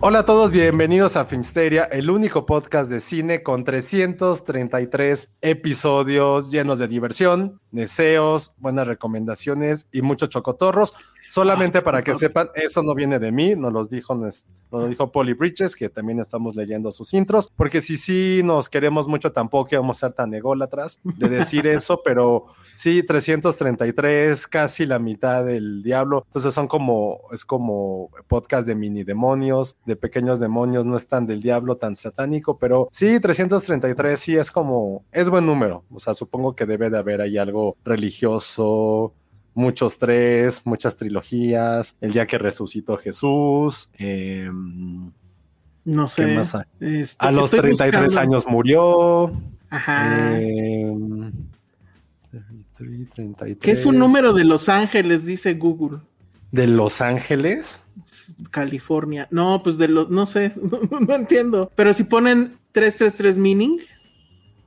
Hola a todos, bienvenidos a Filmsteria, el único podcast de cine con 333 episodios llenos de diversión, deseos, buenas recomendaciones y muchos chocotorros. Solamente para que sepan, eso no viene de mí, nos los dijo, nos lo dijo Polly Bridges, que también estamos leyendo sus intros, porque si sí nos queremos mucho, tampoco íbamos a ser tan ególatras de decir eso, pero sí, 333, casi la mitad del diablo. Entonces son como, es como podcast de mini demonios, de pequeños demonios, no es tan del diablo, tan satánico, pero sí, 333 sí es como, es buen número. O sea, supongo que debe de haber ahí algo religioso, muchos tres, muchas trilogías, el día que resucitó Jesús. Eh, no sé. ¿Qué más hay? Este, a los estoy 33 buscando. años murió. Ajá. Eh, 33, 33. ¿Qué es un número de Los Ángeles? Dice Google. de Los Ángeles? California. No, pues de los, no sé, no, no entiendo. Pero si ponen 333 meaning,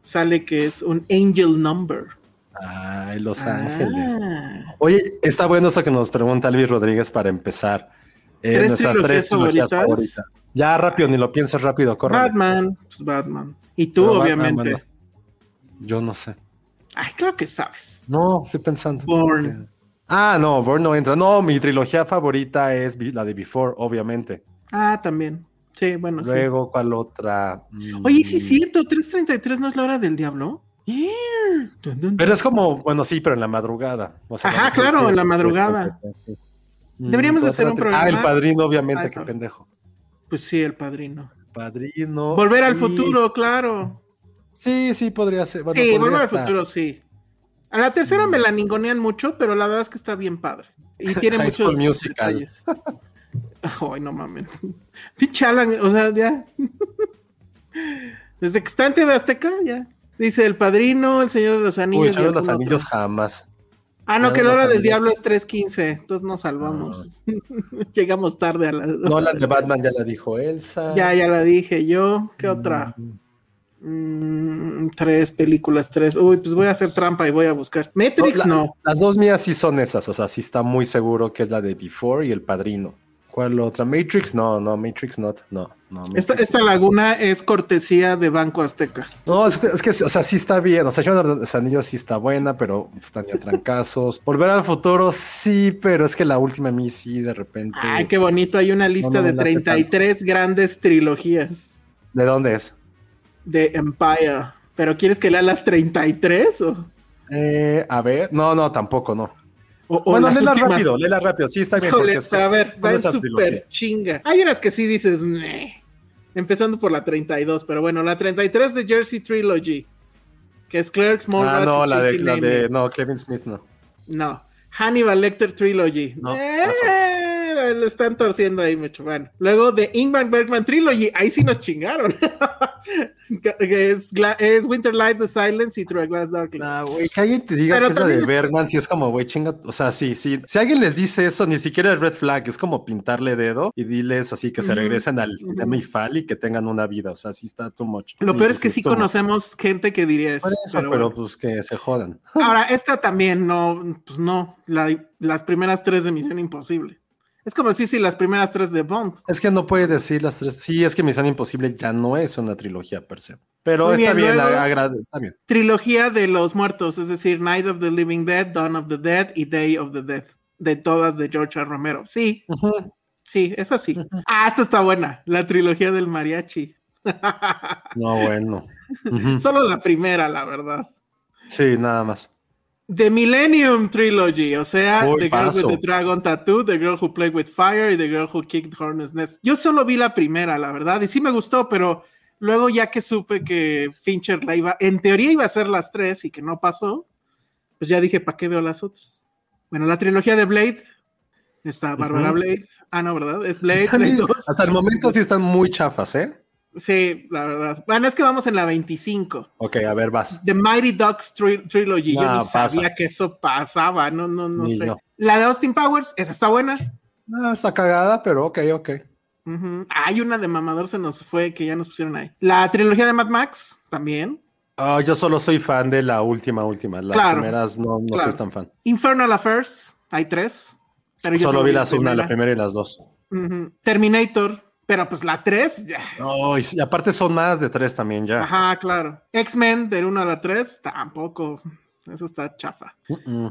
sale que es un angel number. Ay, Los Ángeles. Ah. Oye, está bueno eso que nos pregunta Luis Rodríguez para empezar. Eh, ¿Tres nuestras tres trilogías favoritas? favoritas. Ya rápido, ni lo pienses rápido, corre. Batman, pues Batman. Y tú, Pero obviamente. Batman, Yo no sé. Ay, claro que sabes. No, estoy pensando. Bourne. Ah, no, Bourne no entra. No, mi trilogía favorita es la de Before, obviamente. Ah, también. Sí, bueno, sí. Luego, ¿cuál otra? Mm, Oye, sí es cierto, 333 no es la hora del diablo. Pero es como, bueno, sí, pero en la madrugada. O sea, Ajá, claro, en la madrugada. sí. Mm, Deberíamos ¿cuál hacer un tri- programa. Ah, el padrino, obviamente, Ah, qué pendejo. Pues sí, el padrino. Padrino. Volver al y- futuro, claro. Sí, sí, podría ser. Bueno, sí, podría volver al futuro, sí. A la tercera Mm. me la ningonean mucho, pero la verdad es que está bien padre. Y tiene muchos Musical. detalles. Ay, no mames. Pinche Alan, o sea, ya. Desde que está en TV Azteca, ya. Dice El Padrino, El Señor de los Anillos. Uy, y Señor de los Anillos otro. jamás. Ah, no, que la hora del diablo es 3.15. Entonces nos salvamos. Llegamos tarde a la. No, la de Batman ya la dijo Elsa. Ya, ya la dije yo. ¿Qué otra? Mm, tres películas, tres. Uy, pues voy a hacer trampa y voy a buscar. Matrix, la- no. Las dos mías sí son esas, o sea, sí está muy seguro que es la de Before y El Padrino. ¿Cuál otra? Matrix, no, no, Matrix not, no, no. Esta, esta laguna es cortesía de Banco Azteca. No, es que, es que, o sea, sí está bien, o sea, Señor de los Anillos sí está buena, pero pues, tenía trancazos. Volver al futuro, sí, pero es que la última a mí sí, de repente. Ay, qué bonito. Hay una lista no me de late 33 grandes trilogías ¿De dónde es? de Empire. ¿Pero quieres que lea las 33? O, Eh, a ver, no, no, tampoco, no. O- o bueno, léela últimas? rápido, léela rápido, sí está bien. Porque es- a ver, va esas súper chinga. Hay unas que sí dices, "Meh". empezando por la 32, pero bueno, la 33 de Jersey Trilogy, que es Clerks, Ah, Mallrats no, y la de, la de, no, Kevin Smith, no. No. Hannibal Lecter Trilogy. No, Eh, paso. le están torciendo ahí mucho. Bueno, luego de Ingmar Bergman Trilogy. Ahí sí nos chingaron. es, es Winter Light, The Silence y Through a Glass Darkly. Güey, que alguien te diga Pero que es la de es- Bergman, si es como, güey, chinga, o sea, sí, sí. Si alguien les dice eso, ni siquiera es red flag, es como pintarle dedo y diles así que se regresen al cinema y fal y que tengan una vida, o sea, sí está too much. Lo peor es que sí much. conocemos gente que diría eso. Por eso, pero pero, bueno. pues que se jodan. Ahora, esta también no, pues no. la- las primeras tres de Misión Imposible. Es como decir si las primeras tres de Bond. Es que no puede decir las tres. Sí, es que Misión Imposible ya no es una trilogía per se. Pero Muy está bien, bien, está. Trilogía de los muertos, es decir, Night of the Living Dead, Dawn of the Dead y Day of the Dead. De todas de George R. Romero. Sí, Ujú. sí, es así. Ah, esta está buena. La trilogía del mariachi. No, bueno. Solo la primera, la verdad. Sí, nada más. The Millennium Trilogy, o sea, The Girl paso. with the Dragon Tattoo, The Girl Who Played with Fire y The Girl Who Kicked Hornet's Nest. Yo solo vi la primera, la verdad, y sí me gustó, pero luego ya que supe que Fincher la iba, en teoría iba a ser las tres y que no pasó, pues ya dije, ¿para qué veo las otras? Bueno, la trilogía de Blade, está Bárbara Ujú. Blade. Ah, no, ¿verdad? Es Blade, Blade bien- 2. hasta el momento sí están muy chafas, ¿eh? Sí, la verdad. Bueno, es que vamos en la 25. Ok, a ver, vas. The Mighty Ducks Tri- Trilogy. Yo No, ni sabía que eso pasaba. No, no, no Ni sé. yo. La de Austin Powers, esa está buena. No, está cagada, pero ok, ok. Hay una de Mamador, se nos fue, que ya nos pusieron ahí. La trilogía de Mad Max, también. Ah, yo solo soy fan de la última, última. Las Claro, primeras no, no claro. soy tan fan. Infernal Affairs, hay tres. pero yo Solo vi las una, la primera y las dos. Terminator, pero pues la tres, ya. No, y, y aparte son más de tres también ya. Ajá, claro. X-Men, del 1 a la 3, tampoco. Eso está chafa.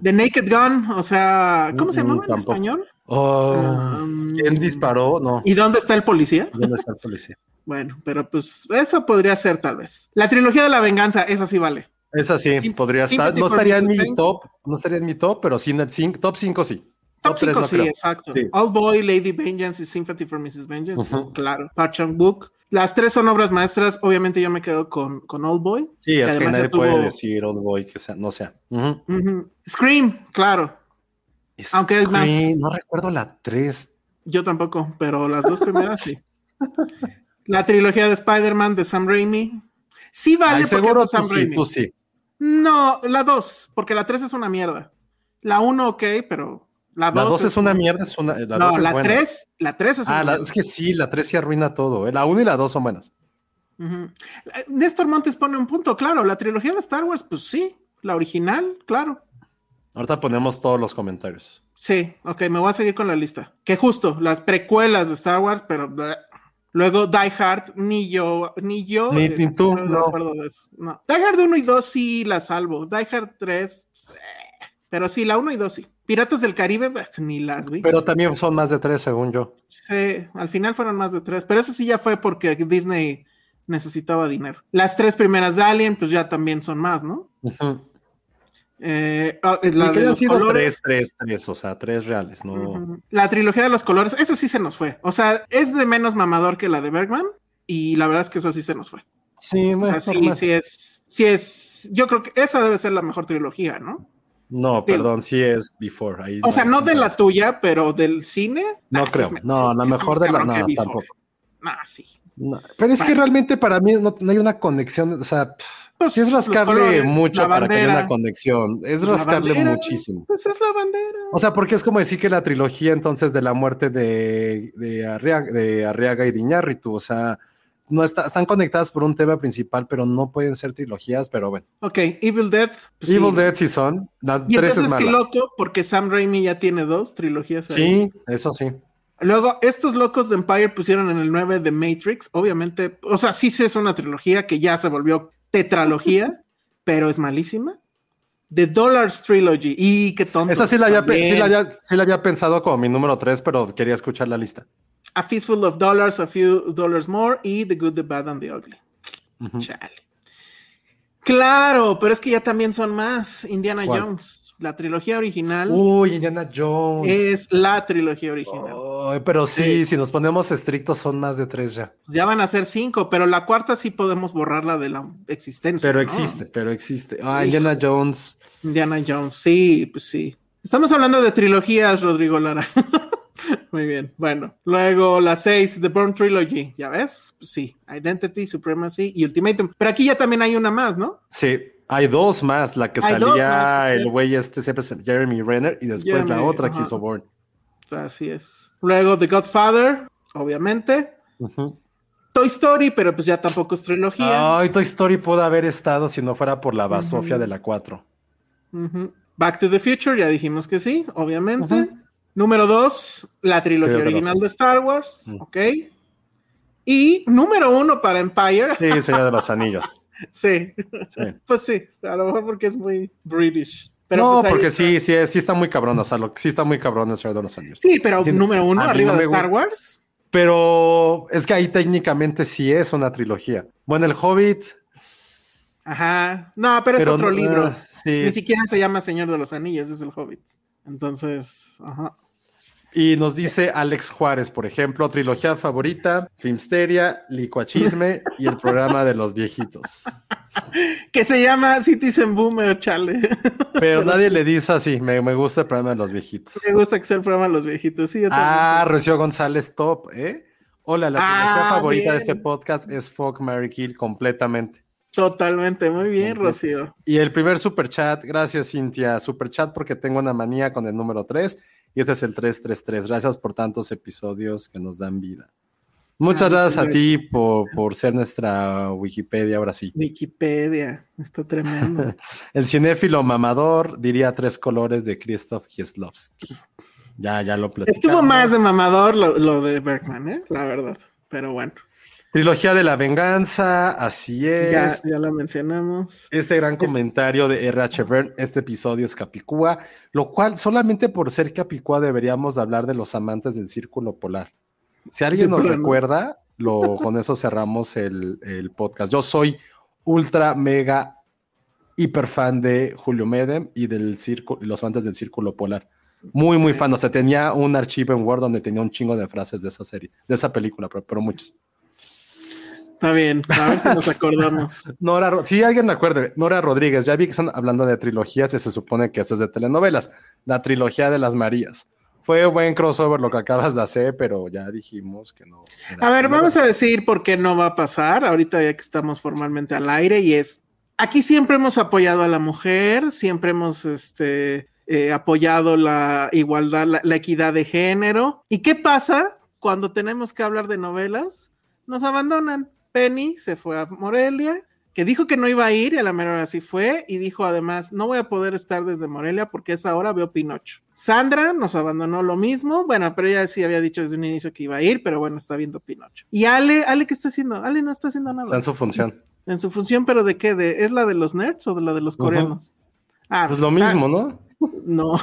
The Naked Gun, o sea, ¿cómo se llamaba en tampoco. español? Oh, Um, ¿Quién disparó? No. ¿Y dónde está el policía? ¿Dónde está el policía? Bueno, pero pues eso podría ser tal vez. La trilogía de la venganza, esa sí vale. Esa sí, Sim- podría estar. No estaría en mi top, no estaría en mi top, pero sí en el top 5 sí. Top tres 5 no sí, creo. exacto. Sí. All Boy, Lady Vengeance y Sympathy for Mrs. Vengeance, claro. Park Chan Book. Las tres son obras maestras. Obviamente yo me quedo con, con All Boy. Sí, es que además ya nadie tuvo- puede decir Old Boy que sea, no sea. Scream, claro. Aunque hay más. No recuerdo la 3. Yo tampoco, pero las dos primeras sí. La trilogía de Spider-Man de Sam Raimi. Sí vale porque seguro es tú Sam sí, Raimi. tú sí. No, la dos, porque la tres es una mierda. La uno, ok, pero la La dos. 2 es una mierda, es una. La no, es la buena. tres, la tres es una Ah, la- mierda. es que sí, la 3 sí arruina todo. ¿eh? La 1 y la 2 son buenas. Ujú. Eh, Néstor Montes pone un punto, claro, la trilogía de Star Wars, pues sí, la original, claro. Ahorita ponemos todos los comentarios. Sí, ok, me voy a seguir con la lista. Que justo, las precuelas de Star Wars, pero bleh. luego Die Hard, ni yo, ni yo. Ni- ni tú, de no. acuerdo de eso. No. Die Hard 1 y 2 sí la salvo. Die Hard 3, pues, eh. pero sí, la 1 y 2 sí. Piratas del Caribe, ni las vi. Pero también son más de 3, según yo. Sí, al final fueron más de tres, pero eso sí ya fue porque Disney necesitaba dinero. Las tres primeras de Alien, pues ya también son más, ¿no? Ujú. Eh, ah, la y que de los sido colores. 3, 3, 3, o sea, 3 reales, no. La trilogía de los colores, esa sí se nos fue. O sea, es de menos mamador que la de Bergman y la verdad es que esa sí se nos fue. Sí, O bueno, sea, sí, sí es, sí es, yo creo que esa debe ser la mejor trilogía, ¿no? No, Sí. perdón, sí es Before. Ahí O sea, no de la tuya, pero del cine. No ah, sí creo. No, sí- la sí mejor de la. Before. tampoco. Ah, sí. No, Pero es que realmente para mí no, hay una conexión. O sea, pff, Pues, sí es rascarle colores, mucho para que haya una conexión. Es rascarle bandera, muchísimo. Pues es la bandera. O sea, porque es como decir que la trilogía entonces de la muerte de, de, Arriaga, de Arriaga y de Iñárritu, o sea, no está, están conectadas por un tema principal, pero no pueden ser trilogías, pero bueno. Ok, Evil Dead. pues Evil sí. Dead sí son, la Y 3 es entonces qué mala. loco, porque Sam Raimi ya tiene dos trilogías ahí. Sí, eso sí. Luego, estos locos de Empire pusieron en el 9 de Matrix. Obviamente, o sea, sí sí es una trilogía que ya se volvió tetralogía, pero es malísima. The Dollars Trilogy. Y qué tonto. Esa sí la, había, sí, la había, sí la había pensado como mi número 3, pero quería escuchar la lista. A Fistful of Dollars, A Few Dollars More y The Good, The Bad and The Ugly. Chale. Claro, pero es que ya también son más. Indiana ¿Cuál? Jones. La trilogía original Uy, Indiana Jones. es la trilogía original. Pero sí, Sí. si nos ponemos estrictos, son más de tres ya. Ya van a ser cinco, pero la cuarta sí podemos borrarla de la existencia. Pero ¿no? existe, pero existe. Ah. Indiana Jones. Indiana Jones, sí, pues sí. Estamos hablando de trilogías, Rodrigo Lara. Muy bien, bueno. Luego la seis, The Bourne Trilogy, ¿ya ves? Pues sí, Identity, Supremacy y Ultimatum. Pero aquí ya también hay una más, ¿no? Sí, hay dos más. La que Hay salía más, el güey este, siempre es Jeremy Renner, y después la otra que hizo Bourne. Así es. Luego The Godfather, obviamente. Toy Story, pero pues ya tampoco es trilogía. Ay, Toy Story pudo haber estado si no fuera por la basofia de la 4. Ujú. Back to the Future, ya dijimos que sí, obviamente. Número dos, la trilogía Sí, original sí. de Star Wars, Mm. ok. Y número uno para Empire, Sí, Señor de los Anillos. Sí, Sí. pues sí, a lo mejor porque es muy British. Pero no, pues porque está. sí, sí, sí está muy cabrón. O sea, lo, sí está muy cabrón el Señor de los Anillos. Sí, pero Sí, número uno arriba no de Star. Wars. Pero es que ahí técnicamente sí es una trilogía. Bueno, el Hobbit. Ajá. No, pero, es otro libro. sí. Ni siquiera se llama Señor de los Anillos, es el Hobbit. Entonces, ajá. Y nos dice Alex Juárez, por ejemplo, trilogía favorita, Filmsteria, Licuachisme y el programa de los viejitos. Que se llama Citizen Boomer, chale. Pero nadie le dice así, me, me gusta el programa de los viejitos. Me gusta que sea el programa de los viejitos. Sí, yo Ah. Rocío González Top, ¿eh? Hola, la Ah, trilogía favorita bien. de este podcast es Fuck, Mary Kill completamente. Totalmente, muy bien. Rocío. Y el primer super chat, gracias Cintia, super chat porque tengo una manía con el número 3 y ese es el 333. Gracias por tantos episodios que nos dan vida. Muchas Ah, gracias a muchas ti por, por ser nuestra Wikipedia ahora sí. Wikipedia, está tremendo. El cinéfilo mamador diría tres colores de Krzysztof Kieslowski. Ya, ya lo platicamos. Estuvo más de mamador lo, lo de Bergman, ¿eh? La verdad. Pero bueno, Trilogía de la venganza, así ya, es. ya lo mencionamos. Este gran comentario de RH Byrne, este episodio es Capicúa, lo cual solamente por ser Capicúa deberíamos de hablar de los amantes del círculo polar. Si alguien nos recuerda, lo, con eso cerramos el, el podcast. Yo soy ultra, mega, hiper fan de Julio Medem y del círculo, los amantes del círculo polar. Muy, muy fan. O sea, tenía un archivo en Word donde tenía un chingo de frases de esa serie, de esa película, pero, pero muchas. Está bien, a ver si nos acordamos. Nora, si alguien me acuerde, Nora Rodríguez, ya vi que están hablando de trilogías y se supone que eso es de telenovelas, la trilogía de las Marías. Fue buen crossover lo que acabas de hacer, pero ya dijimos que no. A ver, vamos a decir por qué no va a pasar, ahorita ya que estamos formalmente al aire, y es, aquí siempre hemos apoyado a la mujer, siempre hemos este, eh, apoyado la igualdad, la, la equidad de género. ¿Y qué pasa cuando tenemos que hablar de novelas? Nos abandonan. Penny se fue a Morelia, que dijo que no iba a ir, y a la mera hora sí fue, y dijo además, no voy a poder estar desde Morelia porque a esa hora veo Pinocho. Sandra nos abandonó lo mismo, bueno, pero ella sí había dicho desde un inicio que iba a ir, pero bueno, está viendo Pinocho. Y Ale, Ale, ¿qué está haciendo? Ale no está haciendo nada. Está en su función. En su función, pero ¿de qué? ¿De, ¿Es la de los nerds o de la de los coreanos? Ah, Pues lo mismo, ¿no? No.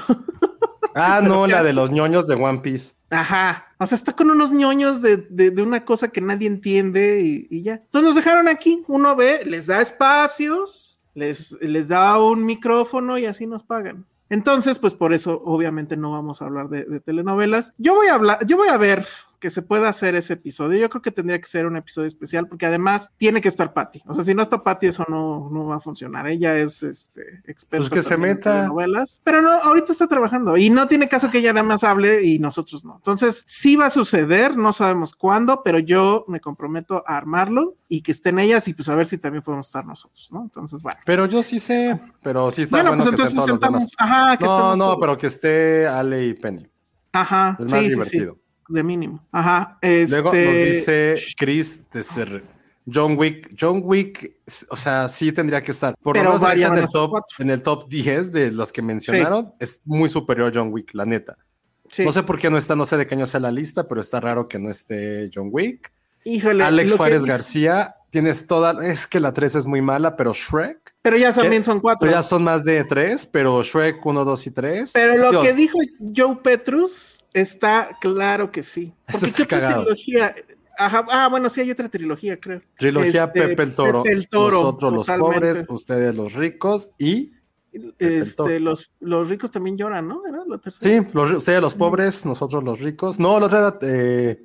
Ah, no, ¿qué la de los ñoños de One Piece. Ajá. O sea, está con unos ñoños de, de- de una cosa que nadie entiende y, y ya. Entonces nos dejaron aquí. Uno ve, les da espacios, les, les da un micrófono y así nos pagan. Entonces, pues por eso, obviamente, no vamos a hablar de, de telenovelas. Yo voy a hablar, yo voy a ver que se pueda hacer ese episodio. Yo creo que tendría que ser un episodio especial porque además tiene que estar Patty. O sea, si no está Patty, eso no, no va a funcionar. Ella es este, experta Pues que se también en meta. telenovelas, pero no, ahorita está trabajando y no tiene caso que ella nada más hable y nosotros no. Entonces, sí va a suceder, no sabemos cuándo, pero yo me comprometo a armarlo y que estén ellas y pues a ver si también podemos estar nosotros, ¿no? Entonces, bueno. Pero yo sí sé, pero sí está bueno, bueno, pues que entonces estén todos los sentamos. demás. Ajá, que No, no, todos. pero que esté Ale y Penny. Ajá, Es sí, más sí, sí, divertido. De mínimo. Ajá. Este... Luego nos dice Chris de ser John Wick. John Wick, o sea, sí tendría que estar. Por lo menos en el, top, en el top 10 de los que mencionaron. Es muy superior a John Wick, la neta. sí. No sé por qué no está, no sé de qué año sea la lista, pero está raro que no esté John Wick. Híjole, Alex que- Juárez García, tienes toda. Es que la 3 es muy mala, pero Shrek. Pero ya también son cuatro. Pero ya son más de 3, pero Shrek 1, 2 y 3. Pero lo que dijo Joe Petrus está claro que sí. Este Porque está ¿qué otra cagado. trilogía? Ajá, ah, bueno, sí hay otra trilogía, creo. Trilogía Este, Pepe el Toro. Pepe el Toro, Nosotros los pobres, ustedes los ricos y. Este, los, los ricos también lloran, ¿no? ¿Era la tercera? Sí, los, ustedes los pobres, nosotros los ricos. No, la otra era eh,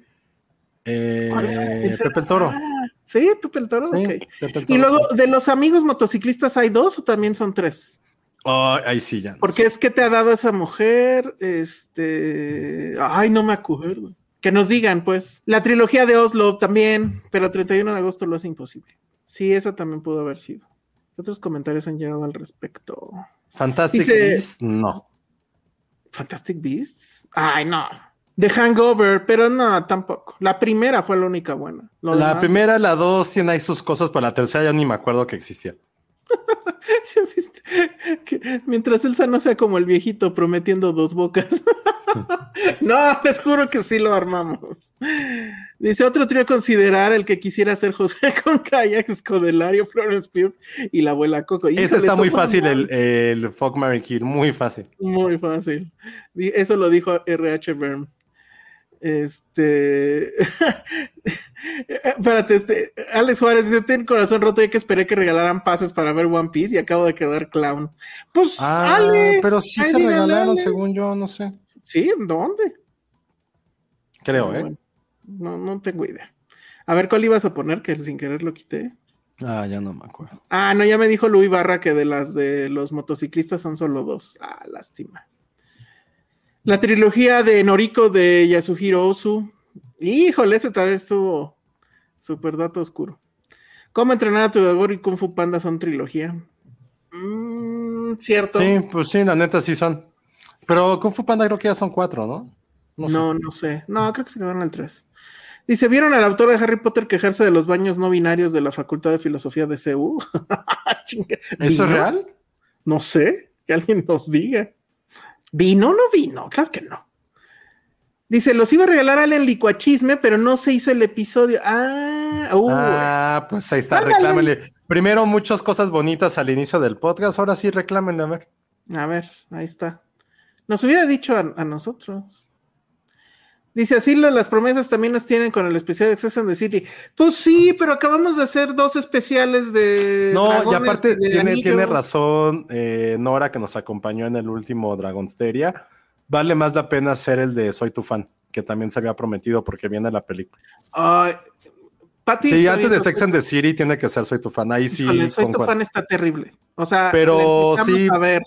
eh, Pepe el Toro. Ah, Sí, Pepe el Toro, Sí, ok. Pepe el Y luego, sí. ¿de los amigos motociclistas hay dos o también son tres? Oh, ahí sí ya. no Porque sé. es que te ha dado esa mujer, este, ay, no me acuerdo. Que nos digan, pues, la trilogía de Oslo también, pero 31 de agosto lo es imposible. Sí, esa también pudo haber sido. ¿Qué otros comentarios han llegado al respecto? Fantastic dice- Beasts, no. Fantastic Beasts. Ay, no. The Hangover, pero no, tampoco. La primera fue la única buena. Lo la demás- primera, la dos tiene ahí sus cosas, pero la tercera ya ni me acuerdo que existía. ¿Ya viste? Que mientras Elsa no sea como el viejito prometiendo dos bocas. no, les juro que sí lo armamos. Dice otro trío considerar el que quisiera ser José con kayaks, Escodelario, Florence Pugh y la abuela Coco. Ese Híjole, está muy fácil, mal. el, el Fuck Mary Kill, muy fácil. Muy fácil. Eso lo dijo RH Byrne. Este. Espérate, este. Alex Juárez dice: Ten corazón roto, ya que esperé que regalaran pases para ver One Piece y acabo de quedar clown. Pues, Ah, Ale. pero sí se regalaron, Ale. según yo, no sé. Sí, ¿en dónde? Creo, Ah, ¿eh? bueno. No, no tengo idea. A ver, ¿cuál ibas a poner? Que sin querer lo quité. Ah, ya no me acuerdo. Ah, no, ya me dijo Luis Barra que de las de los motociclistas son solo dos. Ah, lástima. La trilogía de Noriko de Yasuhiro Ozu. Híjole, ese tal vez estuvo súper dato oscuro. ¿Cómo entrenar a tu dragón y Kung Fu Panda son trilogía? Mm, Cierto. Sí, pues sí, la neta sí son. Pero Kung Fu Panda creo que ya son cuatro, ¿no? No, sé. no, sé. No, creo que se quedaron al 3. Dice, ¿vieron al autor de Harry Potter quejarse de los baños no binarios de la Facultad de Filosofía de CU? ¿Eso es real? No sé, que alguien nos diga. ¿Vino o no vino? Claro que no. Dice, los iba a regalar al en licuachisme, pero no se hizo el episodio. Ah, uh, Ah, pues ahí está, reclámenle. Primero muchas cosas bonitas al inicio del podcast, ahora sí reclámenle, a ver. a ver, ahí está. Nos hubiera dicho a, a nosotros. Dice, así las promesas también nos tienen con el especial de Access and the City. Pues sí, pero acabamos de hacer dos especiales de. No, y aparte de tiene, tiene razón eh, Nora que nos acompañó en el último Dragonsteria. Vale más la pena hacer el de Soy tu fan, que también se había prometido porque viene la película. Ay, Pati, Sí, antes de tu- Sex and the City tiene que ser Soy tu fan. Ahí sí. Híjole, soy tu fan está terrible. O sea, Pero sí, a ver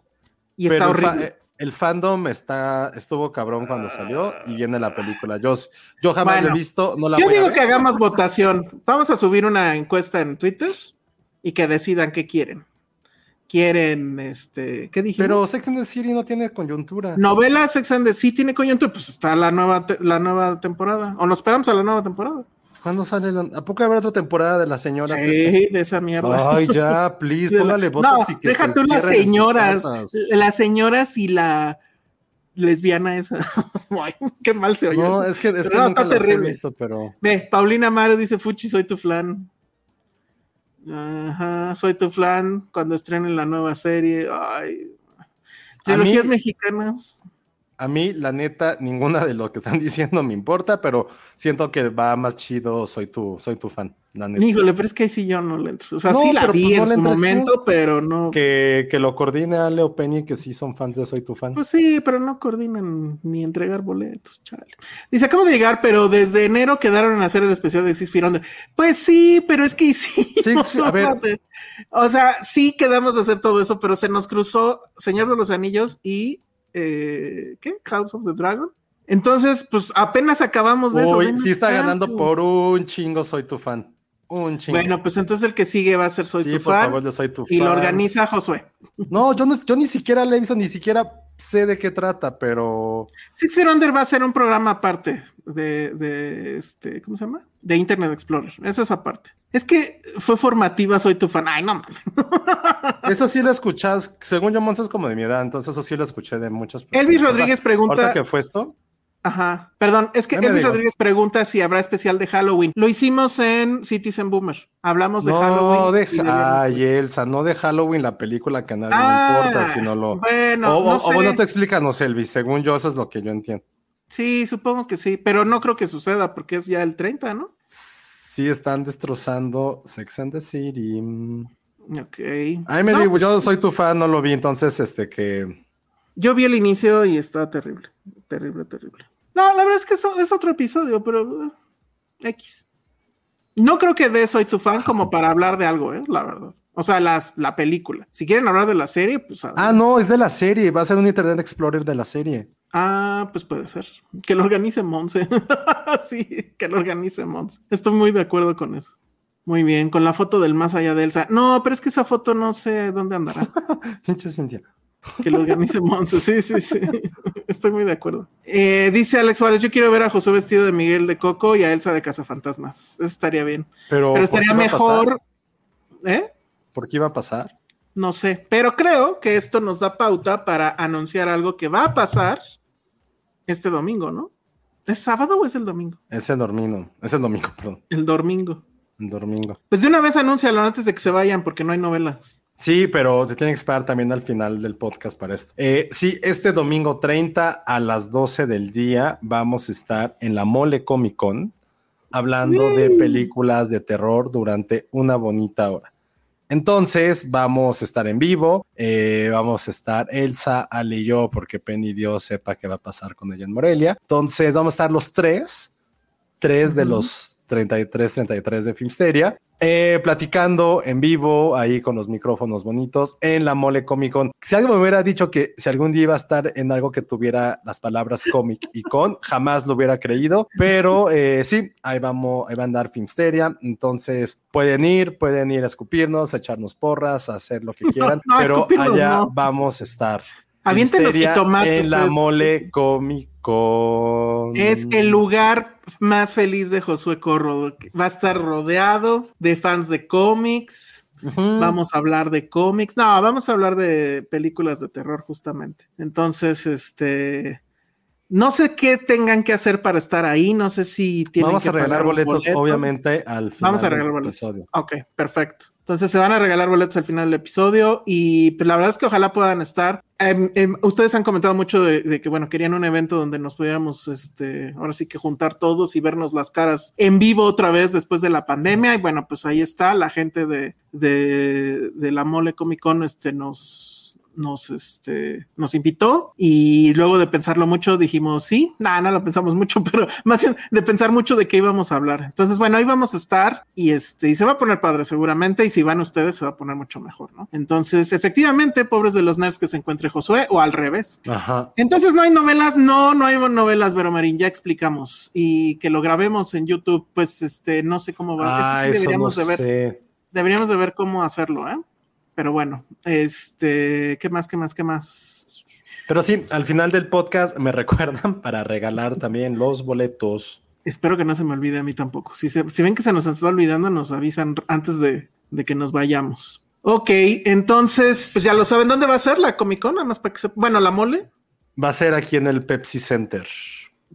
y está Pero horrible. El fandom está, estuvo cabrón cuando salió y viene la película. Yo, yo jamás Bueno, la he visto, no la Yo voy a digo ver. que hagamos votación. Vamos a subir una encuesta en Twitter y que decidan qué quieren. Quieren, este, ¿qué dijimos? Pero Sex and the City no tiene coyuntura. Novela Sex and the City tiene coyuntura, pues está la nueva, la nueva temporada. O nos esperamos a la nueva temporada. ¿Cuándo sale? la- ¿A poco habrá otra temporada de las señoras? Sí, este? de esa mierda. Ay, ya, please, póngale no, botox y que deja se tú las señoras, las señoras y la lesbiana esa. Ay, qué mal se oye. No, eso. es que, es que no, nunca está he terrible. visto, pero... Ve, Paulina Amaro dice, Fuchi, soy tu flan. Ajá, soy tu flan cuando estrenen la nueva serie. Ay. Trilogías mí- mexicanas. A mí, la neta, ninguna de lo que están diciendo me importa, pero siento que va más chido, soy tu, soy tu fan, la neta. Híjole, pero es que sí yo no le entro. O sea, No, sí la pero vi pues no en su tú. momento, pero no. Que, que lo coordine a Leo Penny, que sí son fans de Soy tu fan. Pues sí, pero no coordinan ni entregar boletos, chale. Dice, acabo de llegar, pero desde enero quedaron en hacer el especial de Six Feet Under. Pues sí, pero es que Sí, a ver. de- O sea, sí quedamos de hacer todo eso, pero se nos cruzó Señor de los Anillos y... eh, ¿Qué? House of the Dragon. Entonces, pues apenas acabamos de. Uy, sí está ganando por un chingo Soy tu fan. Un chingo. Bueno, pues entonces el que sigue va a ser Soy sí, tu por fan favor, yo soy tu y fan. lo organiza Josué. No, yo, no, yo ni siquiera le he visto, ni siquiera sé de qué trata, pero... Six Feet Under va a ser un programa aparte de, de este, ¿cómo se llama? De Internet Explorer. Eso es aparte. Es que fue formativa, soy tu fan. Ay, no mames. Eso sí lo escuchas, según yo, Monza es como de mi edad, entonces eso sí lo escuché de muchas Elvis personas. Rodríguez Ahorita pregunta. que fue esto, Ajá, perdón, es que Elvis digo. Rodríguez pregunta si habrá especial de Halloween. Lo hicimos en Citizen Boomer. Hablamos de no, Halloween. de, ay. Elsa, no de Halloween, la película que a nadie Ah, le importa, sino lo... Bueno, o, no o- sé. o bueno, te explícanos, Elvis, según yo, eso es lo que yo entiendo. Sí, supongo que sí, pero no creo que suceda porque es ya el 30, ¿no? Sí están destrozando Sex and the City. Ok. Ay, me No, digo, yo soy tu fan, no lo vi, entonces, este, que... Yo vi el inicio y está terrible. Terrible, terrible. No, la verdad es que eso es otro episodio, pero. eh, X. No creo que de Soy tu fan como para hablar de algo, ¿eh? La verdad. O sea, las, la película. Si quieren hablar de la serie, pues. Ah, no, es de la serie, va a ser un Internet Explorer de la serie. Ah, pues puede ser. Que lo organice Monse. sí, que lo organice Monse. Estoy muy de acuerdo con eso. Muy bien, con la foto del más allá de Elsa. No, pero es que esa foto no sé dónde andará. Pinche Cintia. Que lo organice Monse, sí, sí, sí. Estoy muy de acuerdo. Eh, dice Alex Suárez, yo quiero ver a José vestido de Miguel de Coco y a Elsa de Cazafantasmas. Eso estaría bien. Pero, Pero ¿por qué estaría mejor. ¿Eh? ¿Por qué iba a pasar? No sé. Pero creo que esto nos da pauta para anunciar algo que va a pasar este domingo, ¿no? ¿Es sábado o es el domingo? Es el domingo, es el domingo, perdón, El domingo. el domingo. Pues de una vez anúncialo antes de que se vayan porque no hay novelas. Sí, pero se tiene que esperar también al final del podcast para esto. Eh, sí, este domingo 30 a las 12 del día vamos a estar en la Mole Comic Con hablando de películas de terror durante una bonita hora. Entonces vamos a estar en vivo, eh, vamos a estar Elsa, Ale y yo, porque Penny Dios sepa qué va a pasar con ella en Morelia. Entonces vamos a estar los tres, tres de los 33, 33 de Filmsteria, eh, platicando en vivo ahí con los micrófonos bonitos en la Mole Comic Con. Si alguien me hubiera dicho que si algún día iba a estar en algo que tuviera las palabras cómic y con, jamás lo hubiera creído, pero eh, sí, ahí vamos, ahí va a andar Filmsteria. Entonces pueden ir, pueden ir a escupirnos, a echarnos porras, a hacer lo que quieran, No, no, pero allá no. vamos a estar. Aviéntenos Filmsteria jitomates, En la. Mole Comic Con. Es el lugar más feliz de Josué Corro. Va a estar rodeado de fans de cómics. Vamos a hablar de cómics. No, vamos a hablar de películas de terror, justamente. Entonces, este. No sé qué tengan que hacer para estar ahí. No sé si tienen Vamos que a regalar boletos, boleto. obviamente, al final. Vamos a regalar boletos. episodio. Ok, perfecto. Entonces se van a regalar boletos al final del episodio y pues, la verdad es que ojalá puedan estar. Em, em, ustedes han comentado mucho de, de que, bueno, querían un evento donde nos pudiéramos, este, ahora sí que juntar todos y vernos las caras en vivo otra vez después de la pandemia. Y bueno, pues ahí está, la gente de, de, de la Mole Comic Con este, nos, nos, este, nos invitó y luego de pensarlo mucho dijimos, sí, nada, no lo pensamos mucho, pero más bien de pensar mucho de qué íbamos a hablar. Entonces, bueno, ahí vamos a estar y este, y se va a poner padre seguramente y si van ustedes se va a poner mucho mejor, ¿no? Entonces, efectivamente, pobres de los nerds que se encuentre Josué o al revés. Ajá. Entonces no hay novelas, no, no hay novelas, Vero Marín, ya explicamos. Y que lo grabemos en YouTube, pues este, no sé cómo va. Ah, Eso sí eso deberíamos no de ver sé. deberíamos de ver cómo hacerlo, ¿eh? Pero bueno, este, ¿qué más, qué más, qué más? Pero sí, al final del podcast me recuerdan para regalar también los boletos. Espero que no se me olvide a mí tampoco. Si, se- si ven que se nos está olvidando, nos avisan antes de, de que nos vayamos. Ok, entonces, pues ya lo saben, ¿dónde va a ser la Comic Con? Nada más para que se... Bueno, la mole Va a ser aquí en el Pepsi Center.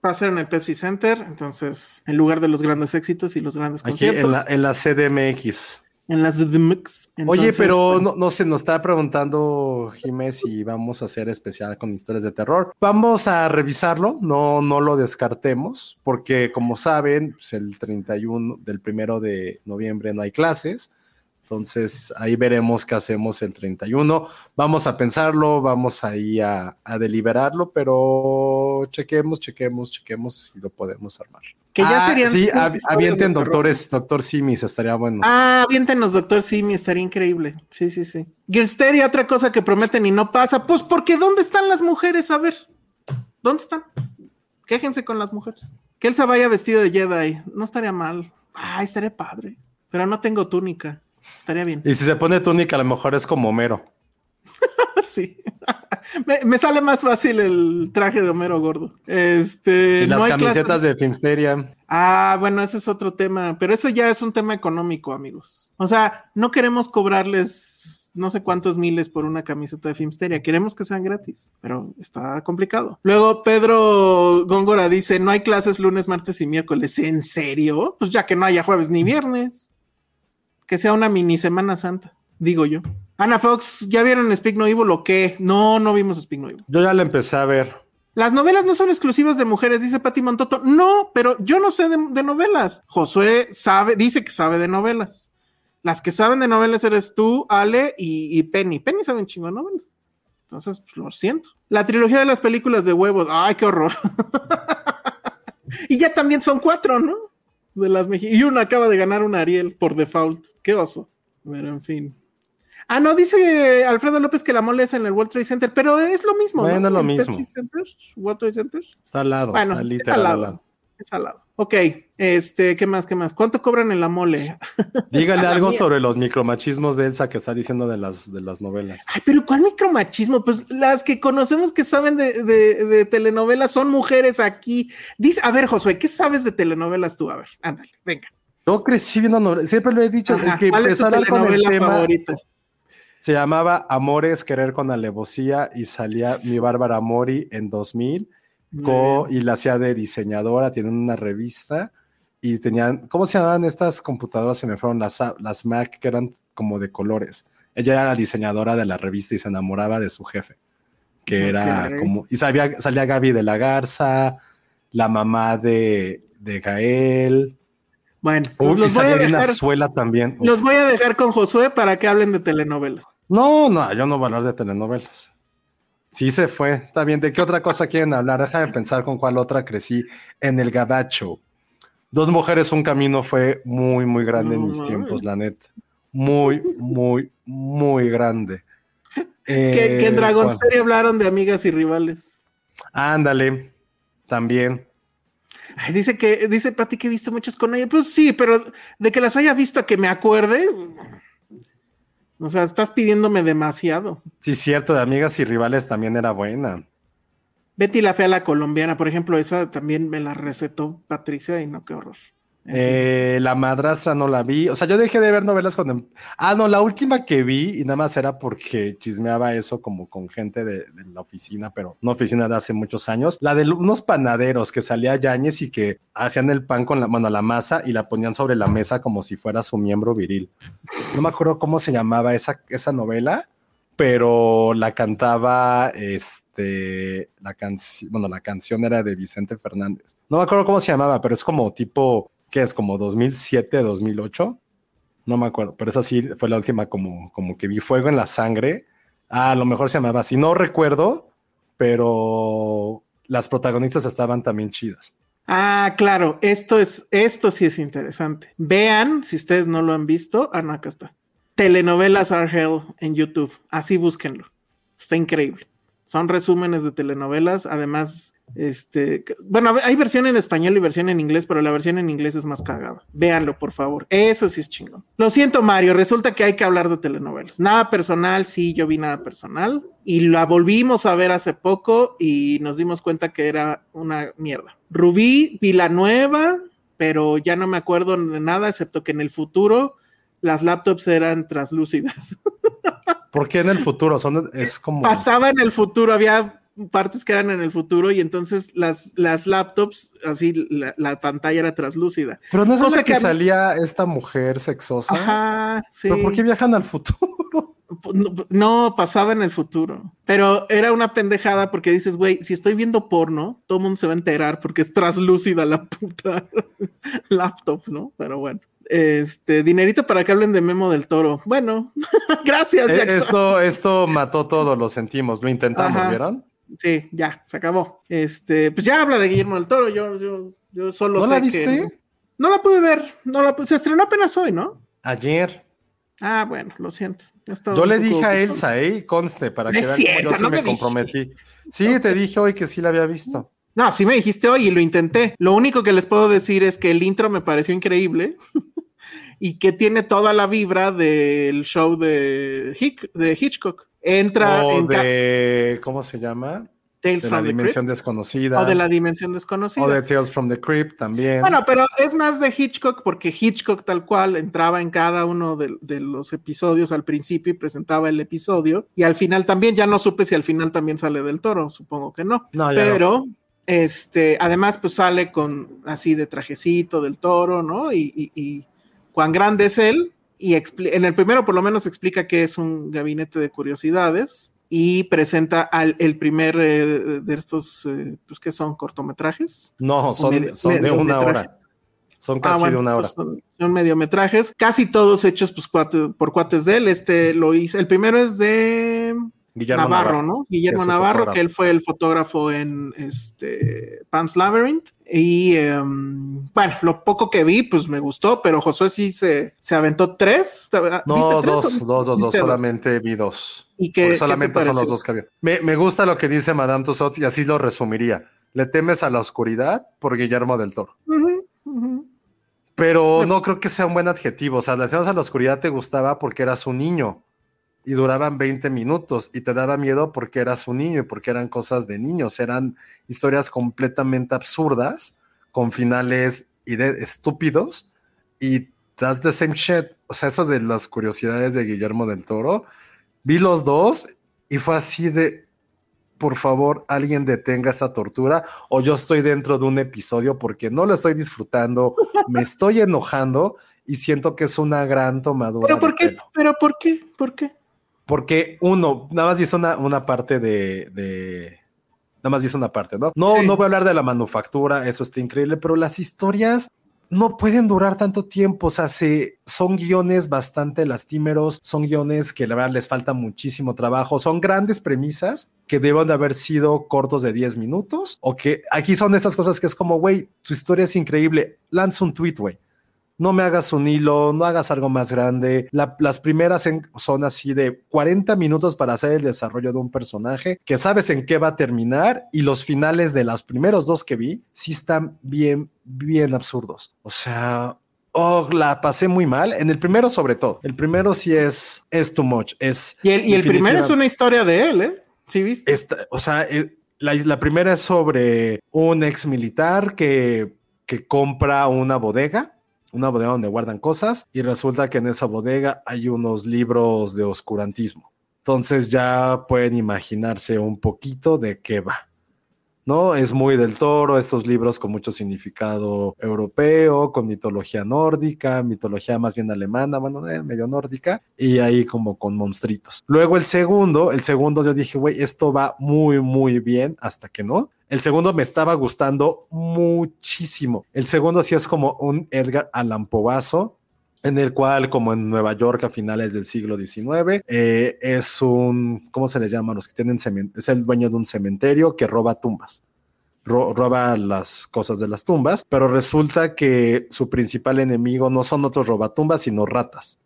va a ser en el Pepsi Center, entonces, en lugar de los grandes éxitos y los grandes Aquí conciertos. en la, en la CDMX. En las DMX. Oye, Entonces, pero bueno, no, no se nos está preguntando Jiménez si vamos a hacer especial con historias de terror. Vamos a revisarlo, no, no lo descartemos, porque como saben, pues el 31 del primero de noviembre no hay clases. Entonces ahí veremos qué hacemos el 31. Vamos a pensarlo, vamos ahí a, a deliberarlo, pero chequemos, chequemos, chequemos si lo podemos armar. Que ya Ah, serían sí, av- avienten doctores, doctor Simis, estaría bueno. Ah, aviéntenos, doctor Simi, estaría increíble. Sí, sí, sí. Gearsteria, otra cosa que prometen y no pasa. Pues porque ¿dónde están las mujeres? A ver, ¿dónde están? Quéjense con las mujeres. Que él se vaya vestido de Jedi. No estaría mal. Ay, estaría padre. Pero no tengo túnica. Estaría bien. Y si se pone túnica, a lo mejor es como Homero. Sí. me, me sale más fácil el traje de Homero gordo. Este. Y las no camisetas clases- de Filmsteria. Ah, bueno, ese es otro tema, pero eso ya es un tema económico, amigos. O sea, no queremos cobrarles no sé cuántos miles por una camiseta de Filmsteria, queremos que sean gratis, pero está complicado. Luego Pedro Góngora dice, no hay clases lunes, martes y miércoles. ¿En serio? Pues ya que no haya jueves ni viernes. Que sea una mini Semana Santa, digo yo. Ana Fox, ¿ya vieron Speak No Evil o qué? No, no vimos Speak No Evil. Yo ya la empecé a ver. Las novelas no son exclusivas de mujeres, dice Pati Montoto. No, pero yo no sé de, de novelas. Josué sabe, dice que sabe de novelas. Las que saben de novelas eres tú, Ale y, y Penny. Penny sabe un chingo de novelas. Entonces, pues, lo siento. La trilogía de las películas de huevos. Ay, qué horror. y ya también son cuatro, ¿no? De las meji- y uno acaba de ganar un Ariel por default. Qué oso. Pero en fin. Ah, no, dice Alfredo López que la mole es en el World Trade Center, pero es lo mismo, Bueno, ¿no? es lo mismo. Center, World Trade Center. Está al lado, Bueno, está es literal al al lado. Es al lado. Ok, este, ¿qué más? ¿Qué más? ¿Cuánto cobran en la mole? Dígale algo sobre los micromachismos de Elsa que está diciendo de las, de las novelas. Ay, pero ¿cuál micromachismo? Pues las que conocemos que saben de, de- de telenovelas son mujeres aquí. Dice, a ver, Josué, ¿qué sabes de telenovelas tú? A ver, ándale, venga. Yo crecí viendo novelas, siempre lo he dicho, Ajá, que ¿Cuál es tu telenovela tema favorita? se llamaba Amores, Querer con Alevosía y salía mi Bárbara Mori en 2000 co- y la hacía de diseñadora, tienen una revista y tenían, ¿cómo se llamaban estas computadoras? Se me fueron las, las Mac que eran como de colores. Ella era la diseñadora de la revista y se enamoraba de su jefe, que era como, y sabía, salía Gaby de la Garza, la mamá de, de Gael. Bueno, pues los voy a dejar, también. Los voy a dejar con Josué para que hablen de telenovelas. No, no, yo no voy a hablar de telenovelas. Sí se fue, está bien. ¿De qué otra cosa quieren hablar? Déjame pensar con cuál otra crecí. En el Gabacho. Dos mujeres, un camino fue muy, muy grande en mis tiempos, la neta. Muy, muy, muy grande. que, en Dragon eh, hablaron de amigas y rivales. Ándale, también. dice que, dice Pati que he visto muchas con ella. Pues sí, pero de que las haya visto que me acuerde. O sea, estás pidiéndome demasiado. Sí, cierto, de amigas y rivales también era buena. Betty la fea la colombiana, por ejemplo, esa también me la recetó Patricia y no, qué horror. Eh, la madrastra no la vi. O sea, yo dejé de ver novelas cuando. Em, ah, no, la última que vi, y nada más era porque chismeaba eso como con gente de, la oficina, pero no oficina de hace muchos años. La de unos panaderos que salía Yañez y que hacían el pan con la mano, la masa y la ponían sobre la mesa como si fuera su miembro viril. No me acuerdo cómo se llamaba esa, esa novela, pero la cantaba este la canción, bueno, la canción era de Vicente Fernández. No me acuerdo cómo se llamaba, pero es como tipo que es como 2007, 2008. No me acuerdo, pero esa sí fue la última como, como que vi fuego en la sangre. Ah, a lo mejor se llamaba así. No recuerdo, pero las protagonistas estaban también chidas. Ah, claro, esto es, esto sí es interesante. Vean, si ustedes no lo han visto, ah, no, acá está. Telenovelas Are Hell en YouTube. Así búsquenlo. Está increíble. Son resúmenes de telenovelas, además este, bueno, hay versión en español y versión en inglés, pero la versión en inglés es más cagada. Véanlo, por favor. Eso sí es chingón. Lo siento, Mario. Resulta que hay que hablar de telenovelas. Nada personal, sí, yo vi nada personal. Y la volvimos a ver hace poco y nos dimos cuenta que era una mierda. Rubí, vi la nueva, pero ya no me acuerdo de nada, excepto que en el futuro las laptops eran translúcidas. ¿Por qué en el futuro? Son, es como... Pasaba en el futuro, había partes que eran en el futuro y entonces las, las laptops, así la, pantalla era translúcida. Pero no es la que, salía esta mujer sexosa. Ajá, sí. ¿Pero por qué viajan al futuro? No, pasaba en el futuro, pero era una pendejada porque dices, güey, si estoy viendo porno, todo el mundo se va a enterar porque es translúcida la puta laptop, ¿no? Pero bueno. Este, dinerito para que hablen de Memo del Toro. Bueno, gracias. Eh, esto, esto mató todo, lo sentimos, lo intentamos, ¿vieron? Sí, ya, se acabó. Este, pues ya habla de Guillermo del Toro. Yo, yo, yo solo ¿No la viste? no la pude ver. No la, se estrenó apenas hoy, ¿no? Ayer. Ah, bueno, lo siento. Yo le dije a Elsa, ¿eh? Conste, para que vean yo sí me, comprometí. Sí, te dije hoy que sí la había visto. No, sí me dijiste hoy y lo intenté. Lo único que les puedo decir es que el intro me pareció increíble y que tiene toda la vibra del show de, de Hitchcock. Entra o de, ¿cómo se llama? Tales de la dimensión desconocida. O de la dimensión desconocida. O de Tales from the Crypt también. Bueno, pero es más de Hitchcock porque Hitchcock tal cual entraba en cada uno de, los episodios al principio y presentaba el episodio. Y al final también, ya no supe si al final también sale del toro, supongo que no. no pero, este, además pues sale con así de trajecito del toro, ¿no? Y, y cuán grande es él y en el primero por lo menos explica que es un gabinete de curiosidades y presenta al, el primer eh, de estos, eh, pues que son cortometrajes. No, son, de una hora. Son ah, casi de una hora. Pues, son, mediometrajes, casi todos hechos pues, por cuates de él. Este lo hizo. El primero es de Guillermo Navarro, ¿no? Guillermo Navarro, que él fue el fotógrafo en este Pan's Labyrinth. Y em, bueno, lo poco que vi, pues me gustó, pero Josué sí se, se aventó tres. No, dos, dos, dos, dos, solamente vi dos. Y que solamente son los dos que había. Me, me, gusta lo que dice Madame Tussauds y así lo resumiría. Le temes a la oscuridad por Guillermo del Toro. Pero no creo que sea un buen adjetivo. O sea, le temes a la oscuridad te gustaba porque eras un niño y duraban 20 minutos y te daba miedo porque eras un niño y porque eran cosas de niños, eran historias completamente absurdas con finales estúpidos y das the same shit. O sea, eso de las curiosidades de Guillermo del Toro, vi los dos y fue así de, por favor, alguien detenga esa tortura o yo estoy dentro de un episodio porque no lo estoy disfrutando, me estoy enojando y siento que es una gran tomadura. ¿Pero por qué? ¿Pero por qué? ¿Por qué? Porque uno, nada más hizo una, una parte de, de, Nada más hizo una parte, ¿no? No, Sí. no voy a hablar de la manufactura, eso está increíble, pero las historias no pueden durar tanto tiempo. O sea, se, son guiones bastante lastimeros, son guiones que la verdad les falta muchísimo trabajo, son grandes premisas que deben de haber sido cortos de 10 minutos o que aquí son estas cosas que es como, güey, tu historia es increíble, lanza un tweet, güey. No me hagas un hilo, no hagas algo más grande. La- las primeras en- son así de 40 minutos para hacer el desarrollo de un personaje que sabes en qué va a terminar y los finales de los primeros dos que vi sí están bien, bien absurdos. O sea, oh, la pasé muy mal. En el primero sobre todo. El primero sí es, es too much. Es Y el, y el primero es una historia de él, ¿eh? ¿Sí viste? esta- o sea, eh, la, la primera es sobre un ex militar que, que compra una bodega, una bodega donde guardan cosas, y resulta que en esa bodega hay unos libros de oscurantismo. Entonces ya pueden imaginarse un poquito de qué va. ¿No? Es muy del toro, estos libros con mucho significado europeo, con mitología nórdica, mitología más bien alemana, bueno, eh, medio nórdica, y ahí como con monstruitos. Luego el segundo, el segundo yo dije, güey, esto va muy, muy bien, hasta que no. El segundo me estaba gustando muchísimo. El segundo sí es como un Edgar Allan Poazo, en el cual, como en Nueva York a finales del siglo XIX, eh, es un, ¿cómo se les llama? Los que tienen es el dueño de un cementerio que roba tumbas. Ro- roba las cosas de las tumbas, pero resulta que su principal enemigo no son otros robatumbas, sino ratas.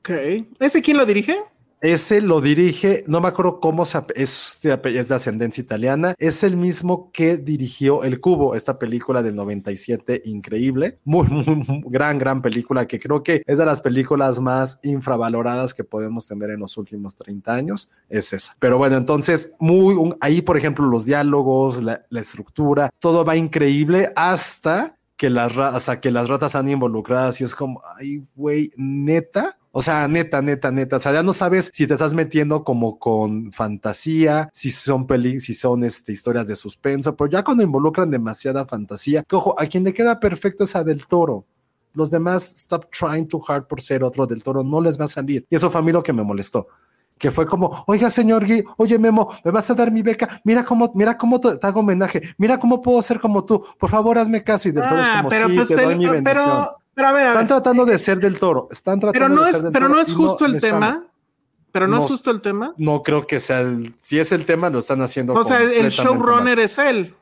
Ok. ¿Ese quién lo dirige? Ese lo dirige, no me acuerdo cómo es, es de ascendencia italiana, es el mismo que dirigió El Cubo, esta película del 97, increíble, muy, muy, gran, gran película que creo que es de las películas más infravaloradas que podemos tener en los últimos 30 años, es esa. Pero bueno, entonces, muy, ahí por ejemplo los diálogos, la, estructura, todo va increíble hasta que las, hasta que las ratas están involucradas y es como, ay, güey, neta. O sea, neta, neta, neta. O sea, ya no sabes si te estás metiendo como con fantasía, si son peli, si son este, historias de suspenso, pero ya cuando involucran demasiada fantasía, que ojo, a quien le queda perfecto es a Del Toro. Los demás, stop trying too hard por ser otro Del Toro, no les va a salir. Y eso fue a mí lo que me molestó que fue como, oiga, señor Gui, oye, Memo, me vas a dar mi beca, mira cómo, mira cómo te, te hago homenaje, mira cómo puedo ser como tú, por favor, hazme caso. Y del toro es Ah, como, pero sí, pues te doy mi bendición. pero, pero a ver, a están ver. tratando de ser del toro, están tratando Pero no de es, ser del pero toro no es justo el tema. Pero no, No es justo el tema. No creo que sea el, si es el tema, lo están haciendo. O sea, el showrunner mal. es él.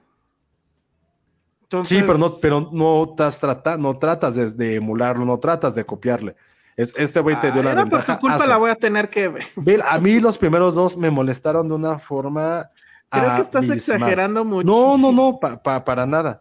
Entonces, Sí, pero no, pero no estás trata, no tratas de, de emularlo, no tratas de copiarle. Es, este güey te dio la por ventaja. tu culpa hazlo. la voy a tener que ver. A mí los primeros dos me molestaron de una forma. Creo que estás exagerando mucho. No, no, no, pa- pa- para nada.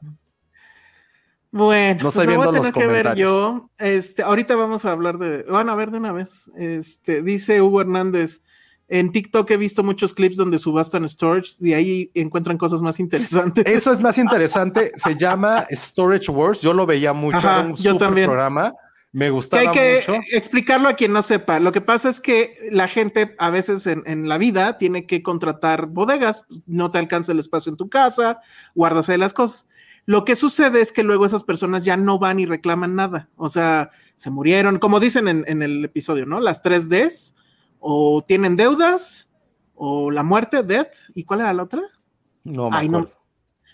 Bueno, No estoy pues voy a los tener que ver yo. Este, ahorita vamos a hablar de. Van a ver de una vez. Este, dice Hugo Hernández. En TikTok he visto muchos clips donde subastan storage y ahí encuentran cosas más interesantes. Eso es más interesante. Se llama Storage Wars. Yo lo veía mucho. Ajá, era un yo super también. programa. Me que gustaba hay que mucho. explicarlo a quien no sepa. Lo que pasa es que la gente a veces en, en la vida tiene que contratar bodegas, no te alcanza el espacio en tu casa, guardas ahí las cosas. Lo que sucede es que luego esas personas ya no van y reclaman nada. O sea, se murieron, como dicen en, en el episodio, ¿no? Las tres Ds, o tienen deudas, o la muerte, death, ¿y cuál era la otra? No me Ay, no.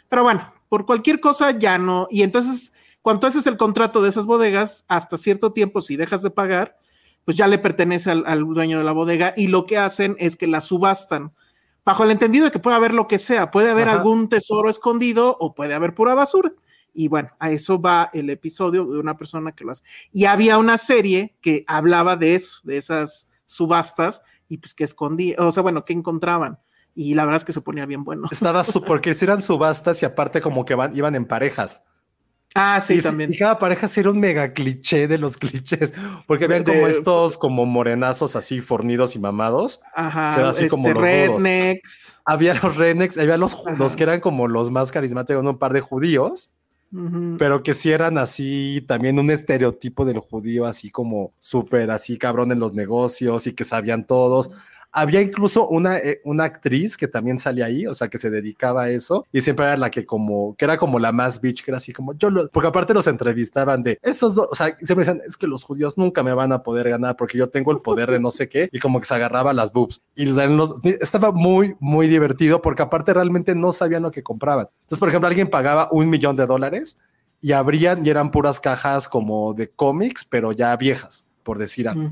Pero bueno, por cualquier cosa ya no. Y entonces, cuando haces el contrato de esas bodegas, hasta cierto tiempo, si dejas de pagar, pues ya le pertenece al, al dueño de la bodega y lo que hacen es que la subastan. Bajo el entendido de que puede haber lo que sea, puede haber Ajá. algún tesoro escondido o puede haber pura basura. Y bueno, a eso va el episodio de una persona que lo hace. Y había una serie que hablaba de eso, de esas subastas y pues que escondía, o sea, bueno, que encontraban. Y la verdad es que se ponía bien bueno. Estaba su- porque eran subastas y aparte como que van, iban en parejas. Ah, sí, y, también. y cada pareja sí era un mega cliché de los clichés, porque habían De- como estos como morenazos así fornidos y mamados. Ajá, Queda así este, como los rudos. rednecks. Había los rednecks, había los, Ajá. los que eran como los más carismáticos, un par de judíos, pero que sí eran así también un estereotipo del judío así como súper así cabrón en los negocios y que sabían todos. Había incluso una, eh, una actriz que también salía ahí, o sea, que se dedicaba a eso y siempre era la que como, que era como la más bitch, que era así como yo, lo, porque aparte los entrevistaban de esos dos, o sea, siempre decían, es que los judíos nunca me van a poder ganar porque yo tengo el poder de no sé qué y como que se agarraba las boobs. Y los, estaba muy, muy divertido porque aparte realmente no sabían lo que compraban. Entonces, por ejemplo, alguien pagaba un millón de dólares y abrían y eran puras cajas como de cómics, pero ya viejas, por decir algo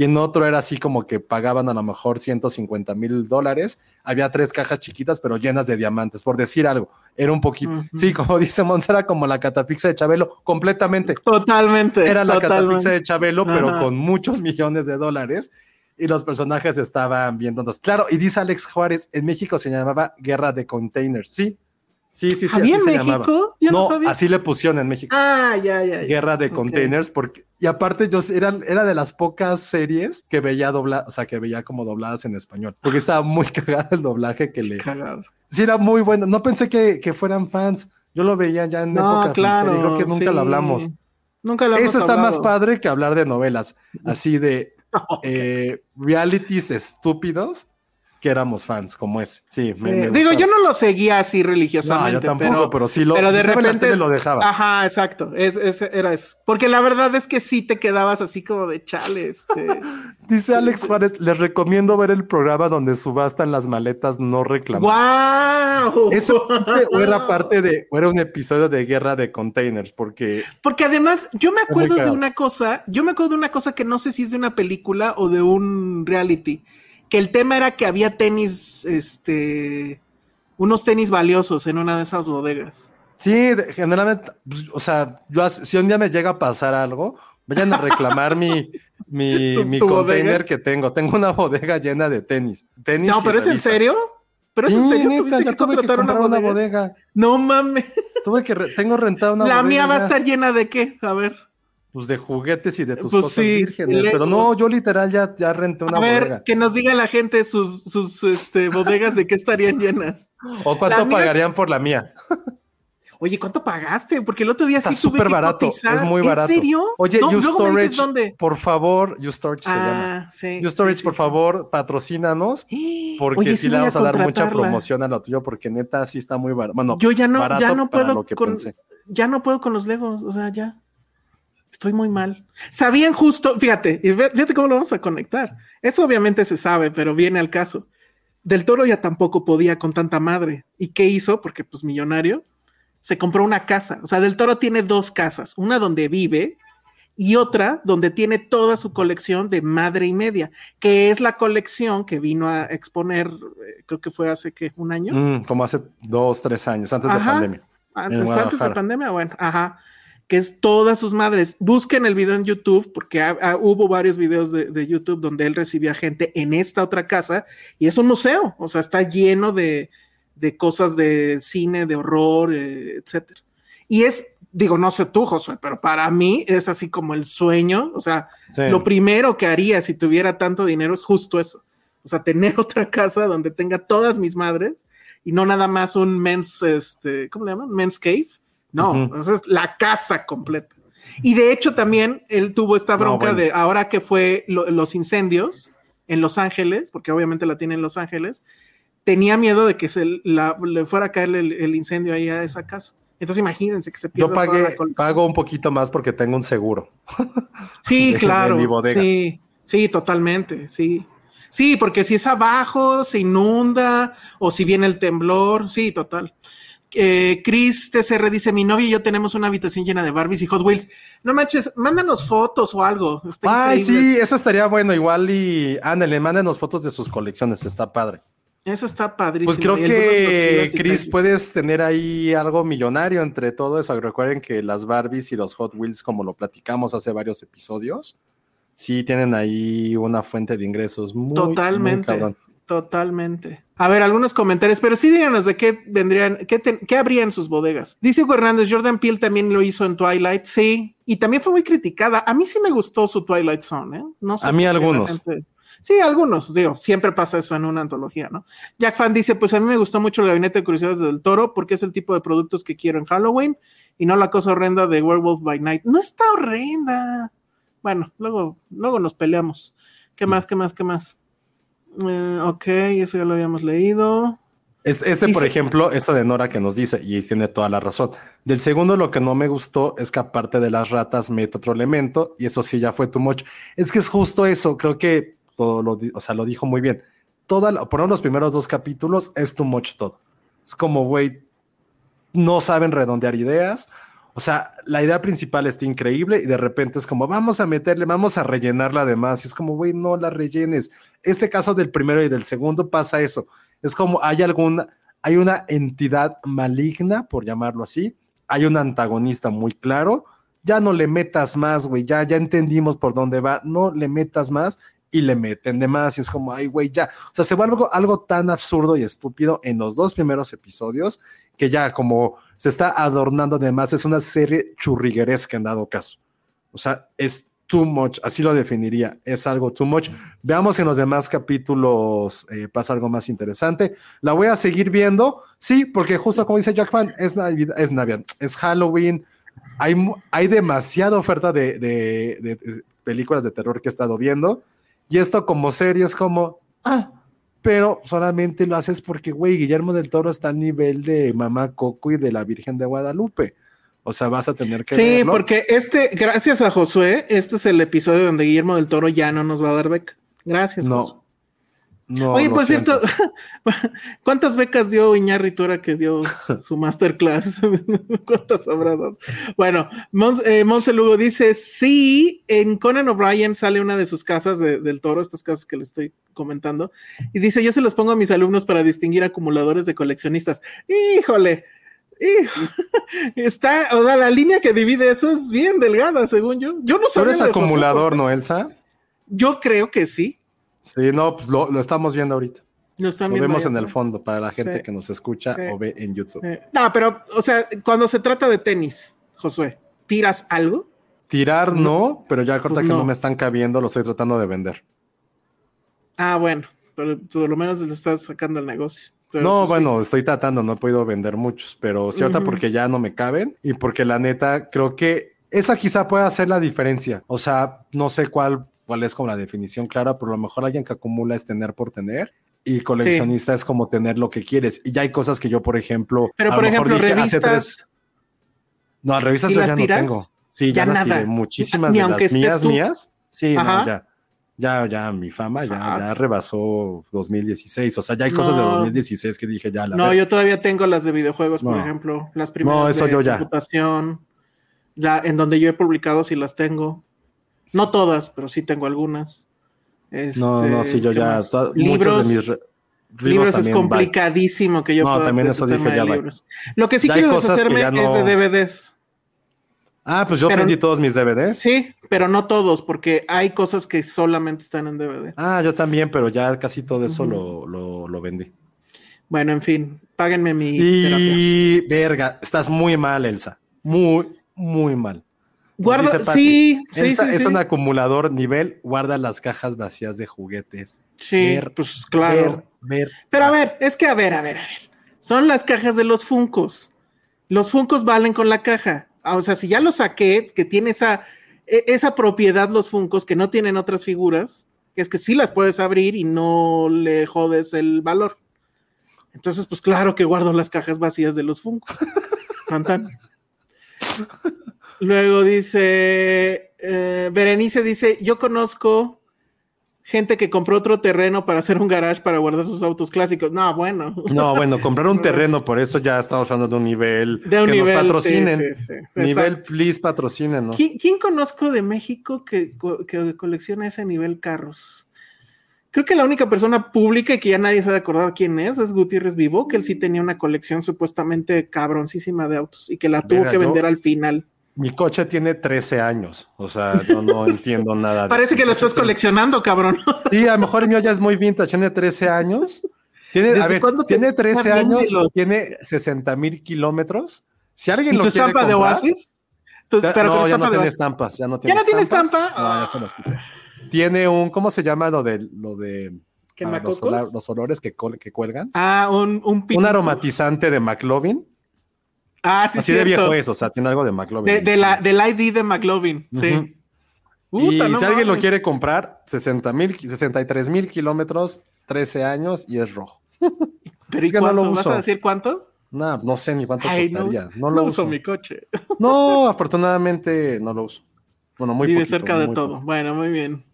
y en otro era así como que pagaban a lo mejor 150 mil dólares. Había tres cajas chiquitas, pero llenas de diamantes, por decir algo. Era un poquito, sí, como dice Mons, era como la catafixa de Chabelo, completamente. Totalmente. Era la totalmente. catafixa de Chabelo, pero con muchos millones de dólares. Y los personajes estaban viendo. Claro, y dice Alex Juárez, en México se llamaba Guerra de Containers. Sí, Sí, sí, sí. ¿Había así en se México? llamaba. Yo no no, sabía. así le pusieron en México. Ah, ya, ya. ya. Guerra de. Containers, porque, y aparte yo era, era de las pocas series que veía dobladas, o sea, que veía como dobladas en español, porque estaba muy cagado el doblaje que le... Cagado. Sí, era muy bueno, no pensé que, que fueran fans, yo lo veía ya en No, época claro. Creo que nunca sí. lo hablamos. Nunca lo Eso está más padre que hablar de novelas, así de eh, realities estúpidos que éramos fans, como ese. Sí, Sí. me, me Digo, yo no lo seguía así No, religiosamente. yo tampoco, pero, pero, sí lo pero de repente lo dejaba. Ajá, exacto. Es, es- era eso. Porque la verdad es que sí te quedabas así como de chale. Este. Dice Alex Juárez, les recomiendo ver el programa donde subastan las maletas no reclamadas. ¡Wow! Eso era parte de, o era un episodio de guerra de containers, porque Porque además, yo me acuerdo de una cosa, yo me acuerdo de una cosa que no sé si es de una película o de un reality, que el tema era que había tenis, este, unos tenis valiosos en una de esas bodegas. sí, generalmente, pues, o sea, yo si un día me llega a pasar algo, vayan a reclamar mi, mi, ¿Su- mi container bodega? que tengo. Tengo una bodega llena de tenis. tenis No, pero es en serio. Pero es Sí, en serio. neta, ¿Tuviste ya que tuve que comprar una bodega. No mames. Tuve que, re- tengo rentada una La bodega. mía va a estar llena de qué? A ver. Pues de juguetes y de tus Pues cosas sí, vírgenes. Pero no, yo literal ya, ya renté una a ver, bodega. que nos diga la gente sus, sus este, bodegas de qué estarían llenas. ¿O cuánto las mías- pagarían por la mía? Oye, ¿cuánto pagaste? Porque el otro día Está sí súper barato, es muy ¿En barato. serio? Oye, No, You luego me dices Storage, dónde. por favor, You Storage se llama. Ah, sí. You Storage, sí, por sí, favor, patrocínanos, porque Oye, sí, le vamos a, dar mucha promoción a lo tuyo, porque neta sí está muy barato. Bueno, Yo ya no, ya no puedo con, pensé. ya no puedo con los Legos, o sea, ya. Estoy muy mal. Sabían justo, fíjate, y fíjate cómo lo vamos a conectar. Eso obviamente se sabe, pero viene al caso. Del Toro ya tampoco podía con tanta madre. ¿Y qué hizo? Porque pues millonario, se compró una casa. O sea, Del Toro tiene dos casas, una donde vive y otra donde tiene toda su colección de madre y media, que es la colección que vino a exponer, eh, creo que fue hace que un año. Mm, como hace dos, tres años, antes de Ajá. pandemia. Antes, antes de pandemia, bueno, ajá. Que es todas sus madres. Busquen el video en YouTube, porque ha- ha- hubo varios videos de, de YouTube donde él recibía gente en esta otra casa y es un museo, o sea, está lleno de, de cosas de cine, de horror, eh, etcétera. Y es, digo, no sé tú, Josué, pero para mí es así como el sueño, o sea, Sí. lo primero que haría si tuviera tanto dinero es justo eso. O sea, tener otra casa donde tenga todas mis madres y no nada más un men's, este, ¿cómo le llaman? Men's cave. No, Ujú. esa es la casa completa. Y de hecho también él tuvo esta No, bronca bueno. de ahora que fue lo- los incendios en Los Ángeles, porque obviamente la tiene en Los Ángeles, tenía miedo de que se la- le fuera a caer el, el incendio ahí a esa casa. Entonces imagínense que se pierda Yo toda pagué, la pago un poquito más porque tengo un seguro. Sí, de- de claro. mi bodega. Sí, sí, totalmente, sí. Sí, porque si es abajo, se inunda, o si viene el temblor, sí, total. Eh, Chris TCR dice: Mi novia y yo tenemos una habitación llena de Barbies y Hot Wheels. No manches, mándanos fotos o algo. Está Ay, increíble. sí, eso estaría bueno. Igual y ándale, mándenos fotos de sus colecciones, está padre. Eso está padrísimo. Pues creo que, Chris, puedes tener ahí algo millonario entre todo eso. Recuerden que las Barbies y los Hot Wheels, como lo platicamos hace varios episodios, sí tienen ahí una fuente de ingresos muy, muy Totalmente. cabrón. Totalmente. A ver, algunos comentarios, pero sí díganos de qué vendrían, qué, qué habría en sus bodegas. Dice Hugo Hernández, Jordan Peele también lo hizo en Twilight, sí, y también fue muy criticada. A mí sí me gustó su Twilight Zone, ¿eh? No sé A mí algunos. Sí, algunos, digo, siempre pasa eso en una antología, ¿no? Jack Fan dice, pues a mí me gustó mucho el Gabinete de Curiosidades del Toro porque es el tipo de productos que quiero en Halloween y no la cosa horrenda de Werewolf by Night. No está horrenda. Bueno, luego, luego nos peleamos. ¿Qué más, qué más, qué más? Eh, ok, eso ya lo habíamos leído. Es, ese, por ejemplo, eso de Nora que nos dice, y tiene toda la razón. Del segundo, lo que no me gustó es que aparte de las ratas mete otro elemento, y eso sí ya fue too much. Es que es justo eso, creo que todo lo, o sea, lo dijo muy bien. Toda, por los primeros dos capítulos es too much todo. Es como, güey, no saben redondear ideas. O sea, la idea principal está increíble y de repente es como, vamos a meterle, vamos a rellenarla además. Y es como, güey, no la rellenes. Este caso del primero y del segundo pasa eso es como hay alguna, hay una entidad maligna, por llamarlo así, hay un antagonista muy claro, ya no le metas más, güey, ya, ya entendimos por dónde va, no le metas más y le meten de más y es como, ay, güey, ya. O sea, se vuelve algo, algo tan absurdo y estúpido en los dos primeros episodios que ya como se está adornando de más, es una serie churrigueresca en dado caso. O sea, es too much, así lo definiría, es algo too much. Veamos si en los demás capítulos eh, pasa algo más interesante. La voy a seguir viendo, sí, porque justo como dice Jack Fan, es Navidad, es, Navidad, es Halloween, hay, hay demasiada oferta de, de, películas de terror que he estado viendo, y esto como serie es como, ah, pero solamente lo haces porque, güey, Guillermo del Toro está al nivel de Mamá Coco y de la Virgen de Guadalupe. O sea, vas a tener que. Sí, porque este, gracias a Josué, este es el episodio donde Guillermo del Toro ya no nos va a dar beca. Gracias, no. No, Oye, por cierto, ¿cuántas becas dio Iñárritu ahora que dio su masterclass? ¿Cuántas habrá dado? Bueno, eh, Monse Lugo dice, sí, en Conan O'Brien sale una de sus casas del toro, estas casas que le estoy comentando, y dice, yo se los pongo a mis alumnos para distinguir acumuladores de coleccionistas. Híjole, está, o sea, la línea que divide eso es bien delgada, según yo. Yo no sé. ¿Tú eres acumulador, no, Elsa? Yo creo que sí. Sí, no, pues lo, estamos viendo ahorita. Lo, vemos en el fondo para la gente que nos escucha o ve en YouTube. No, pero, o sea, cuando se trata de tenis, Josué, ¿tiras algo? Tirar no, pero ya corta pues que no. me están cabiendo, lo estoy tratando de vender. Ah, bueno, pero por lo menos le estás sacando el negocio no, pues bueno, estoy tratando, no he podido vender muchos, pero cierta porque ya no me caben y porque la neta creo que esa quizá pueda hacer la diferencia. O sea, no sé cuál, cuál es como la definición clara, pero a lo mejor alguien que acumula es tener por tener y coleccionista es como tener lo que quieres. Y ya hay cosas que yo, por ejemplo, pero por ejemplo, revistas. No, revistas yo ya no tengo. Sí, ya, las tiré muchísimas de las mías, mías. Sí, no, ya ya, ya mi fama ya, ya, rebasó 2016. O sea, ya hay cosas de 2016 que dije ya. La no, yo todavía tengo las de videojuegos, por ejemplo. Las primeras no, eso de yo computación. Ya. en donde yo he publicado, sí las tengo. No todas, pero sí tengo algunas. no, no, sí, yo ya. Libros. De mis libros, es complicadísimo que yo no, también eso dije ya libros. Lo que sí quiero deshacerme es de DVDs. Ah, pues yo vendí todos mis DVDs. Sí, pero no todos, porque hay cosas que solamente están en DVD. Ah, yo también, pero ya casi todo eso lo, lo, vendí. Bueno, en fin, páguenme mi. Y verga, estás muy mal, Elsa. Muy, muy mal. Guarda, sí, sí, es un acumulador nivel, guarda las cajas vacías de juguetes. Sí, pues claro. Ver, Pero a ver, es que a ver, a ver, a ver. Son las cajas de los Funcos. Los Funcos valen con la caja. Ah, o sea, si ya lo saqué, que tiene esa, e, esa propiedad los Funcos que no tienen otras figuras, que es que sí las puedes abrir y no le jodes el valor. Entonces, pues claro que guardo las cajas vacías de los Funcos. Luego dice, eh, Berenice dice, yo conozco gente que compró otro terreno para hacer un garage para guardar sus autos clásicos. No, bueno. No, bueno, comprar un terreno, por eso ya estamos hablando de un nivel de un que nivel, nos patrocinen. nivel, please, patrocinen. ¿Quién, conozco de México que, colecciona ese nivel carros? Creo que la única persona pública y que ya nadie se ha de acordar quién es es Gutiérrez Vivo, que él sí tenía una colección supuestamente cabroncísima de autos y que la tuvo que vender al final. Mi coche tiene 13 años, o sea, yo no entiendo nada. Parece que lo estás coleccionando, cabrón. Sí, a lo mejor el mío ya es muy vintage, tiene 13 años. Tiene, a ver, tiene 13 años, tiene 60 mil kilómetros. Si alguien lo tu quiere estampa de Oasis? pero no, ya no tiene estampas, ya no tiene ¿Ya no tiene estampa? No, ya se las quité. Tiene un, ¿cómo se llama lo de, lo de ah, los, los, olores que, que cuelgan? Ah, un, un, un aromatizante de McLovin. Ah, sí, Así de viejo es, o sea, tiene algo de McLovin. De, la, del ID de McLovin, sí. y no si alguien lo quiere comprar, 60 mil, 63 mil kilómetros, 13 años y es rojo. Pero ¿y es que no lo ¿Vas uso. a decir cuánto? No, no sé ni cuánto Ay, costaría. No, lo uso mi coche. No, afortunadamente no lo uso. Bueno, muy Vive poquito, cerca de todo. poco. Bueno, muy bien.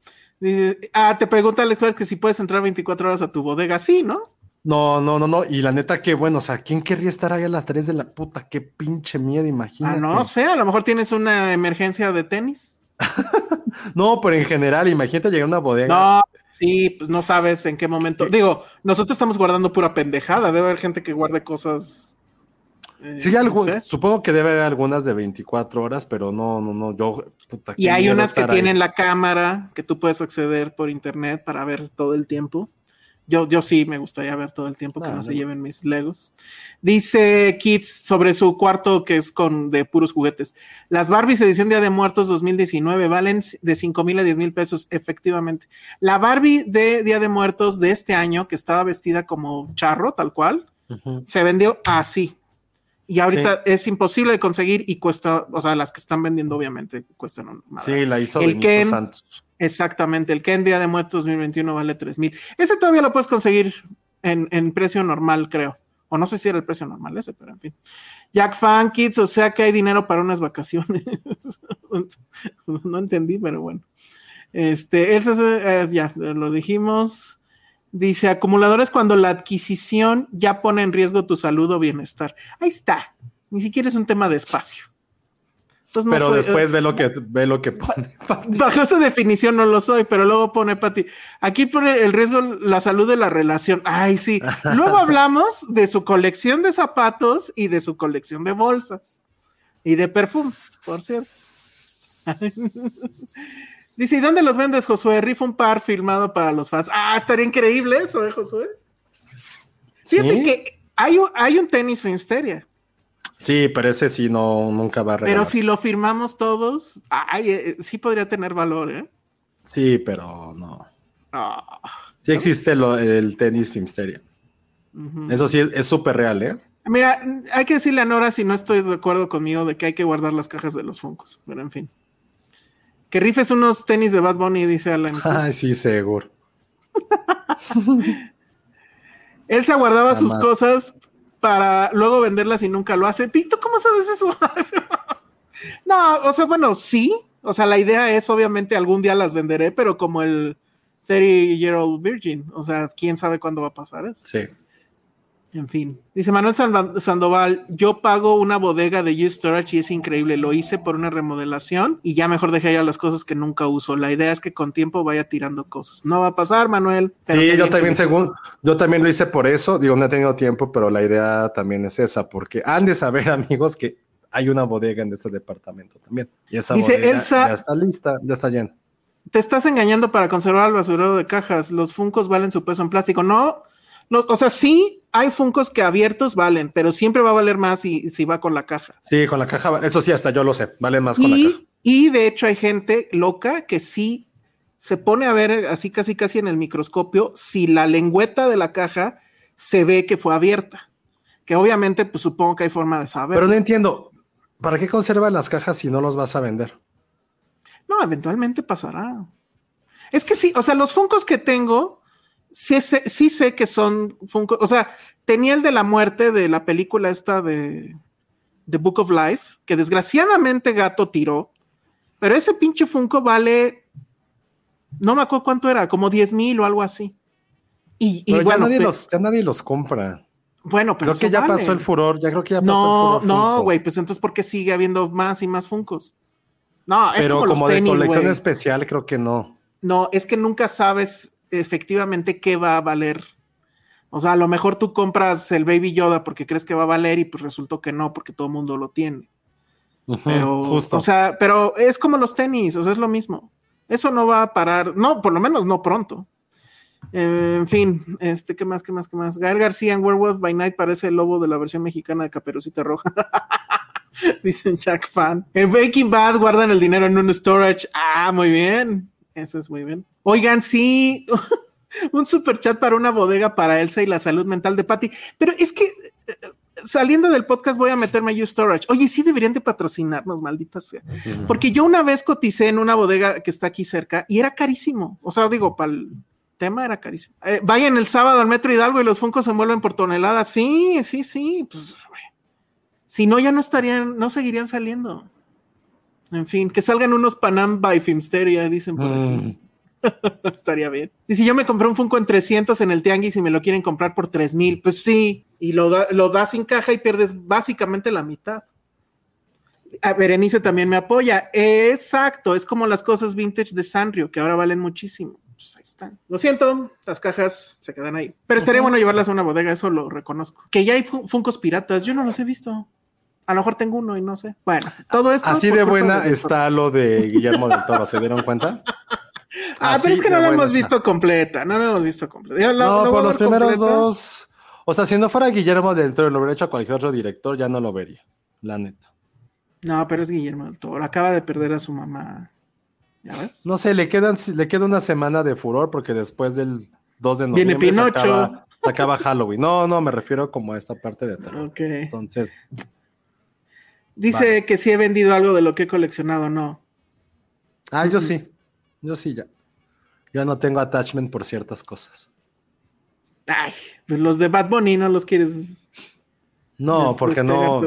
Dice, ah, te pregunta Alex que si puedes entrar 24 horas a tu bodega. Sí, ¿no? No, no, no, no. Y la neta, que bueno, o sea, ¿quién querría estar ahí a las 3 de la puta? Qué pinche miedo, imagínate. Ah, no sé, a lo mejor tienes una emergencia de tenis. No, pero en general, imagínate llegar a una bodega. No, sí, pues no sabes en qué momento. Digo, nosotros estamos guardando pura pendejada. Debe haber gente que guarde cosas. eh, Sí, no algo, sé. supongo que debe haber algunas de 24 horas, pero no, no, no, yo, puta, Y hay unas que ahí. tienen la cámara que tú puedes acceder por internet para ver todo el tiempo. Yo, yo sí me gustaría ver todo el tiempo que No, no, no. se lleven mis Legos. Dice Kids sobre su cuarto que es con de puros juguetes. Las Barbies edición Día de Muertos 2019 valen de 5 mil a 10 mil pesos, efectivamente. La Barbie de Día de Muertos de este año, que estaba vestida como charro, tal cual, se vendió así. Y ahorita es imposible de conseguir y cuesta, o sea, las que están vendiendo obviamente cuestan un. Sí, la hizo El Benito Ken- Santos. Exactamente, el Ken Día de Muertos 2021 vale 3 mil. Ese todavía lo puedes conseguir en, en precio normal, creo. O no sé si era el precio normal ese, pero en fin. Jack Fan Kids, o sea que hay dinero para unas vacaciones. no entendí, pero bueno. Este, ese es, eh, ya lo dijimos. Dice, acumuladores cuando la adquisición ya pone en riesgo tu salud o bienestar. Ahí está. Ni siquiera es un tema de espacio. Entonces, no Pero soy- después ve lo que ve lo que pone. Bajo esa definición no lo soy, pero luego pone Pati. Aquí pone el riesgo, la salud de la relación. Ay, sí. Luego hablamos de su colección de zapatos y de su colección de bolsas y de perfumes, por cierto. Dice, ¿y dónde los vendes, Josué? Rifa un par filmado para los fans. Ah, estaría increíble eso, ¿eh, Josué? Fíjate ¿Sí? que hay un, hay un tenis Filmsteria, Sí, pero ese sí no nunca va a pero regalarse. si lo firmamos todos, ay, eh, sí podría tener valor, ¿eh? Sí, pero no. Ah. Sí existe lo- el tenis Filmsteria. Eso sí es- súper real, ¿eh? Mira, hay que decirle a Nora si no estoy de acuerdo conmigo de que hay que guardar las cajas de los Funkos, pero en fin. Que rifes unos tenis de Bad Bunny, dice Alan. Ay, sí, seguro. Elsa guardaba Nada sus cosas para luego venderlas y nunca lo hace. Pito, ¿cómo sabes eso? no, o sea, bueno, sí. O sea, la idea es obviamente algún día las venderé, pero como el 30 Year Old Virgin. O sea, quién sabe cuándo va a pasar eso. Sí. En fin, dice Manuel Sand- Sandoval, yo pago una bodega de U-Storage y es increíble, lo hice por una remodelación y ya mejor dejé ya las cosas que nunca uso. La idea es que con tiempo vaya tirando cosas. No va a pasar, Manuel. Sí, yo también, según, yo también lo hice por eso. Digo, no he tenido tiempo, pero la idea también es esa, porque han de saber, amigos, que hay una bodega en este departamento también. Y esa Dice bodega Elsa- ya está lista, ya está llena. Te estás engañando para conservar el basurero de cajas. Los funcos valen su peso en plástico. No, los- o sea, sí hay funcos que abiertos valen, pero siempre va a valer más si, si va con la caja. Sí, con la caja, eso sí, hasta yo lo sé, vale más con la caja. Y, y de hecho hay gente loca que sí se pone a ver así casi casi en el microscopio si la lengüeta de la caja se ve que fue abierta. Que obviamente, pues supongo que hay forma de saber. Pero no entiendo, ¿para qué conservas las cajas si no los vas a vender? No, eventualmente pasará. Es que sí, o sea, los funcos que tengo, sí, sé- sí sé que son funcos. O sea, tenía el de la muerte de la película esta de The Book of Life, que desgraciadamente Gato tiró, pero ese pinche funco vale, no me acuerdo cuánto era, como 10 mil o algo así. Y, y Pero bueno, ya, nadie los, ya nadie los compra. bueno, pero Creo que ya vale. pasó el furor, ya creo que ya pasó No, el furor. no, Funko. güey, pues entonces, ¿por qué sigue habiendo más y más funcos? No, es Pero como, como, los de colección especial, creo que no. No, es que nunca sabes efectivamente qué va a valer. O sea, a lo mejor tú compras el Baby Yoda porque crees que va a valer y pues resultó que no, porque todo el mundo lo tiene. Pero, justo. o sea, pero es como los tenis, o sea, es lo mismo. Eso no va a parar, no, por lo menos no pronto. Eh, en fin, este, ¿qué más, qué más, qué más? Gael García en Werewolf by Night parece el lobo de la versión mexicana de Caperucita Roja. Dicen Jack Fan. En Breaking Bad guardan el dinero en un storage. Ah, muy bien. Eso es muy bien. Oigan, sí, un super chat para una bodega para Elsa y la salud mental de Patty. Pero es que, eh, saliendo del podcast voy a meterme a U-Storage. Oye, sí deberían de patrocinarnos, maldita sea. Porque yo una vez coticé en una bodega que está aquí cerca y era carísimo. O sea, digo, para el tema era carísimo. Eh, vayan el sábado al Metro Hidalgo y los Funcos se mueven por toneladas. Sí, sí, sí. Pues, si no, ya no estarían, no seguirían saliendo. En fin, que salgan unos Panam by Filmsteria, dicen por aquí. Mm. Estaría bien. Y si yo me compré un Funko en 300 en el Tianguis y me lo quieren comprar por 3000, pues sí, y lo, da, lo das sin caja y pierdes básicamente la mitad. A Berenice también me apoya. Exacto, es como las cosas vintage de Sanrio, que ahora valen muchísimo. Pues ahí están. Lo siento, las cajas se quedan ahí. Pero estaría bueno llevarlas a una bodega, eso lo reconozco. Que ya hay fu- Funkos piratas, yo no los he visto. A lo mejor tengo uno y no sé. Bueno, todo esto. Así de buena está lo de Guillermo del Toro, ¿se dieron cuenta? Ah, Así pero es que no buena hemos está. visto completa, no la hemos visto completa. Yo no, por los primeros completa. dos. O sea, si no fuera Guillermo del Toro, lo hubiera hecho a cualquier otro director, ya no lo vería. La neta. No, pero es Guillermo del Toro. Acaba de perder a su mamá. ¿Ya ves? No sé, le quedan, le queda una semana de furor porque después del 2 de Viene noviembre se Pinocho. acaba, se acaba Halloween. No, no, me refiero como a esta parte de terror. Ok. Entonces, Dice que sí he vendido algo de lo que he coleccionado, no. ah, yo sí. Yo sí ya. Yo no tengo attachment por ciertas cosas. Ay, pues los de Bad Bunny no los quieres. No, porque no.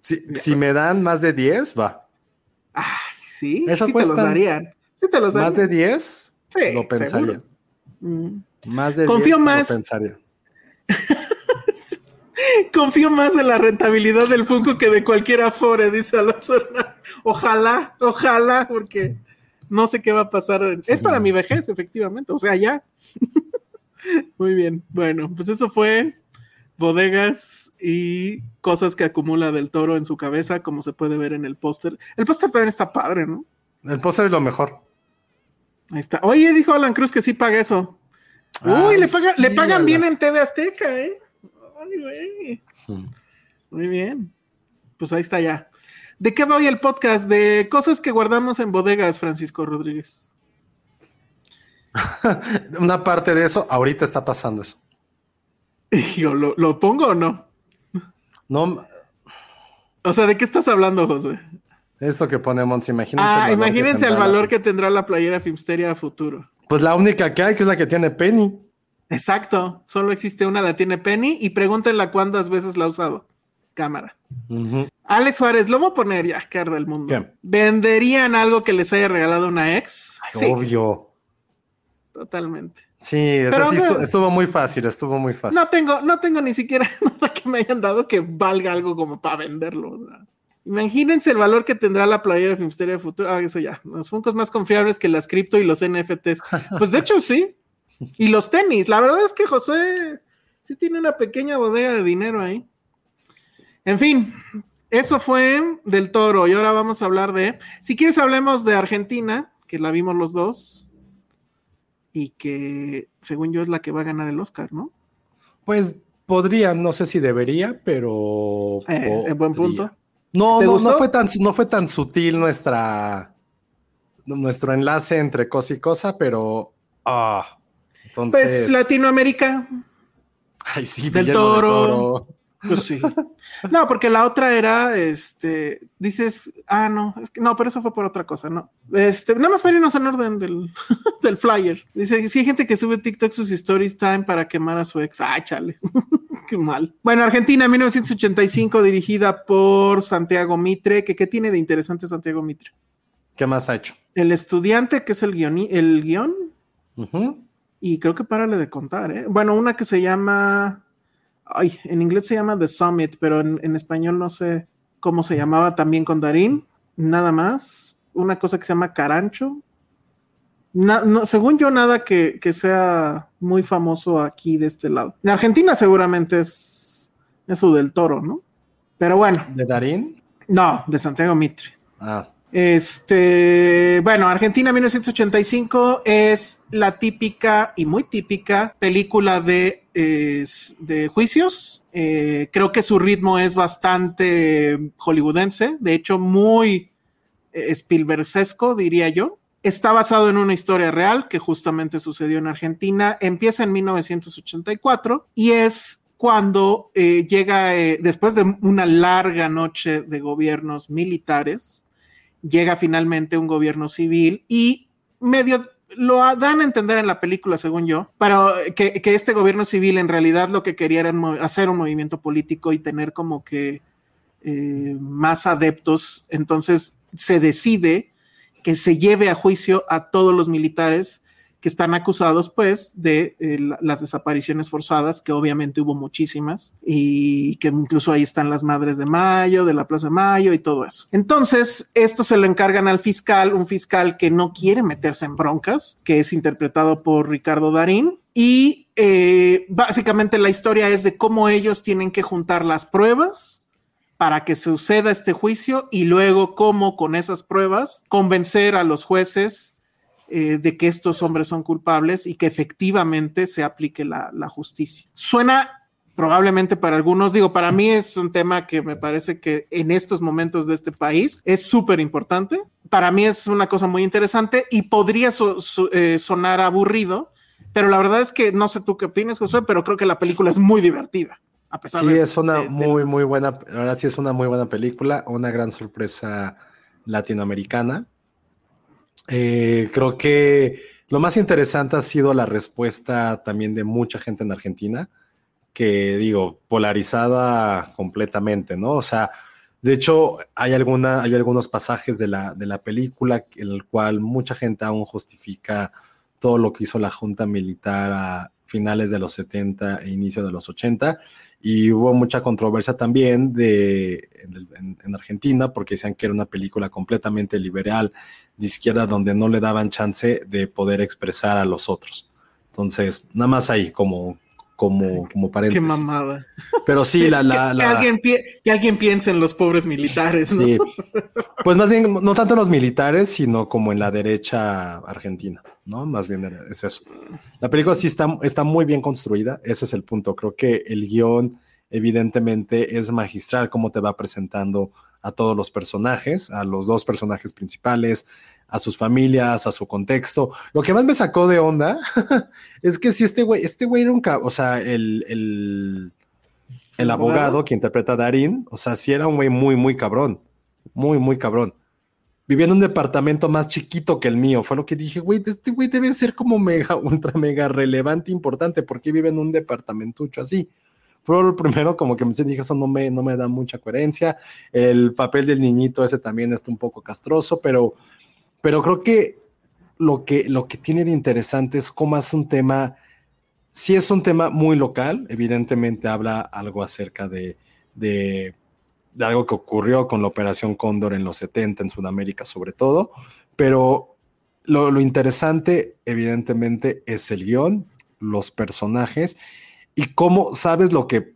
Si, si me dan más de 10, va. Ay, sí, Eso sí te los darían. Sí te los darían. Más de 10, Sí, lo pensaría. Mm. Más de Confío 10, más- lo pensaría. Confío más en la rentabilidad del Funko que de cualquier Afore, dice Alonso. Ojalá, ojalá, porque no sé qué va a pasar. Es para mi vejez, efectivamente. O sea, ya. Muy bien. Bueno, pues eso fue bodegas y cosas que acumula del toro en su cabeza, como se puede ver en el póster. El póster también está padre, ¿no? El póster es lo mejor. Ahí está. Oye, dijo Alan Cruz que sí paga eso. Uy, Ay, le, paga- le sí, pagan bien en TV Azteca, ¿eh? Ay, güey. Mm. Muy bien. Pues ahí está ya. ¿De qué va hoy el podcast? De cosas que guardamos en bodegas, Francisco Rodríguez. Una parte de eso, ahorita está pasando eso. Yo, ¿lo, lo pongo o no? No, O sea, ¿de qué estás hablando, José? esto que ponemos, imagínense. Ah, el valor imagínense el tendrá valor la- que tendrá la playera Filmsteria a futuro. Pues la única que hay, que es la que tiene Penny. Exacto. Solo existe una, la tiene Penny, y pregúntenla cuántas veces la ha usado. Cámara. Alex Suárez, lo voy a poner ya, que arda el mundo. ¿Qué? ¿Venderían algo que les haya regalado una ex? Sí, Obvio. totalmente. Sí, esa Pero sí no- estu- estuvo muy fácil, estuvo muy fácil. No tengo, no tengo ni siquiera nada que me hayan dado que valga algo como para venderlo. o sea. Imagínense el valor que tendrá la playera Filmsteria de futuro. Ah, eso ya. Los Funkos más confiables que las cripto y los NFTs. Pues de hecho sí. Y los tenis. La verdad es que Josué sí tiene una pequeña bodega de dinero ahí. En fin, eso fue del toro. Y ahora vamos a hablar de. Si quieres, hablemos de Argentina, que la vimos los dos. Y que, según yo, es la que va a ganar el Oscar, ¿no? Pues podría, no sé si debería, pero. Eh, en buen punto. No, ¿Te no, no fue tan, no fue tan sutil nuestra nuestro enlace entre cosa y cosa, pero ah, entonces, Pues Latinoamérica, ay sí, del Guillermo del Toro. pues sí. No, porque la otra era, este, dices, ah, no, es que no, pero eso fue por otra cosa, ¿no? Este, nada más para irnos en orden del, del flyer. Dice, sí hay gente que sube TikTok sus stories time para quemar a su ex. Ah, chale. Qué mal. Bueno, Argentina, 1985, dirigida por Santiago Mitre. que ¿Qué tiene de interesante Santiago Mitre? ¿Qué más ha hecho? El estudiante, que es el, guioni- el guion, Ujú. Y creo que párale de contar, ¿eh? Bueno, una que se llama. Ay, en inglés se llama The Summit, pero en, en español no sé cómo se llamaba también con Darín. Nada más. Una cosa que se llama Carancho. Na- no, según yo, nada que, que sea muy famoso aquí de este lado. En Argentina seguramente es eso del toro, ¿no? Pero bueno, ¿De Darín? no, de Santiago Mitre. Ah, Este, bueno, Argentina 1985 es la típica y muy típica película de, juicios. Eh, creo que su ritmo es bastante hollywoodense, de hecho muy eh, diría yo. Está basado en una historia real que justamente sucedió en Argentina. Empieza en 1984 y es cuando eh, llega, eh, después de una larga noche de gobiernos militares, llega finalmente un gobierno civil y medio lo dan a entender en la película, según yo, pero que, que este gobierno civil en realidad lo que quería era hacer un movimiento político y tener como que eh, más adeptos. Entonces se decide que se lleve a juicio a todos los militares que están acusados pues de eh, las desapariciones forzadas, que obviamente hubo muchísimas, y que incluso ahí están las Madres de Mayo, de la Plaza de Mayo y todo eso. Entonces, esto se lo encargan al fiscal, un fiscal que no quiere meterse en broncas, que es interpretado por Ricardo Darín, y eh, básicamente la historia es de cómo ellos tienen que juntar las pruebas para que suceda este juicio y luego cómo con esas pruebas convencer a los jueces eh, de que estos hombres son culpables y que efectivamente se aplique la, justicia. Suena probablemente para algunos, digo, para mí es un tema que me parece que en estos momentos de este país es súper importante. Para mí es una cosa muy interesante y podría eh, sonar aburrido, pero la verdad es que no sé tú qué opinas, José, pero creo que la película es muy divertida. A pesar sí, es una muy, muy buena, ahora sí es una muy buena película, una gran sorpresa latinoamericana. Eh, creo que lo más interesante ha sido la respuesta también de mucha gente en Argentina, que digo, polarizada completamente, ¿no? O sea, de hecho, hay, alguna, hay algunos pasajes de la, de la película en el cual mucha gente aún justifica todo lo que hizo la Junta Militar a finales de los 70 e inicio de los 80 y hubo mucha controversia también de, en, Argentina porque decían que era una película completamente liberal de izquierda donde no le daban chance de poder expresar a los otros. Entonces, nada más ahí como, como, como paréntesis. Qué mamada. Pero sí, la... la, que, alguien que, alguien piense en los pobres militares, ¿no? Sí. Pues más bien, no tanto en los militares, sino como en la derecha argentina, ¿no? Más bien es eso. La película sí está, está muy bien construida, ese es el punto. Creo que el guion evidentemente es magistral, cómo te va presentando a todos los personajes, a los dos personajes principales, a sus familias, a su contexto. Lo que más me sacó de onda es que si este güey, este güey era un, o sea, el, el, el abogado que interpreta a Darín, o sea, sí era un güey muy, muy cabrón, muy, muy cabrón. Vivía en un departamento más chiquito que el mío. Fue lo que dije, güey, este güey debe ser como mega, ultra, mega relevante, importante, porque vive en un departamentucho así. Fue lo primero como que me dije, eso no me, no me da mucha coherencia. El papel del niñito ese también está un poco castroso, pero pero creo que lo que, lo que tiene de interesante es cómo es un tema, si es un tema muy local, evidentemente habla algo acerca de, de, algo que ocurrió con la Operación Cóndor en los 70 en Sudamérica sobre todo, pero lo, lo interesante evidentemente es el guion, los personajes y cómo sabes lo que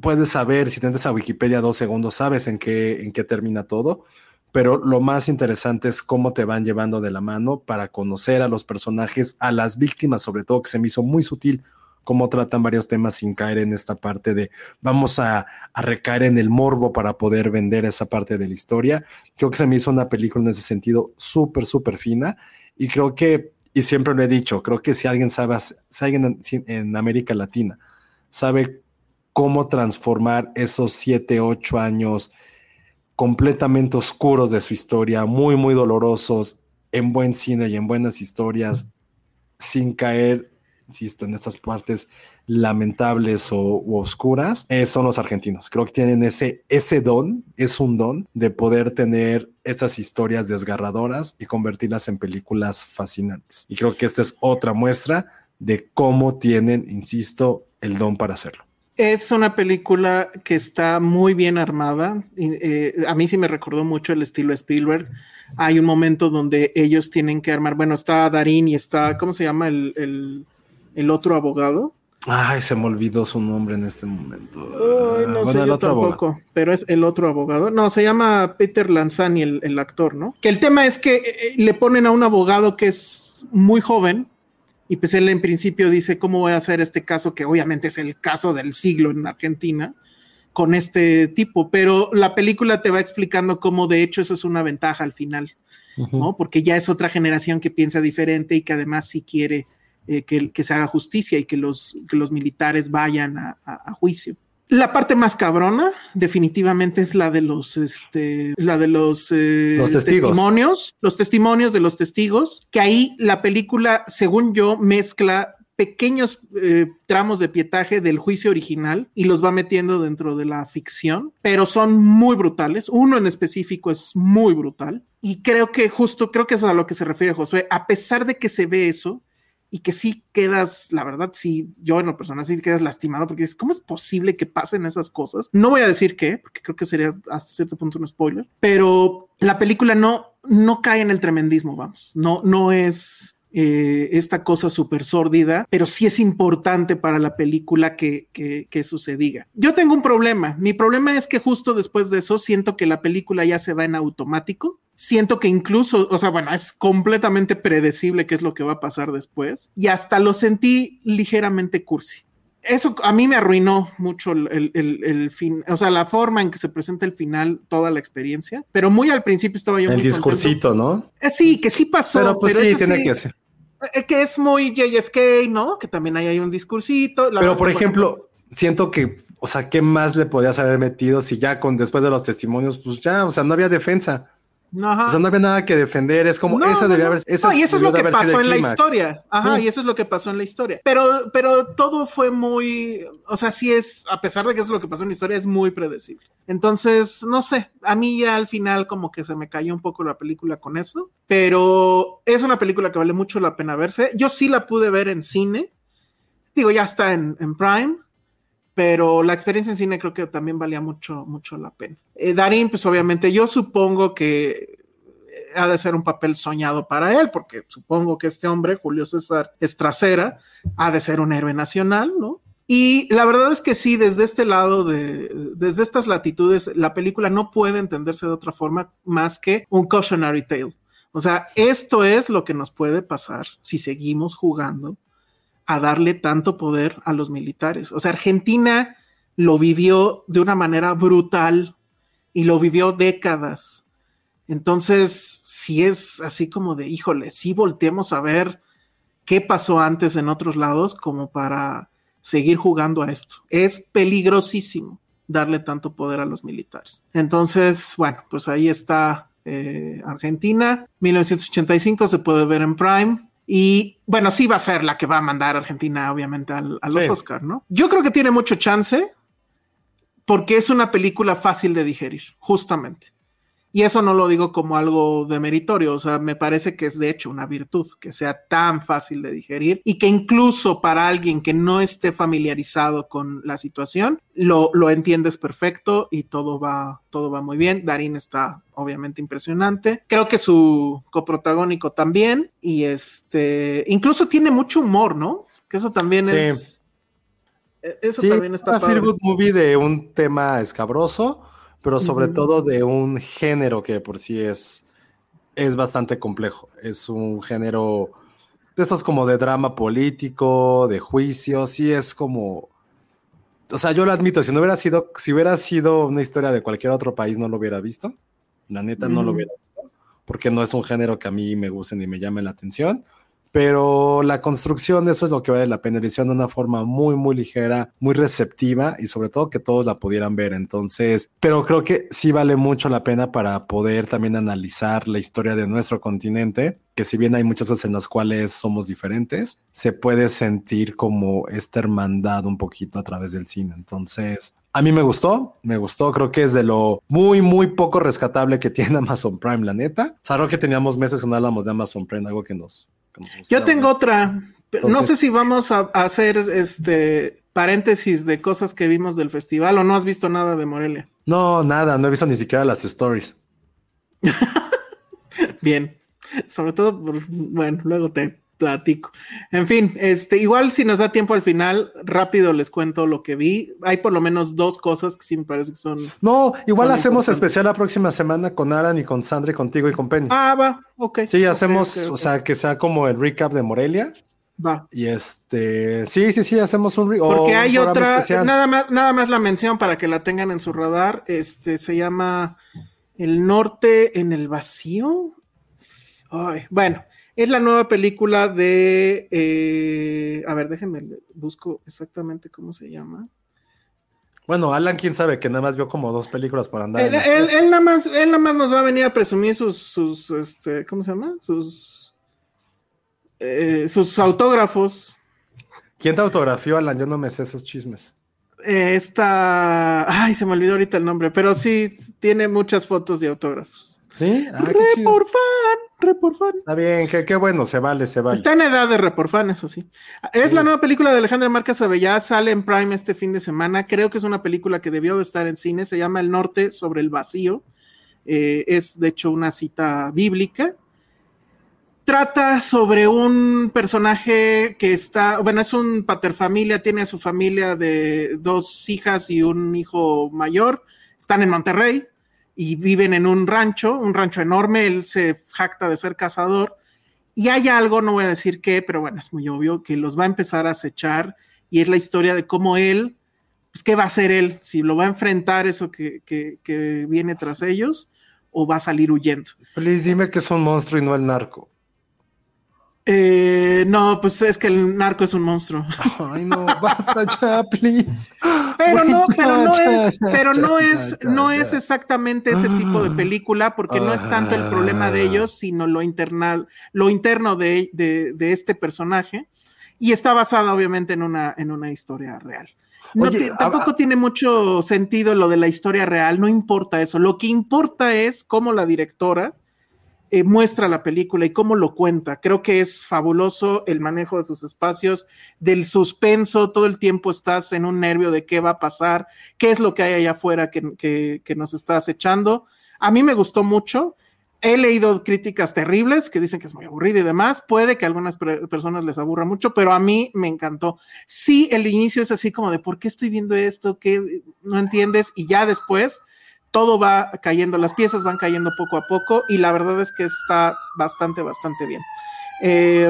puedes saber, si te a Wikipedia dos segundos, sabes en qué, en qué termina todo, pero lo más interesante es cómo te van llevando de la mano para conocer a los personajes, a las víctimas, sobre todo, que se me hizo muy sutil cómo tratan varios temas sin caer en esta parte de vamos a, recaer en el morbo para poder vender esa parte de la historia. Creo que se me hizo una película en ese sentido súper, súper fina y creo que, y siempre lo he dicho, creo que si alguien sabe, si alguien en América Latina sabe cómo transformar esos siete, ocho años completamente oscuros de su historia, muy, muy dolorosos, en buen cine y en buenas historias, sin caer, insisto, en estas partes lamentables o oscuras, eh, son los argentinos. Creo que tienen ese, ese don, es un don de poder tener estas historias desgarradoras y convertirlas en películas fascinantes. Y creo que esta es otra muestra de cómo tienen, insisto, el don para hacerlo. Es una película que está muy bien armada. Eh, a mí sí me recordó mucho el estilo Spielberg. Hay un momento donde ellos tienen que armar, bueno, está Darín y está, ¿cómo se llama el, otro abogado? Ay, se me olvidó su nombre en este momento. no sé, yo tampoco, pero es el otro abogado. No, se llama Peter Lanzani, el, el actor, ¿no? Que el tema es que eh, le ponen a un abogado que es muy joven, y pues él en principio dice, ¿cómo voy a hacer este caso? Que obviamente es el caso del siglo en Argentina con este tipo, pero la película te va explicando cómo de hecho eso es una ventaja al final, ¿no? Porque ya es otra generación que piensa diferente y que además sí quiere eh, que, se haga justicia y que los, los militares vayan a, juicio. La parte más cabrona, definitivamente, es la de los, este, la de los, eh, testimonios, los testimonios de los testigos, que ahí la película, según yo, mezcla pequeños eh, tramos de pietaje del juicio original y los va metiendo dentro de la ficción, pero son muy brutales. Uno en específico es muy brutal. Y creo que justo, creo que es a lo que se refiere Josué, a pesar de que se ve eso, y que sí quedas, la verdad, sí, yo en lo personal sí quedas lastimado porque dices, ¿cómo es posible que pasen esas cosas? No voy a decir qué, porque creo que sería hasta cierto punto un spoiler, pero la película no, no cae en el tremendismo, vamos, no, no es eh, esta cosa súper sórdida, pero sí es importante para la película que, que, que eso se diga. Yo tengo un problema, mi problema es que justo después de eso siento que la película ya se va en automático siento que incluso, o sea, bueno, es completamente predecible qué es lo que va a pasar después y hasta lo sentí ligeramente cursi. Eso a mí me arruinó mucho el, el, fin, o sea, la forma en que se presenta el final, toda la experiencia, pero muy al principio estaba yo. El discursito, ¿no? Eh, sí, que sí pasó. Pero pues sí, tiene que hacer. Eh, que es muy JFK, ¿no? Que también ahí hay un discursito. pero por ejemplo, siento que, o sea, ¿qué más le podías haber metido si ya con después de los testimonios, pues ya, o sea, no había defensa. O sea, no había nada que defender, es como, eso debía haber... Eso y eso es lo que pasó en la historia. Ajá, y eso es lo que pasó en la historia. Pero, pero todo fue muy, o sea, sí es, a pesar de que eso es lo que pasó en la historia, es muy predecible. Entonces, no sé, a mí ya al final como que se me cayó un poco la película con eso, pero es una película que vale mucho la pena verse. Yo sí la pude ver en cine, digo, ya está en, en Prime, pero la experiencia en cine creo que también valía mucho, mucho la pena. Eh, Darín, pues obviamente yo supongo que ha de ser un papel soñado para él, porque supongo que este hombre, Julio César Estracera, ha de ser un héroe nacional, ¿no? Y la verdad es que sí, desde este lado, de, desde estas latitudes, la película no puede entenderse de otra forma más que un cautionary tale. O sea, esto es lo que nos puede pasar si seguimos jugando a darle tanto poder a los militares. O sea, Argentina lo vivió de una manera brutal y lo vivió décadas. Entonces, si es así como de, híjole, si volteemos a ver qué pasó antes en otros lados como para seguir jugando a esto. Es peligrosísimo darle tanto poder a los militares. Entonces, bueno, pues ahí está eh, Argentina. 1985 se puede ver en Prime. Y bueno, sí va a ser la que va a mandar Argentina, obviamente, a los Oscars, ¿no? Yo creo que tiene mucho chance porque es una película fácil de digerir, justamente. Y eso no lo digo como algo de meritorio, o sea, me parece que es de hecho una virtud, que sea tan fácil de digerir y que incluso para alguien que no esté familiarizado con la situación, lo, lo entiendes perfecto y todo va, todo va muy bien. Darín está obviamente impresionante. Creo que su coprotagónico también y este, incluso tiene mucho humor, ¿no? Que eso también es... E, eso también está... Una feel good movie de un tema escabroso pero sobre todo de un género que por sí es, es bastante complejo. Es un género de estos como de drama político, de juicio, sí es como... O sea, yo lo admito, si no hubiera sido, si hubiera sido una historia de cualquier otro país, no lo hubiera visto. La neta, no lo hubiera visto. Porque no es un género que a mí me guste ni me llame la atención pero la construcción de eso es lo que vale la pena. Hicieron de una forma muy, muy ligera, muy receptiva y sobre todo que todos la pudieran ver. Entonces, pero creo que sí vale mucho la pena para poder también analizar la historia de nuestro continente, que si bien hay muchas cosas en las cuales somos diferentes, se puede sentir como esta hermandad un poquito a través del cine. Entonces, a mí me gustó, me gustó, creo que es de lo muy, muy poco rescatable que tiene Amazon Prime, la neta. O que teníamos meses que no hablamos de Amazon Prime, algo que nos yo tengo otra. no sé si vamos a, hacer este paréntesis de cosas que vimos del festival o no has visto nada de Morelia. No, nada, no he visto ni siquiera las stories. Bien, sobre todo, bueno, luego te platico. En fin, este, igual si nos da tiempo al final, rápido les cuento lo que vi. Hay por lo menos dos cosas que sí me parece que son. No, igual hacemos especial la próxima semana con Aran y con Sandra y contigo y con Penny. Ah, va, ok. Sí, hacemos, o sea, que sea como el recap de Morelia. Va. Y este, sí, sí, sí, hacemos un Porque hay otra, nada más, nada más la mención para que la tengan en su radar. Este se llama El Norte en el Vacío. Ay, bueno, Es la nueva película de. eh, a ver, déjenme, busco exactamente cómo se llama. Bueno, Alan, quién sabe, que nada más vio como dos películas por andar. Él, él- tres. él nada más, él nada más nos va a venir a presumir sus, sus este, ¿cómo se llama? Sus, eh, sus autógrafos. ¿Quién te autografió, Alan? Yo no me sé esos chismes. Eh, esta, ay, se me olvidó ahorita el nombre, pero sí tiene muchas fotos de autógrafos. ¿Sí? Ah, qué re chido. por fan, re por fan. Está bien, qué, qué bueno, se vale, se vale. Está en edad de re por fan, eso sí. Es la nueva película de Alejandra Marcas Avellá, sale en Prime este fin de semana. Creo que es una película que debió de estar en cine. Se llama El Norte sobre el Vacío. Eh, es de hecho una cita bíblica. Trata sobre un personaje que está, bueno, es un paterfamilia, tiene a su familia de dos hijas y un hijo mayor. Están en Monterrey y viven en un rancho, un rancho enorme. Él se jacta de ser cazador. Y hay algo, no voy a decir qué, pero bueno, es muy obvio, que los va a empezar a acechar y es la historia de cómo él, pues qué va a hacer él, si lo va a enfrentar eso que, que- viene tras ellos o va a salir huyendo. Please, dime que es un monstruo y no el narco. Eh, no, pues es que el narco es un monstruo. Ay, no, basta ya, please. Pero no, pero no es, pero no es, no es exactamente ese tipo de película, porque no es tanto el problema de ellos, sino lo internal, lo interno de, de- de este personaje. Y está basada, obviamente, en una, en una historia real. No Oye, tampoco ah. tiene mucho sentido lo de la historia real, no importa eso. Lo que importa es cómo la directora eh, muestra la película y cómo lo cuenta. Creo que es fabuloso el manejo de sus espacios, del suspenso, todo el tiempo estás en un nervio de qué va a pasar, qué es lo que hay allá afuera que, que- nos está acechando. A mí me gustó mucho. He leído críticas terribles que dicen que es muy aburrido y demás. Puede que a algunas per- personas les aburra mucho, pero a mí me encantó. Sí, el inicio es así como de ¿por qué estoy viendo esto? ¿Qué no entiendes? Y ya después todo va cayendo, las piezas van cayendo poco a poco y la verdad es que está bastante, bastante bien. Eh,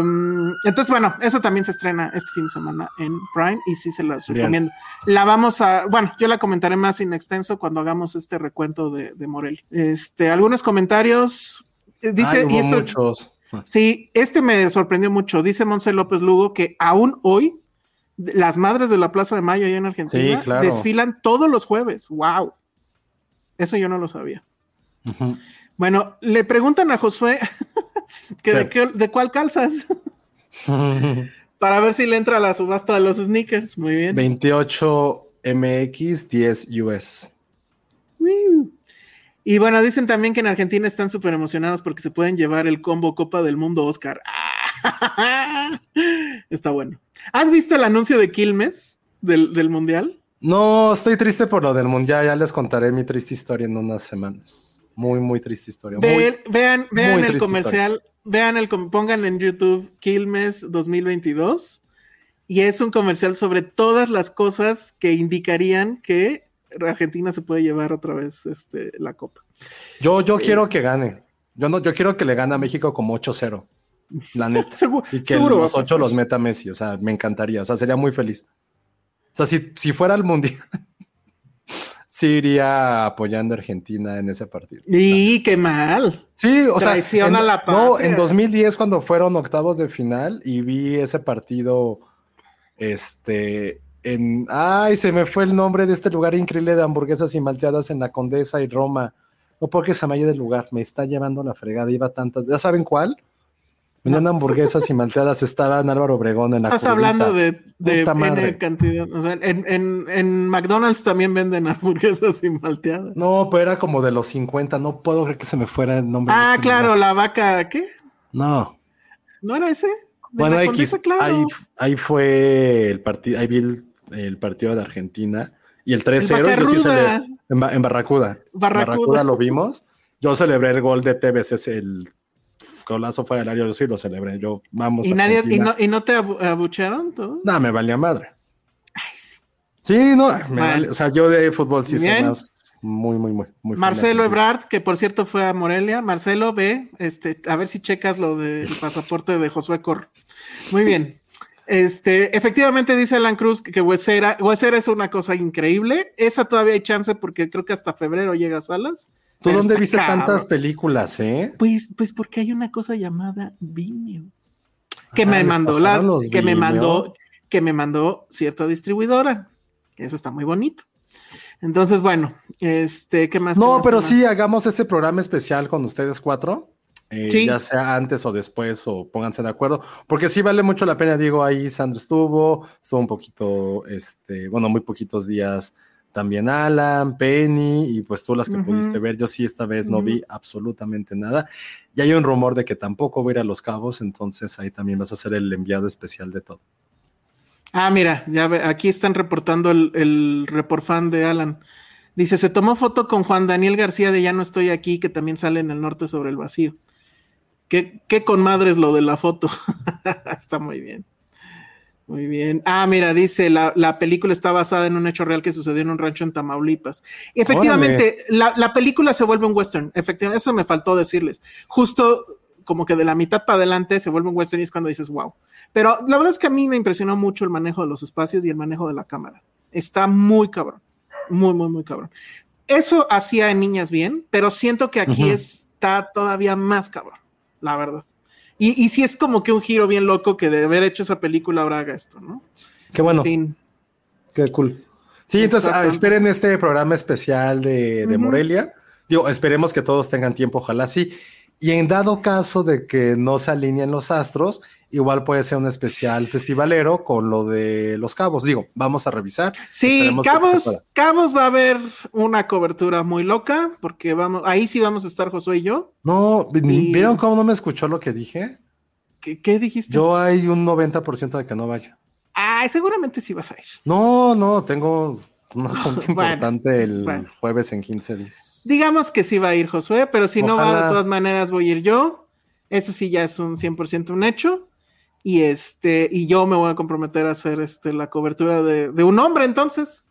entonces, bueno, eso también se estrena este fin de semana en Prime y sí se las Bien. recomiendo. La vamos a, bueno, yo la comentaré más in extenso cuando hagamos este recuento de, de Morel. Este, algunos comentarios. Eh, Dice, Ay, y esto- muchos. Sí, este me sorprendió mucho. Dice Monse López Lugo que aún hoy las madres de la Plaza de Mayo allá en Argentina Sí, claro. desfilan todos los jueves. ¡Wow! Eso yo no lo sabía. Bueno, le preguntan a Josué que de, ¿Qué? de cuál calzas para ver si le entra a la subasta de los sneakers. Muy bien. 28 MX, 10 US. Y bueno, dicen también que en Argentina están súper emocionados porque se pueden llevar el combo Copa del Mundo Oscar. Está bueno. ¿Has visto el anuncio de Quilmes del, del Mundial? No, estoy triste por lo del mundial. Ya les contaré mi triste historia en unas semanas. Muy, muy triste historia. Muy- vean vean muy el comercial, vean el, pongan en YouTube Quilmes 2022 y es un comercial sobre todas las cosas que indicarían que Argentina se puede llevar otra vez este, la copa. Yo, yo quiero que gane. Yo no, yo quiero que le gane a México como 8-0. La neta. Seguro, Y que los a 8 pasar. los meta Messi. O sea, me encantaría. O sea, sería muy feliz. O sea, si, si fuera el mundial, sí iría apoyando a Argentina en ese partido. Y qué mal. Sí, o sea, en, la no, en 2010 cuando fueron octavos de final y vi ese partido, este, en, ay, se me fue el nombre de este lugar increíble de hamburguesas y malteadas en la Condesa y Roma. No porque se me haya del lugar, me está llevando la fregada, iba tantas, ¿ya saben cuál? Vendían hamburguesas y malteadas, estaba en Álvaro Obregón en la Estás curvita. hablando de, de N cantidad. O sea, en, en, en McDonald's también venden hamburguesas y malteadas. No, pero era como de los 50, no puedo creer que se me fuera el nombre. Ah, este claro, la vaca, ¿qué? No. ¿No era ese? ¿De Bueno, X, claro. ahí, ahí fue el partido, ahí vi el, el partido de Argentina y el 3-0 yo sí celebré- en, Ba- en Barracuda. Barracuda. lo vimos. Yo celebré el gol de TBC, el golazo fuera del área, yo sí lo celebré. Yo, vamos. ¿Y, nadie, y, no, ¿Y no te abu- abuchearon todo? No, me valía madre. sí. no, me vale- O sea, yo de fútbol sí soy más muy, muy, muy, muy Marcelo. Ebrard, que por cierto fue a Morelia. Marcelo, ve, este, a ver si checas lo del pasaporte de Josué Cor. Muy bien. Este, efectivamente dice Alan Cruz que, que Huesera, Huesera es una cosa increíble. Esa todavía hay chance porque creo que hasta febrero llega a salas. ¿Tú Pero dónde viste cabrón. tantas películas, eh? Pues, pues porque hay una cosa llamada Vimeo. Que Ah, me mandó la, que me mandó, que me mandó cierta distribuidora. Que eso está muy bonito. Entonces, bueno, este, ¿qué más? qué No, más, pero sí, hagamos ese programa especial con ustedes cuatro. eh, Sí. Ya sea antes o después, o pónganse de acuerdo. Porque sí vale mucho la pena. Digo, ahí Sandra estuvo, estuvo un poquito, este, bueno, muy poquitos días también Alan, Penny, y pues tú las que pudiste ver. Yo sí esta vez no vi absolutamente nada. Y hay un rumor de que tampoco voy a ir a Los Cabos, entonces ahí también vas a ser el enviado especial de todo. Ah, mira, ya ve, aquí están reportando el, el report fan de Alan. Dice, se tomó foto con Juan Daniel García de Ya no estoy aquí, que también sale en el norte sobre el vacío. ¿Qué, qué con madres lo de la foto? está muy bien. Muy bien. Ah, mira, dice, la, la película está basada en un hecho real que sucedió en un rancho en Tamaulipas. Y efectivamente, la, la película se vuelve un western. Efectivamente, eso me faltó decirles. Justo como que de la mitad para adelante se vuelve un western y es cuando dices, wow. Pero la verdad es que a mí me impresionó mucho el manejo de los espacios y el manejo de la cámara. Está muy cabrón. Muy, muy, muy cabrón. Eso hacía en Niñas bien, pero siento que aquí está todavía más cabrón, la verdad. Y, y sí es como que un giro bien loco que de haber hecho esa película ahora haga esto, ¿no? Qué bueno. En fin. Qué cool. Sí, entonces ah, esperen este programa especial de, de. Morelia. Digo, esperemos que todos tengan tiempo, ojalá sí. Y en dado caso de que no se alineen los astros, igual puede ser un especial festivalero con lo de los cabos. Digo, vamos a revisar. Sí, Cabos. Cabos va a haber una cobertura muy loca, porque vamos, ahí sí vamos a estar Josué y yo. No, Sí. ¿vieron cómo no me escuchó lo que dije? ¿Qué, qué dijiste? Yo hay un 90% de que no vaya. Ay, seguramente sí vas a ir. No, no, tengo una junta Bueno, importante el bueno. jueves en 15 días. Digamos que sí va a ir Josué, pero si no va, de todas maneras voy a ir yo. Eso sí ya es un 100% un hecho. Y este, y yo me voy a comprometer a hacer este, la cobertura de, un hombre entonces.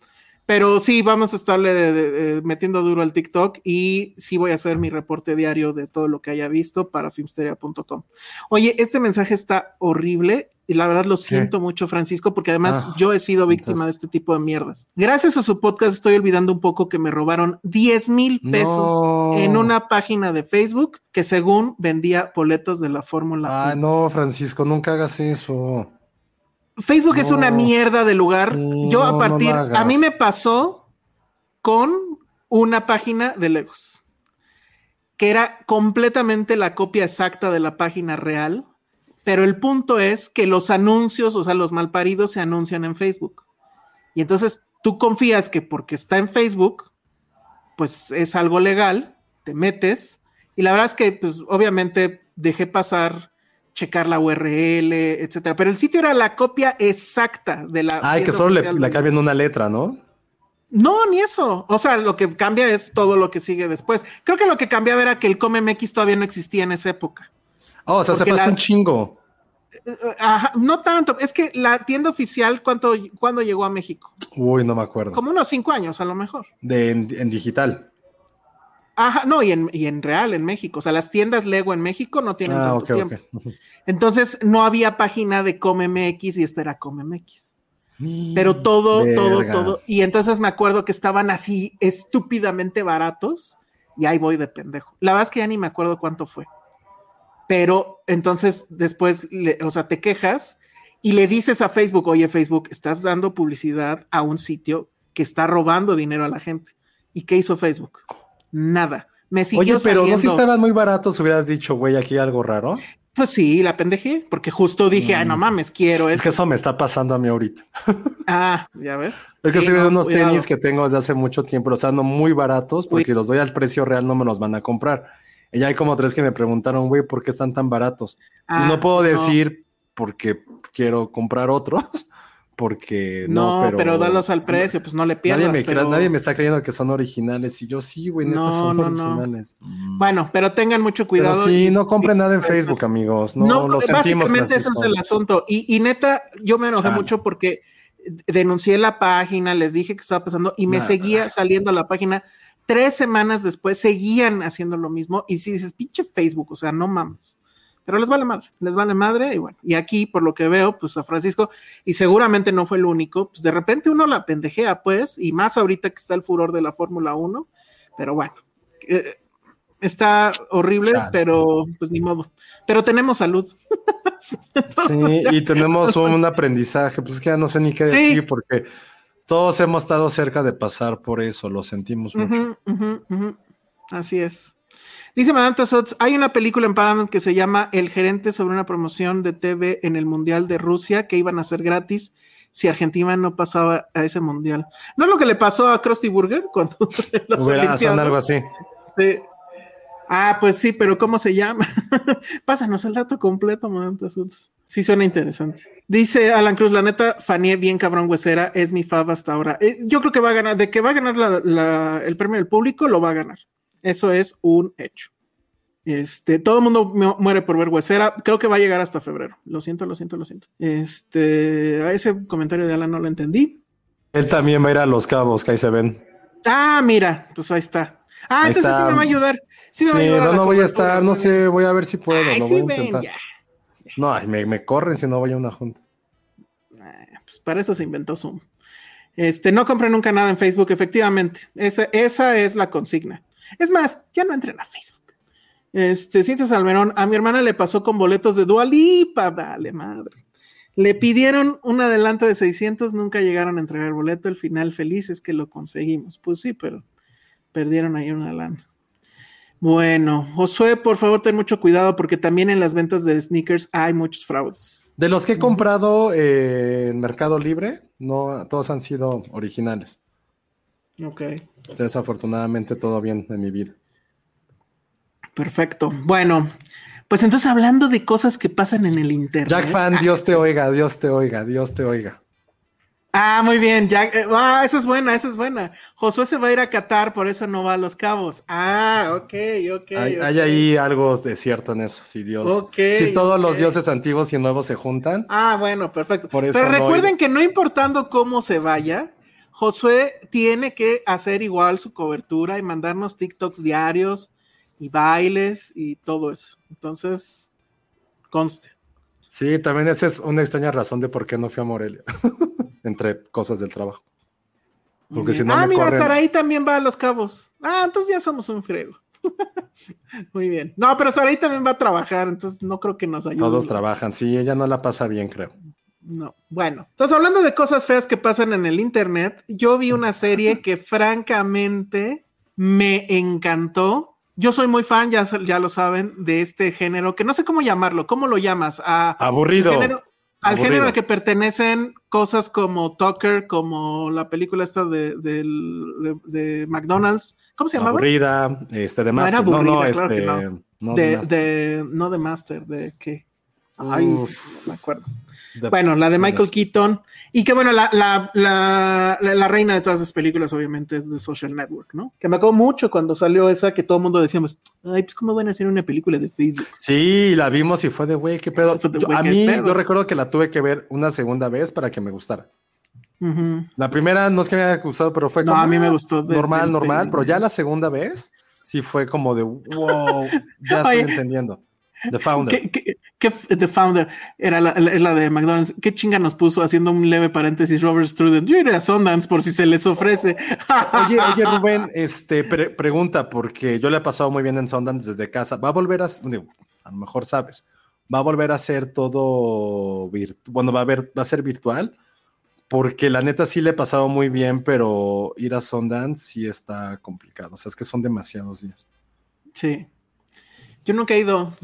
Pero sí, vamos a estarle de- de- metiendo duro al TikTok y sí voy a hacer mi reporte diario de todo lo que haya visto para filmsteria.com. Oye, este mensaje está horrible y la verdad lo siento mucho, Francisco, porque además Ah, yo he sido víctima de este tipo de mierdas. Gracias a su podcast estoy olvidando un poco que me robaron 10 mil pesos No. en una página de Facebook que según vendía boletos de la Fórmula Ay, 1. no, Francisco, nunca hagas eso. Facebook es una mierda de lugar. Yo a partir, a mí me pasó con una página de Legos, que era completamente la copia exacta de la página real, pero el punto es que los anuncios, o sea, los malparidos se anuncian en Facebook. Y entonces tú confías que porque está en Facebook, pues es algo legal, te metes, y la verdad es que, pues obviamente dejé pasar checar la URL, etcétera. Pero el sitio era la copia exacta de la. Ay, que solo le, le cambian una letra, ¿no? No, ni eso. O sea, lo que cambia es todo lo que sigue después. Creo que lo que cambiaba era que el ComMX todavía no existía en esa época. Oh, o sea, se pasa la- un chingo. Eh, Ajá, no tanto. Es que la tienda oficial, ¿cuánto, ¿cuándo llegó a México? Uy, no me acuerdo. Como unos cinco años, a lo mejor. De, en, en digital. Ajá, no, y en, y en real, en México. O sea, las tiendas Lego en México no tienen Ah, tanto ok, tiempo. Entonces, no había página de ComMX y esta era ComMX. pero todo, todo, todo. Y entonces me acuerdo que estaban así estúpidamente baratos y ahí voy de pendejo. La verdad es que ya ni me acuerdo cuánto fue. Pero entonces después, le- o sea, te quejas y le dices a Facebook, oye Facebook, estás dando publicidad a un sitio que está robando dinero a la gente. ¿Y qué hizo Facebook? Nada. Me siguió Oye, pero no si estaban muy baratos, hubieras dicho, güey, aquí algo raro. Pues sí, la pendejé, porque justo dije, ay, no mames, quiero Es eso. que eso me está pasando a mí ahorita. Ah, ya ves. Es que Sí, estoy viendo no, unos cuidado. tenis que tengo desde hace mucho tiempo, los están muy baratos, porque Uy. si los doy al precio real no me los van a comprar. Y ya hay como tres que me preguntaron, güey, ¿por qué están tan baratos? Ah, y no puedo no. decir porque quiero comprar otros, porque no, No, pero, dalos al precio, pues no le pierdas. Nadie me, pero- nadie me está creyendo que son originales y yo sí, güey, neta No, son no, no. originales. Bueno, pero tengan mucho cuidado. Pero sí, y- no compren y- nada en Facebook, amigos. No, No, lo sentimos. básicamente eso Francisco. es el asunto. Y, y neta, yo me enojé Chale. mucho porque denuncié la página, les dije que estaba pasando y me Nah. seguía saliendo a la página. Tres semanas después seguían haciendo lo mismo. Y si dices, pinche Facebook, o sea, no mames. Pero les vale madre, les vale madre. Y bueno, y aquí, por lo que veo, pues a Francisco, y seguramente no fue el único, pues de repente uno la pendejea, pues, y más ahorita que está el furor de la Fórmula 1. Pero bueno, Eh, está horrible, pero pues ni modo. Pero tenemos salud. sí, y tenemos un aprendizaje, pues que ya no sé ni qué decir porque todos hemos estado cerca de pasar por eso, lo sentimos mucho. Así es. Dice Madame Sots, hay una película en Paramount que se llama El gerente sobre una promoción de TV en el Mundial de Rusia que iban a ser gratis si Argentina no pasaba a ese mundial. ¿No es lo que le pasó a Krusty Burger cuando Hubiera, algo así. Sí. Ah, pues sí, pero ¿cómo se llama? Pásanos el dato completo, Madame Sí suena interesante. Dice Alan Cruz, la neta, Fanie bien cabrón huesera, es mi fav hasta ahora. Eh, yo creo que va a ganar, de que va a ganar el premio del público, lo va a ganar. Eso es un hecho. Este, todo el mundo muere por ver huesera. Creo que va a llegar hasta febrero. Lo siento, lo siento, lo siento. Este, a ese comentario de Alan no lo entendí. Él también va a ir a los cabos, que ahí se ven. Ah, mira, pues ahí está. Ah, entonces sí me va a ayudar. Sí, me va a ayudar no, no voy a estar, no sé, voy a ver si puedo. Ay, sí, ven, ya. No, me, corren si no voy a una junta. pues para eso se inventó Zoom. Este, no compren nunca nada en Facebook, efectivamente. Esa, esa es la consigna. Es más, ya no entren a Facebook. Este, Cintia Salmerón, a mi hermana le pasó con boletos de Dualipa, vale madre. Le pidieron un adelanto de 600, nunca llegaron a entregar el boleto. El final feliz es que lo conseguimos. Pues sí, pero perdieron ahí una lana. Bueno, Josué, por favor, ten mucho cuidado porque también en las ventas de sneakers hay muchos fraudes. De los que he comprado eh, en Mercado Libre, no todos han sido originales. Ok. Desafortunadamente todo bien en mi vida. Perfecto. Bueno, pues entonces hablando de cosas que pasan en el internet. Jack Fan, Dios te oiga, Dios te oiga, Dios te oiga. Ah, muy bien, Jack. Eh, ah, esa es buena, esa es buena. Josué se va a ir a Qatar, por eso no va a Los Cabos. Ah, ok, ok. Hay, ahí algo de cierto en eso, si Dios. si todos los dioses antiguos y nuevos se juntan. Ah, bueno, perfecto. Pero recuerden que no importando cómo se vaya, Josué tiene que hacer igual su cobertura y mandarnos TikToks diarios y bailes y todo eso. Entonces, conste. Sí, también esa es una extraña razón de por qué no fui a Morelia. entre cosas del trabajo. Porque si no ah, mira, Saraí también va a los cabos. Ah, entonces ya somos un frego. Muy bien. No, pero Saraí también va a trabajar, entonces no creo que nos ayude. Todos trabajan, sí, ella no la pasa bien, creo. No, bueno. Entonces, hablando de cosas feas que pasan en el internet, yo vi una serie que francamente me encantó. Yo soy muy fan, ya, ya lo saben, de este género, que no sé cómo llamarlo. ¿Cómo lo llamas? Aburrido. Al género al que pertenecen cosas como Tucker, como la película esta de, de, McDonald's. ¿Cómo se llamaba? Aburrida, este, de Master. No, no, este, no. de, de, no de Master, de qué. Ay, no me acuerdo bueno, la de Michael Keaton. Y que bueno, la, la, la, la, reina de todas las películas, obviamente, es de Social Network, ¿no? Que me acuerdo mucho cuando salió esa que todo el mundo decíamos, ay, pues cómo van a hacer una película de Facebook. Sí, la vimos y fue de güey, qué pedo. a mí, yo recuerdo que la tuve que ver una segunda vez para que me gustara. La primera no es que me haya gustado, pero fue como. No, a mí me gustó. Normal, normal, pero ya la segunda vez sí fue como de wow, ya estoy entendiendo. The Founder. ¿Qué, The Founder era la, la, de McDonald's. ¿Qué chinga nos puso haciendo un leve paréntesis Robert Struden? Yo iré a Sundance por si se les ofrece. oye, oye, Rubén, este, pregunta, porque yo le he pasado muy bien en Sundance desde casa. ¿Va a volver a, a lo mejor sabes, va a volver a ser todo? Bueno, va a, ver, va a ser virtual, porque la neta sí le he pasado muy bien, pero ir a Sundance sí está complicado. O sea, es que son demasiados días. Sí. Yo nunca he ido.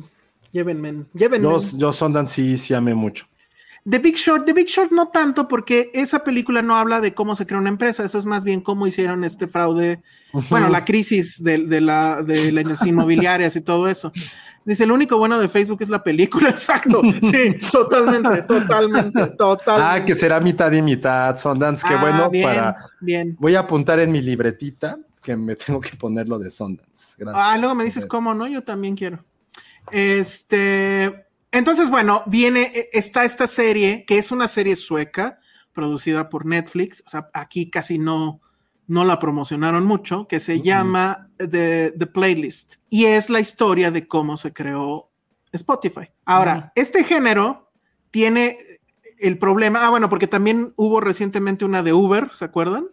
Llévenme, llévenme. Yo, yo sí, sí amé mucho. The Big Short, The Big Short no tanto porque esa película no habla de cómo se crea una empresa, eso es más bien cómo hicieron este fraude, bueno, la crisis de, la, de las inmobiliarias y todo eso. Dice, el único bueno de Facebook es la película, exacto. Sí, totalmente, totalmente, totalmente. Ah, que será mitad y mitad, Sundance, qué ah, bueno para... Bien. Voy a apuntar en mi libretita que me tengo que poner lo de Sundance. Gracias. Ah, luego me dices cómo, ¿no? Yo también quiero. Este, entonces, bueno, viene, e, está esta serie, que es una serie sueca, producida por Netflix, o sea, aquí casi no, no la promocionaron mucho, que se llama The, Playlist, y es la historia de cómo se creó Spotify. Ahora, este género tiene el problema, ah, bueno, porque también hubo recientemente una de Uber, ¿se acuerdan?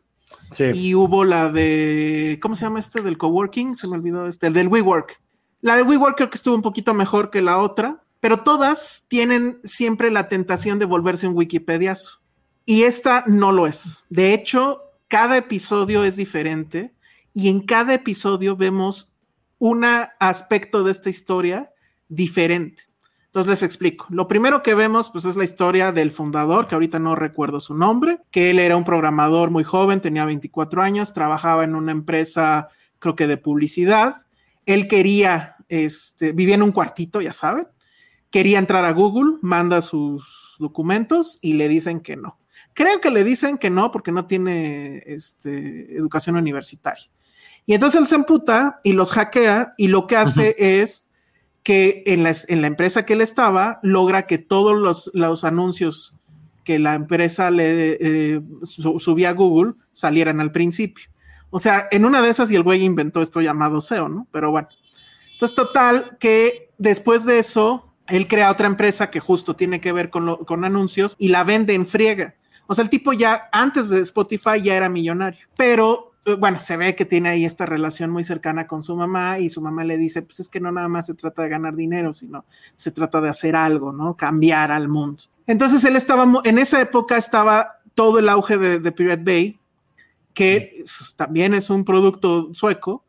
Sí. Y hubo la de, ¿cómo se llama este del coworking? Se me olvidó este, el del WeWork. La de WeWork creo que estuvo un poquito mejor que la otra, pero todas tienen siempre la tentación de volverse un Wikipediazo. Y esta no lo es. De hecho, cada episodio es diferente y en cada episodio vemos un aspecto de esta historia diferente. Entonces les explico. Lo primero que vemos pues es la historia del fundador, que ahorita no recuerdo su nombre, que él era un programador muy joven, tenía 24 años, trabajaba en una empresa creo que de publicidad. Él quería, este, vivía en un cuartito, ya saben, quería entrar a Google, manda sus documentos y le dicen que no. Creo que le dicen que no porque no tiene este, educación universitaria. Y entonces él se emputa y los hackea y lo que hace es que en la, en la, empresa que él estaba logra que todos los, los anuncios que la empresa le eh, subía a Google salieran al principio. O sea, en una de esas y el güey inventó esto llamado SEO, ¿no? Pero bueno. Entonces, total, que después de eso, él crea otra empresa que justo tiene que ver con, lo, con anuncios y la vende en friega. O sea, el tipo ya antes de Spotify ya era millonario, pero eh, bueno, se ve que tiene ahí esta relación muy cercana con su mamá y su mamá le dice, pues es que no nada más se trata de ganar dinero, sino se trata de hacer algo, ¿no? Cambiar al mundo. Entonces él estaba, en esa época estaba todo el auge de, de Pirate Bay, que también es un producto sueco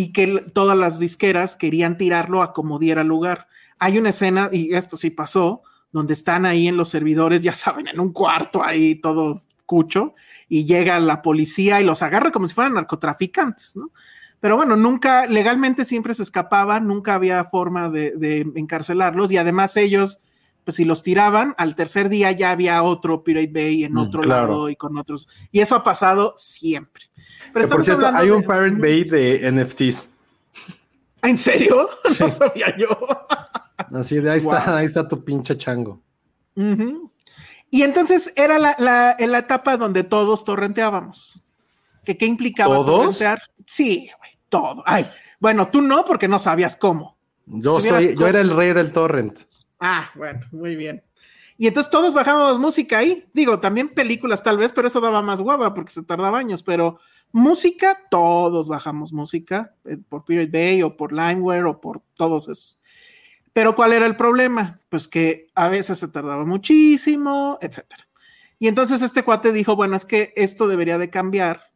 y que todas las disqueras querían tirarlo a como diera lugar. Hay una escena, y esto sí pasó, donde están ahí en los servidores, ya saben, en un cuarto ahí todo cucho, y llega la policía y los agarra como si fueran narcotraficantes, ¿no? Pero bueno, nunca, legalmente siempre se escapaban, nunca había forma de, encarcelarlos y además ellos, pues si los tiraban, al tercer día ya había otro Pirate Bay en mm, otro lado y con otros. Y eso ha pasado siempre. Pero por cierto, hay un Pirate Bay de NFTs. ¿En serio? No sabía yo. Así de ahí está, ahí está tu pinche chango. Y entonces era la, la, la, etapa donde todos torrenteábamos. ¿Qué, qué implicaba torrentear? Sí, güey, todo. Ay, bueno, tú no, porque no sabías cómo. Yo soy, yo era el rey del torrent. Ah, bueno, muy bien. Y entonces todos bajábamos música ahí. Digo, también películas tal vez, pero eso daba más guava porque se tardaba años. Pero música, todos bajamos música eh, por Pirate Bay o por Limeware o por todos esos. Pero ¿cuál era el problema? Pues que a veces se tardaba muchísimo, etcétera. Y entonces este cuate dijo, bueno, es que esto debería de cambiar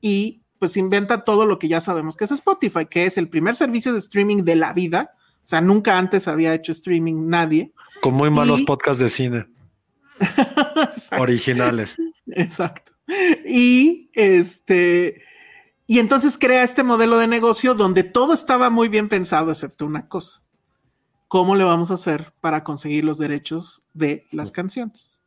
y pues inventa todo lo que ya sabemos que es Spotify, que es el primer servicio de streaming de la vida. O sea, nunca antes había hecho streaming nadie. Con muy malos podcasts de cine. Originales. Exacto. Y este, y entonces crea este modelo de negocio donde todo estaba muy bien pensado, excepto una cosa. ¿cómo le vamos a hacer para conseguir los derechos de las canciones?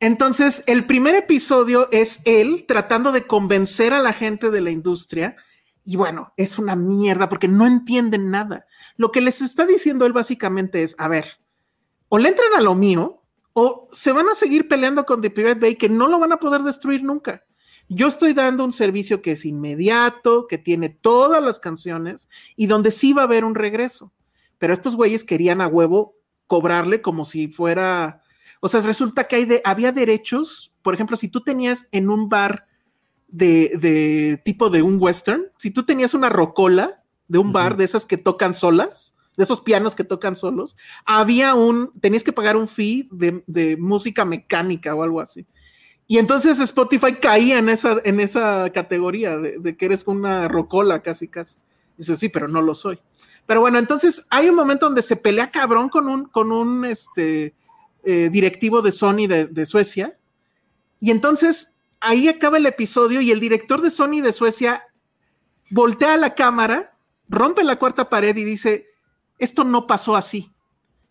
Entonces, el primer episodio es él tratando de convencer a la gente de la industria y bueno, es una mierda porque no entienden nada. Lo que les está diciendo él básicamente es, a ver, o le entran a lo mío o se van a seguir peleando con The Pirate Bay que no lo van a poder destruir nunca. Yo estoy dando un servicio que es inmediato, que tiene todas las canciones y donde sí va a haber un regreso. Pero estos güeyes querían a huevo cobrarle como si fuera, o sea, resulta que hay de, había derechos, por ejemplo, si tú tenías en un bar de, de tipo de un western, si tú tenías una rocola de un bar de esas que tocan solas, de esos pianos que tocan solos, había un, tenías que pagar un fee de, música mecánica o algo así. Y entonces Spotify caía en esa, en esa categoría de, que eres una rocola casi casi. Dice, sí, pero no lo soy. Pero bueno, entonces hay un momento donde se pelea cabrón con un, con un este, eh, directivo de Sony de, Suecia. Y entonces ahí acaba el episodio y el director de Sony de Suecia voltea la cámara, rompe la cuarta pared y dice, esto no pasó así.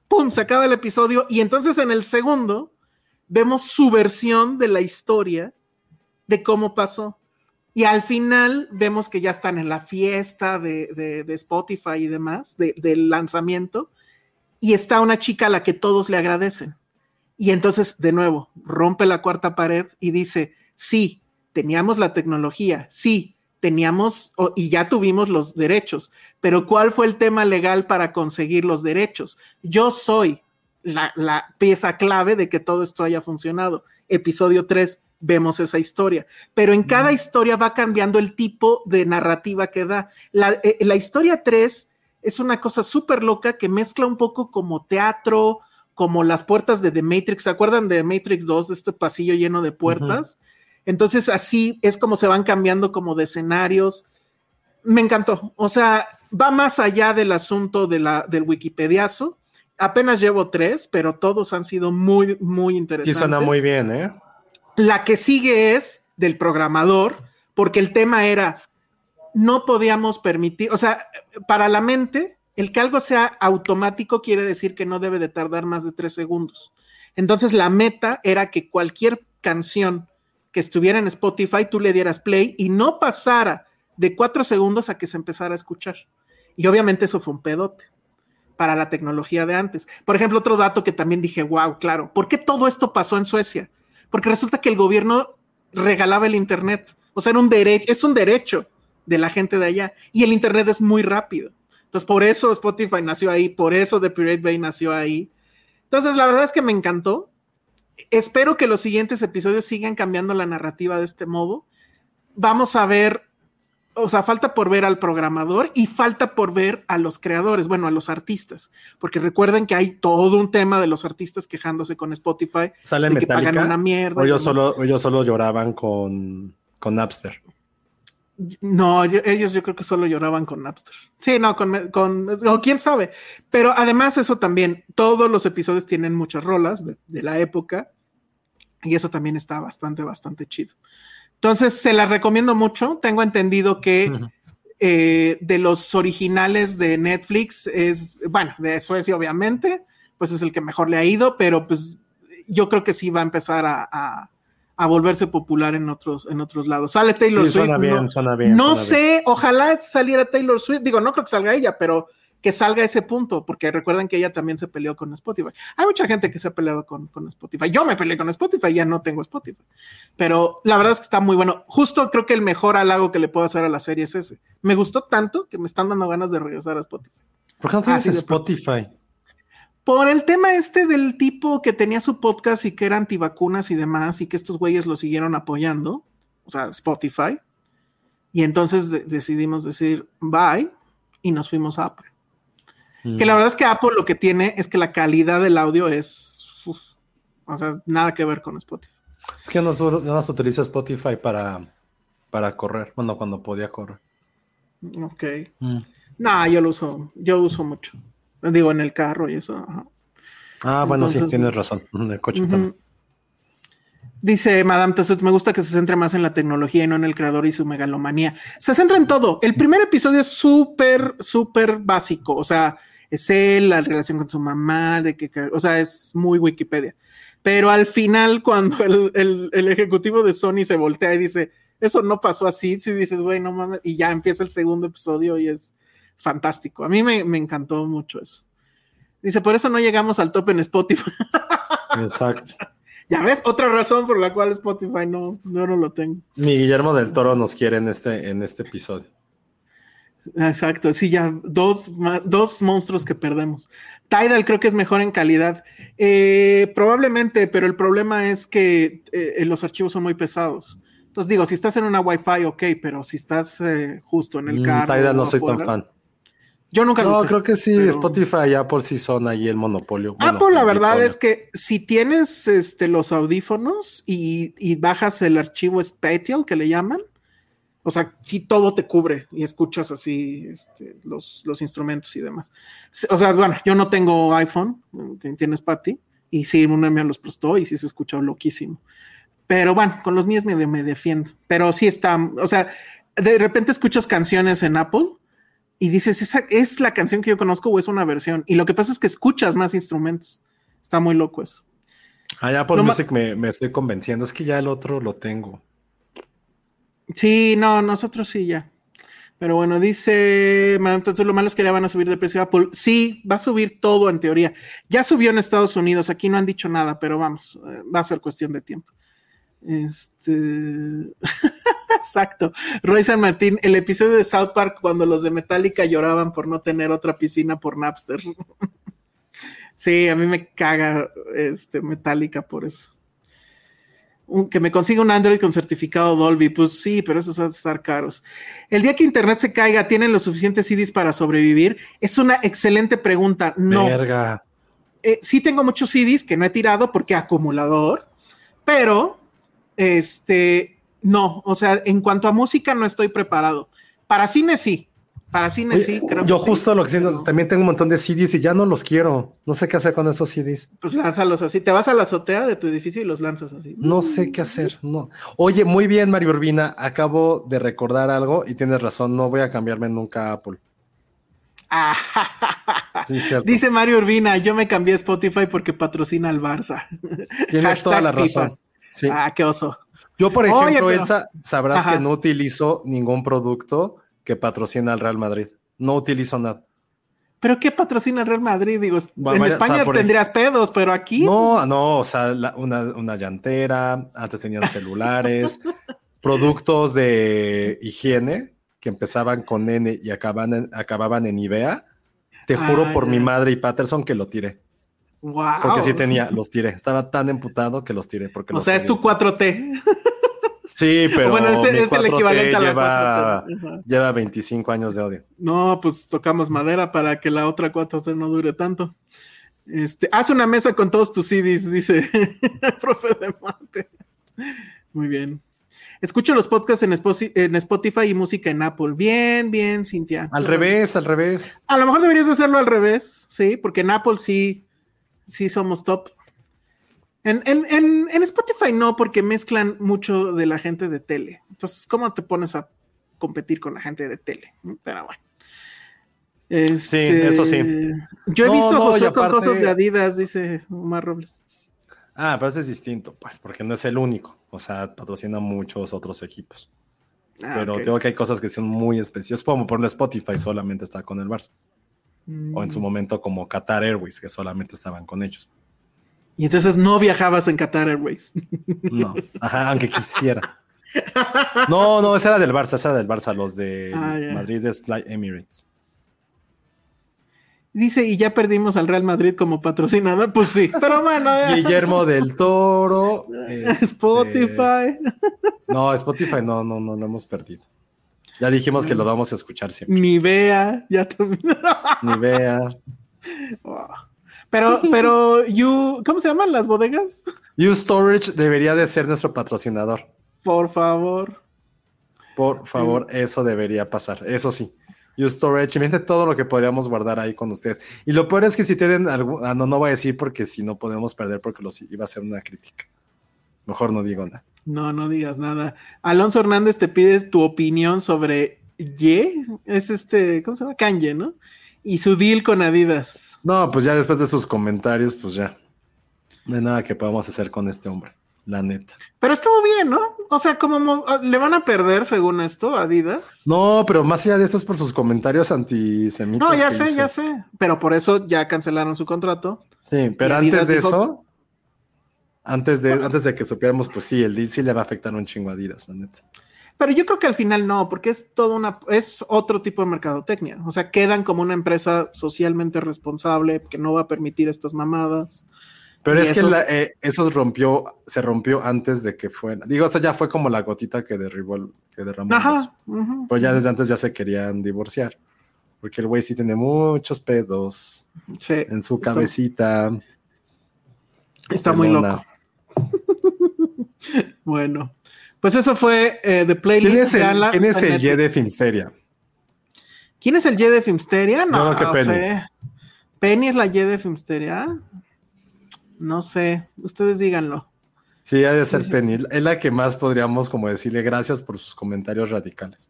¡Pum! Se acaba el episodio y entonces en el segundo vemos su versión de la historia de cómo pasó. Y al final vemos que ya están en la fiesta de, Spotify y demás, del lanzamiento, y está una chica a la que todos le agradecen. Y entonces, de nuevo, rompe la cuarta pared y dice, sí, teníamos la tecnología, sí, teníamos y ya tuvimos los derechos, pero ¿cuál fue el tema legal para conseguir los derechos? Yo soy la, la pieza clave de que todo esto haya funcionado. Episodio 3, vemos esa historia. Pero en cada historia va cambiando el tipo de narrativa que da. La, eh, la historia 3 es una cosa súper loca que mezcla un poco como teatro, como las puertas de The Matrix. ¿Se acuerdan de Matrix 2, de este pasillo lleno de puertas? Entonces así es como se van cambiando como de escenarios. Me encantó. O sea, va más allá del asunto de la, del Wikipediazo. Apenas llevo tres, pero todos han sido muy, muy interesantes. Sí, suena muy bien, ¿eh? La que sigue es del programador, porque el tema era, no podíamos permitir, o sea, para la mente, el que algo sea automático quiere decir que no debe de tardar más de tres segundos. Entonces la meta era que cualquier canción que estuviera en Spotify, tú le dieras play y no pasara de cuatro segundos a que se empezara a escuchar. Y obviamente eso fue un pedote para la tecnología de antes. Por ejemplo, otro dato que también dije, wow, claro, ¿por qué todo esto pasó en Suecia? Porque resulta que el gobierno regalaba el Internet. O sea, era un derecho, es un derecho de la gente de allá. Y el Internet es muy rápido. Entonces, por eso Spotify nació ahí, por eso The Pirate Bay nació ahí. Entonces, la verdad es que me encantó. Espero que los siguientes episodios sigan cambiando la narrativa de este modo. Vamos a ver o sea, falta por ver al programador y falta por ver a los creadores, bueno, a los artistas, porque recuerden que hay todo un tema de los artistas quejándose con Spotify. ¿Sale de que pagan una mierda. O ellos solo, ellos solo lloraban con, con Napster. No, ellos yo creo que solo lloraban con Napster. Sí, no, con, con o quién sabe. Pero además eso también, todos los episodios tienen muchas rolas de, de la época y eso también está bastante, bastante chido. Entonces, se las recomiendo mucho. Tengo entendido que eh, de los originales de Netflix es, bueno, de Suecia obviamente, pues es el que mejor le ha ido, pero pues yo creo que sí va a empezar a, volverse popular en otros, en otros lados. Sale Taylor Swift. Suena bien, no, suena bien. No sé, ojalá saliera Taylor Swift. Digo, no creo que salga ella, pero que salga ese punto, porque recuerden que ella también se peleó con Spotify. Hay mucha gente que se ha peleado con, con, Spotify. Yo me peleé con Spotify, ya no tengo Spotify. Pero la verdad es que está muy bueno. Justo creo que el mejor halago que le puedo hacer a la serie es ese. Me gustó tanto que me están dando ganas de regresar a Spotify. ¿Por qué no tienes Spotify? Por el tema este del tipo que tenía su podcast y que era antivacunas y demás, y que estos güeyes lo siguieron apoyando, o sea, Spotify. Y entonces decidimos decir bye y nos fuimos a Apple. Que la verdad es que Apple lo que tiene es que la calidad del audio es, o sea, nada que ver con Spotify. Es que no, no utiliza Spotify para, para correr, bueno, cuando podía correr. Ok. Mm. No, yo lo uso, yo uso mucho. Digo, en el carro y eso. Ah, bueno, sí, tienes razón. En el coche también. Dice Madame Tussauds, me gusta que se centre más en la tecnología y no en el creador y su megalomanía. Se centra en todo. El primer episodio es súper, súper básico. O sea, es él, la relación con su mamá, de que, o sea, es muy Wikipedia. Pero al final, cuando el, ejecutivo de Sony se voltea y dice, eso no pasó así, si dices, güey, no mames, y ya empieza el segundo episodio y es fantástico. A mí me, me encantó mucho eso. Dice, por eso no llegamos al top en Spotify. Exacto. Ya ves, otra razón por la cual Spotify no, no, no lo tengo. Mi Guillermo del Toro nos quiere en este, en este episodio. Exacto, sí, ya dos, dos monstruos que perdemos. Tidal creo que es mejor en calidad. Eh, probablemente, pero el problema es que eh, los archivos son muy pesados. Entonces digo, si estás en una Wi-Fi, ok, pero si estás eh, justo en el mm, carro. Tidal no soy tan fan. Yo nunca No, creo que sí, Spotify ya por sí son ahí el monopolio. Apple, la verdad es que si tienes este, los audífonos y, y bajas el archivo Spatial, que le llaman, o sea, si todo te cubre y escuchas así este, los, los, instrumentos y demás. O sea, bueno, yo no tengo iPhone, que tienes Patty, y sí, una me los prestó y sí se escuchó loquísimo. Pero bueno, con los míos me, me defiendo. Pero sí está, o sea, de repente escuchas canciones en Apple y dices, ¿esa es la canción que yo conozco o es una versión? Y lo que pasa es que escuchas más instrumentos. Está muy loco eso. Ah, ya Apple Music me, me estoy convenciendo. Es que ya el otro lo tengo. Sí, no, nosotros sí ya. Pero bueno, dice, entonces lo malo es que ya van a subir de precio Apple. Sí, va a subir todo en teoría. Ya subió en Estados Unidos, aquí no han dicho nada, pero vamos, eh, va a ser cuestión de tiempo. Este. Exacto. Roy San Martín, el episodio de South Park cuando los de Metallica lloraban por no tener otra piscina por Napster. sí, a mí me caga este Metallica por eso. que me consiga un Android con certificado Dolby. Pues sí, pero esos van a estar caros. El día que Internet se caiga, ¿tienen los suficientes CDs para sobrevivir? Es una excelente pregunta. No. Verga. Eh, sí tengo muchos CDs que no he tirado porque acumulador, pero este, no, o sea, en cuanto a música no estoy preparado. Para cine sí, para cine sí, creo Yo que sí. justo lo que siento, también tengo un montón de CDs y ya no los quiero. No sé qué hacer con esos CDs. Pues lánzalos así, te vas a la azotea de tu edificio y los lanzas así. No sé qué hacer. No. Oye, muy bien, Mario Urbina. Acabo de recordar algo y tienes razón. No voy a cambiarme nunca a Apple. Ah, Sí, cierto. Dice Mario Urbina, yo me cambié a Spotify porque patrocina al Barça. Tienes toda la razón. Sí. Ah, qué oso. Yo, por Oye, ejemplo, pero- Elsa, sabrás Ajá. que no utilizo ningún producto que patrocina al Real Madrid. No utilizo nada. ¿Pero qué patrocina el Real Madrid? Digo, Bueno, en vaya, España o sea, por tendrías pedos, pero aquí. No, no, o sea, la- una, una llantera, antes tenían celulares, productos de higiene que empezaban con N y acababan en, acababan en Ivea. Te juro Ah, por mi madre y Patterson que lo tiré. Wow. Porque sí tenía, los tiré. Estaba tan emputado que los tiré. Porque O los sea, es tu 4T. Sí, pero Bueno, ese mi es el 4T equivalente a la lleva, 4T. Ajá. lleva 25 años de odio. No, pues tocamos madera para que la otra 4T no dure tanto. Este, haz una mesa con todos tus CDs, dice el profe de mate. Muy bien. Escucho los podcasts en en Spotify y música en Apple. Bien, bien, Cintia. Al revés, al revés. A lo mejor deberías de hacerlo al revés, sí, porque en Apple sí, sí somos top. En, en, en, en Spotify no, porque mezclan mucho de la gente de tele. Entonces, ¿cómo te pones a competir con la gente de tele? Pero bueno. Este, eso sí. Yo he No, visto a no, Josué y con cosas de Adidas, dice Omar Robles. Ah, pero ese es distinto, pues, porque no es el único. O sea, patrocina muchos otros equipos. Ah, pero ok. tengo que hay cosas que son muy especiales. Como por Spotify solamente está con el Barça. O en su Mm. momento como Qatar Airways, que solamente estaban con ellos. Y entonces no viajabas en Qatar Airways. No, ajá, aunque quisiera. No, no, esa era del Barça, esa era del Barça. Los de Ah. Madrid es Fly Emirates. Dice, y ya perdimos al Real Madrid como patrocinador. Pues sí, pero bueno. ya. Guillermo del Toro. este, Spotify. No, Spotify no, no, no lo hemos perdido. Ya dijimos que lo vamos a escuchar siempre. Ni vea, ya terminó. Ni vea. Pero, pero, you, ¿cómo se llaman las bodegas? U Storage debería de ser nuestro patrocinador. Por favor. Por favor, eso debería pasar. Eso sí. U Storage, imagínate todo lo que podríamos guardar ahí con ustedes. Y lo peor es que si tienen algún. Ah, no, no voy a decir porque si no podemos perder, porque los iba a ser una crítica. Mejor no digo nada. No, no digas nada. Alonso Hernández te pide tu opinión sobre Ye, es este, ¿cómo se llama? Kanye, ¿no? Y su deal con Adidas. No, pues ya después de sus comentarios, pues ya. No hay nada que podamos hacer con este hombre. La neta. Pero estuvo bien, ¿no? O sea, como mo- le van a perder según esto Adidas. No, pero más allá de eso es por sus comentarios antisemitas. No, ya sé, hizo. ya sé. Pero por eso ya cancelaron su contrato. Sí, pero antes de dijo- eso, antes de, antes de que supiéramos, pues sí, el deal sí le va a afectar un chingo a Adidas, la neta. Pero yo creo que al final no, porque es todo una, es otro tipo de mercadotecnia. O sea, quedan como una empresa socialmente responsable que no va a permitir estas mamadas. Pero es que eso- la- eh, eso rompió, se rompió antes de que fuera. Digo, o sea, ya fue como la gotita que derribó el, que derramó. Ajá. ujú. Pero ya desde antes ya se querían divorciar. Porque el güey sí tiene muchos pedos Sí, en su cabecita. Está muy loco. Bueno, pues eso fue eh, The Playlist. ¿Quién es el, Veanla ¿quién es el. Ye de Filmsteria? ¿Quién es el Y de Filmsteria? No, que no Penny. sé. ¿Penny es la Y de Filmsteria? No sé, ustedes díganlo. Sí, ha de ser Penny. Es la que más podríamos como decirle gracias por sus comentarios radicales.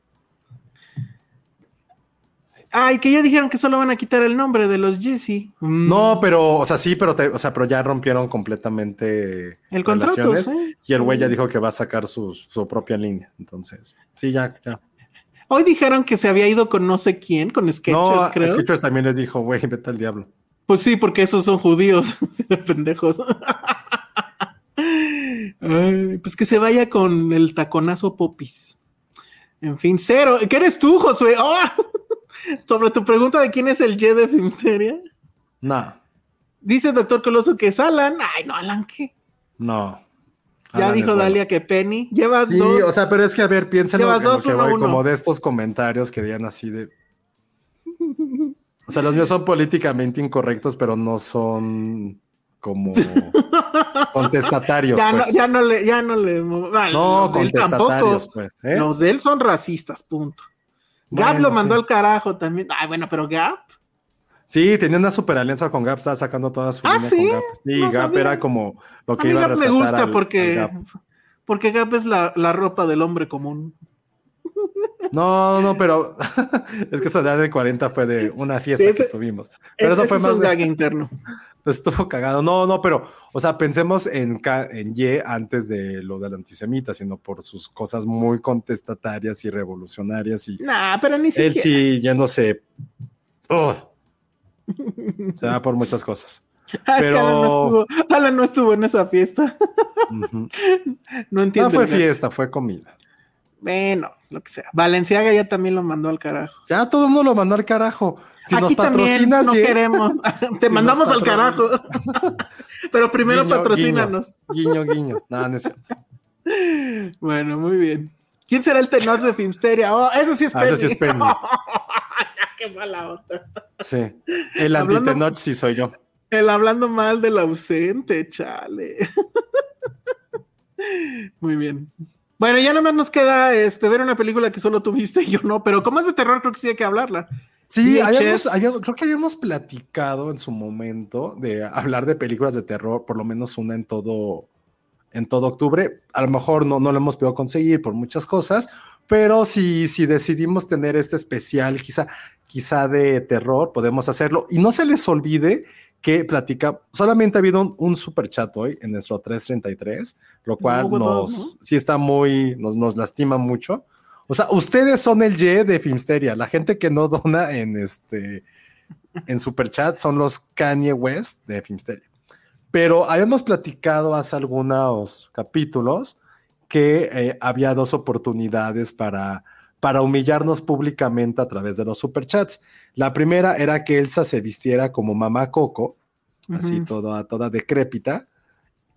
Ay, que ya dijeron que solo van a quitar el nombre de los Yeezy. Mm, No, pero, o sea, sí, pero, te- o sea, pero ya rompieron completamente El contrato, sí. Y el güey ya dijo que va a sacar su, su propia línea. Entonces, sí, ya, ya. Hoy dijeron que se había ido con no sé quién, con Sketchers, no, creo. Skechers también les dijo, güey, vete al diablo. Pues sí, porque esos son judíos, de pendejos. Ay, pues que se vaya con el taconazo popis. En fin, cero. ¿Qué eres tú, Josué? ¡Ah! Sobre tu pregunta de quién es el Y de Filmsteria. No, Dice el doctor Coloso que es Alan. Ay, no, Alan, ¿qué? no. Ya dijo Dalia que Penny. Llevas dos. Sí, o sea, pero es que a ver, piensen en lo que voy, como de estos comentarios que digan así de. O sea, los míos son políticamente incorrectos, pero no son como contestatarios. Ya, pues. no, ya no le, ya no le. no, contestatarios, pues. ¿eh? Los de él son racistas, punto. Gap lo mandó al carajo también. Ay, bueno, pero Gap. Sí, tenía una super alianza con Gap, estaba sacando toda su ¿Ah, ¿sí? con Gap. Sí, Gap era como lo que a mí iba a Gap me rescatar gusta al- porque, al Gap. porque Gap es la, la ropa del hombre común. No, no, pero es que esa edad de 40 fue de una fiesta Ese- que tuvimos. Pero Ese- eso fue ese es más un de- gag interno. Estuvo cagado. No, no, pero, o sea, pensemos en, K- en Y antes de lo del antisemita, sino por sus cosas muy contestatarias y revolucionarias. Y Nah, pero ni siquiera. él sí yéndose. Oh, se va por muchas cosas. Ah, es que pero- Alan no, estuvo, Alan no estuvo en esa fiesta. No entiendo. No fue fiesta, fue comida. Bueno, lo que sea. Valenciaga ya también lo mandó al carajo. Ya todo el mundo lo mandó al carajo. Si nos Aquí también no queremos. Te Si mandamos al carajo. Pero primero Guiño, patrocínanos. Guiño, guiño. No, no es cierto. Bueno, muy bien. ¿Quién será el tenor de Filmsteria? Oh, eso sí es Ah, Penny. ese sí es Penny. Ya, qué mala onda. Sí. El Hablando- antitenoch sí soy yo. El hablando mal del ausente, chale. Muy bien. Bueno, ya nada más nos queda este, ver una película que solo tuviste y yo no, pero como es de terror, creo que sí hay que hablarla. Sí, habíamos- habíamos- creo que habíamos platicado en su momento de hablar de películas de terror, por lo menos una en todo, en todo octubre. A lo mejor no, no lo hemos podido conseguir por muchas cosas, pero si, si decidimos tener este especial, quizá, quizá de terror, podemos hacerlo. Y no se les olvide que platica, solamente ha habido un, un super chat hoy en nuestro 333, lo cual hubo nos, dos, sí está muy, nos, nos lastima mucho. O sea, ustedes son el Y de Filmsteria. La gente que no dona en este en Superchat son los Kanye West de Filmsteria. Pero habíamos platicado hace algunos capítulos que eh, había dos oportunidades para, para humillarnos públicamente a través de los superchats. La primera era que Elsa se vistiera como mamá Coco, así toda, toda decrépita,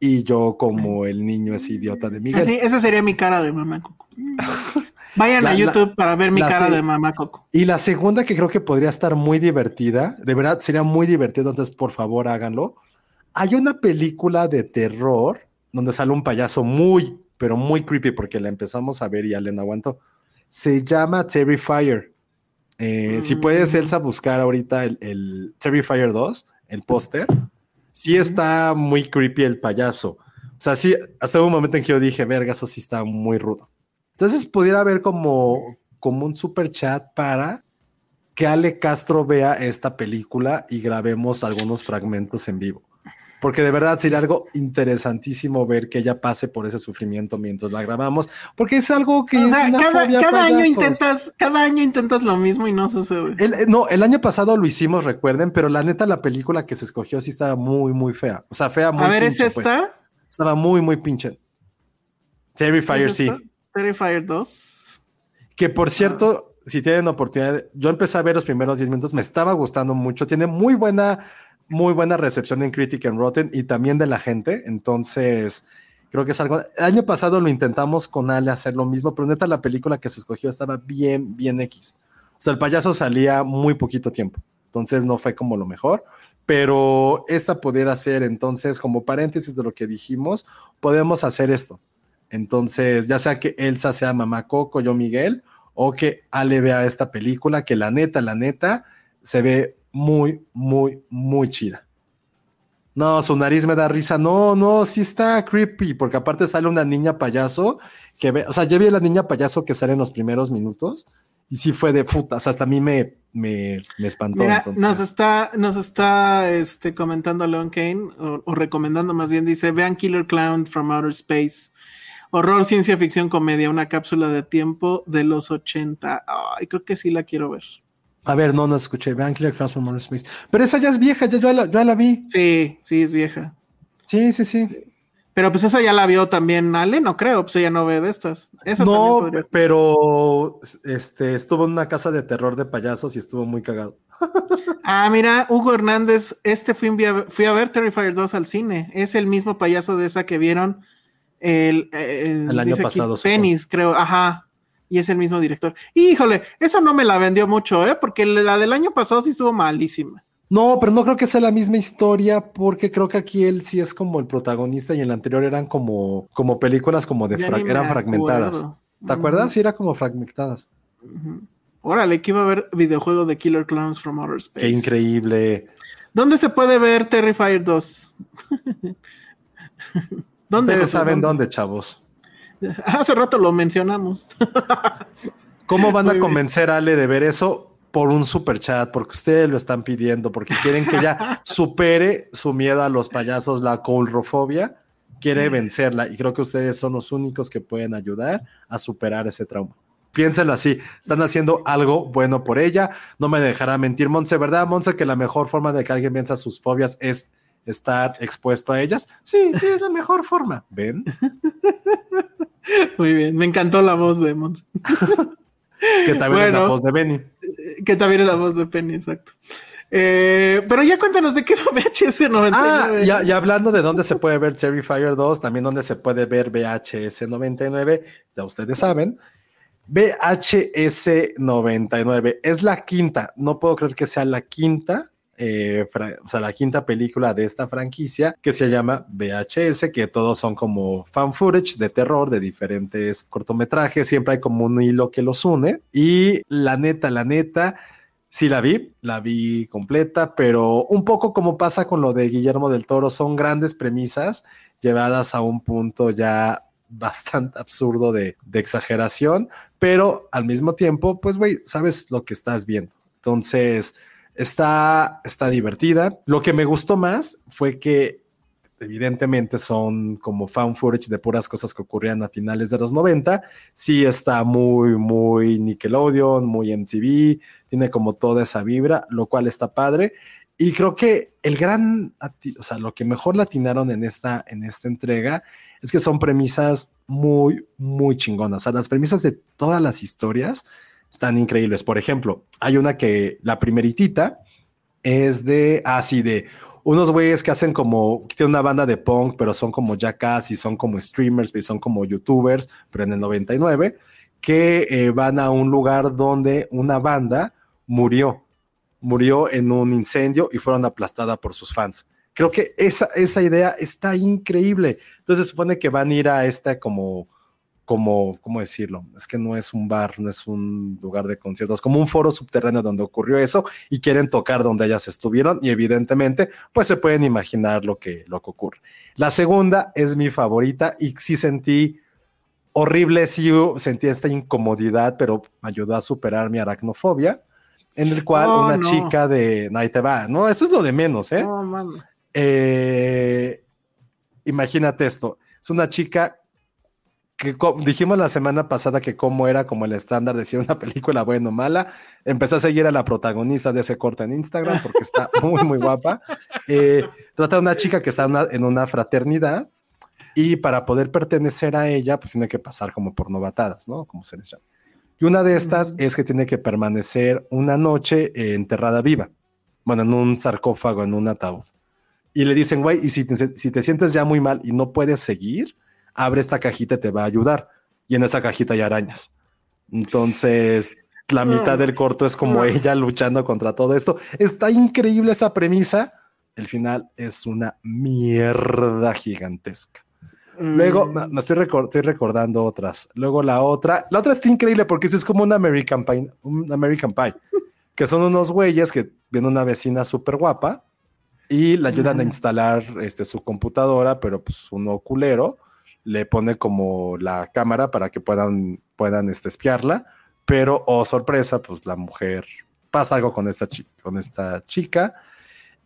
y yo como el niño ese idiota de Miguel. Así, esa sería mi cara de mamá Coco. Vayan La- a la- YouTube para ver mi cara de mamá Coco. Y la segunda que creo que podría estar muy divertida, de verdad sería muy divertido, entonces por favor háganlo. Hay una película de terror donde sale un payaso muy, pero muy creepy porque la empezamos a ver y Allen aguantó. Se llama Terrifier. Eh, Si puedes, Mm. Elsa, buscar ahorita el, el Terrifier 2, el póster. Sí está muy creepy el payaso. O sea, sí, hasta un momento en que yo dije, verga, eso sí está muy rudo. Entonces pudiera haber como, como un super chat para que Ale Castro vea esta película y grabemos algunos fragmentos en vivo. Porque de verdad sería algo interesantísimo ver que ella pase por ese sufrimiento mientras la grabamos, porque es algo que O es sea, una cada, fobia cada año intentas, cada año intentas lo mismo y no sucede. El- eh, no, el año pasado lo hicimos, recuerden, pero la neta la película que se escogió sí estaba muy, muy fea. O sea, fea muy a ver, ¿es pues. esta? Estaba muy, muy pinche. Terrifier, ¿Es sí. Terrifier 2. Que por cierto, si tienen oportunidad, yo empecé a ver los primeros 10 minutos, me estaba gustando mucho, tiene muy buena, muy buena recepción en Critic and Rotten y también de la gente, entonces creo que es algo, el año pasado lo intentamos con Ale hacer lo mismo, pero neta la película que se escogió estaba bien, bien X. O sea, el payaso salía muy poquito tiempo, entonces no fue como lo mejor, pero esta pudiera ser, entonces, como paréntesis de lo que dijimos, podemos hacer esto. Entonces, ya sea que Elsa sea mamá Coco, yo Miguel, o que Ale vea esta película, que la neta, la neta, se ve muy, muy, muy chida. No, su nariz me da risa. No, no, sí está creepy, porque aparte sale una niña payaso que ve, o sea, ya vi a la niña payaso que sale en los primeros minutos y sí fue de puta, o sea, hasta a mí me, me, me espantó. Mira, entonces. nos está, nos está este, comentando Leon Kane, o, o recomendando más bien, dice, vean Killer Clown from Outer Space. Horror, ciencia ficción, comedia, una cápsula de tiempo de los 80. Ay, creo que sí la quiero ver. A ver, no, no escuché. Vean Killer Outer Space. Pero esa ya es vieja, ya yo la, yo la vi. Sí, sí, es vieja. Sí, sí, sí. Pero pues esa ya la vio también Ale, no creo, pues ella no ve de estas. Esa No, podría- pero este estuvo en una casa de terror de payasos y estuvo muy cagado. Ah, mira, Hugo Hernández, este fui, a- fui a ver Terrifier 2 al cine. Es el mismo payaso de esa que vieron El, eh, El año pasado. Penis, creo, ajá. Y es el mismo director. Híjole, esa no me la vendió mucho, ¿eh? Porque la del año pasado sí estuvo malísima. No, pero no creo que sea la misma historia porque creo que aquí él sí es como el protagonista y en el anterior eran como, como películas como de fra- eran fragmentadas. acuerdo. ¿Te acuerdas? Sí, era como fragmentadas. Órale, que iba a haber videojuego de Killer Clowns from Outer Space. Qué increíble. ¿Dónde se puede ver Terrifier 2? ¿Dónde? Ustedes saben dónde, chavos. Hace rato lo mencionamos. ¿Cómo van a convencer a Ale de ver eso? Por un super chat, porque ustedes lo están pidiendo, porque quieren que ella supere su miedo a los payasos, la coulrofobia, quiere vencerla y creo que ustedes son los únicos que pueden ayudar a superar ese trauma. Piénsenlo así, están haciendo algo bueno por ella, no me dejará mentir Monse, ¿verdad Monse que la mejor forma de que alguien venza sus fobias es estar expuesto a ellas? Sí, sí, es la mejor forma. ¿Ven? Muy bien, me encantó la voz de Mons. Que también es la voz de Benny. Que también es la voz de Penny, exacto. Eh, pero ya cuéntanos de qué va VHS 99. Ah, ya, ya hablando de dónde se puede ver Terrifier 2, también dónde se puede ver VHS 99, ya ustedes saben. VHS 99 es la quinta, no puedo creer que sea la quinta, eh, o sea, la quinta película de esta franquicia que se llama VHS, que todos son como fan footage de terror de diferentes cortometrajes, siempre hay como un hilo que los une. Y la neta, la neta, Sí la vi, la vi completa, pero un poco como pasa con lo de Guillermo del Toro, son grandes premisas llevadas a un punto ya bastante absurdo de, de exageración, pero al mismo tiempo, pues güey, sabes lo que estás viendo. Entonces, está, está divertida. Lo que me gustó más fue que evidentemente son como fan footage de puras cosas que ocurrían a finales de los 90. Sí está muy, muy Nickelodeon, muy MTV, tiene como toda esa vibra, lo cual está padre. Y creo que el gran, o sea, lo que mejor latinaron en esta, en esta entrega es que son premisas muy, muy chingonas. O sea, las premisas de todas las historias están increíbles. Por ejemplo, hay una que la primeritita es de, así de unos güeyes que hacen como, que tienen una banda de punk, pero son como jackass y son como streamers y son como youtubers, pero en el 99, que eh, van a un lugar donde una banda murió, murió en un incendio y fueron aplastada por sus fans. Creo que esa, esa idea está increíble. Entonces se supone que van a ir a esta como, como, ¿cómo decirlo? Es que no es un bar, no es un lugar de conciertos, como un foro subterráneo donde ocurrió eso y quieren tocar donde ellas estuvieron y evidentemente pues se pueden imaginar lo que, lo que ocurre. La segunda es mi favorita y sí sentí horrible, sí sentí esta incomodidad, pero me ayudó a superar mi aracnofobia, en el cual Oh, una no. chica de... Ahí te va, no, eso es lo de menos, ¿eh? No, mames. Eh, imagínate esto, es una chica que dijimos la semana pasada que cómo era como el estándar de si una película buena o mala. Empecé a seguir a la protagonista de ese corte en Instagram porque está muy, muy guapa. Eh, trata de una chica que está en una, en una fraternidad y para poder pertenecer a ella, pues tiene que pasar como por novatadas, ¿no? Como se les llama. Y una de estas es que tiene que permanecer una noche eh, enterrada viva, bueno, en un sarcófago, en un ataúd. Y le dicen, güey, y si te, si te sientes ya muy mal y no puedes seguir, abre esta cajita y te va a ayudar. Y en esa cajita hay arañas. Entonces, la mitad del corto es como No. ella luchando contra todo esto. Está increíble esa premisa. El final es una mierda gigantesca. Luego, Mm, me me estoy, recor- estoy recordando otras. Luego la otra, la otra está increíble porque es como un American Pie, un American Pie, que son unos güeyes que viene una vecina súper guapa y le ayudan a instalar este, su computadora, pero pues uno culero le pone como la cámara para que puedan, puedan este, espiarla, pero, oh sorpresa, pues la mujer pasa algo con esta, con esta chica.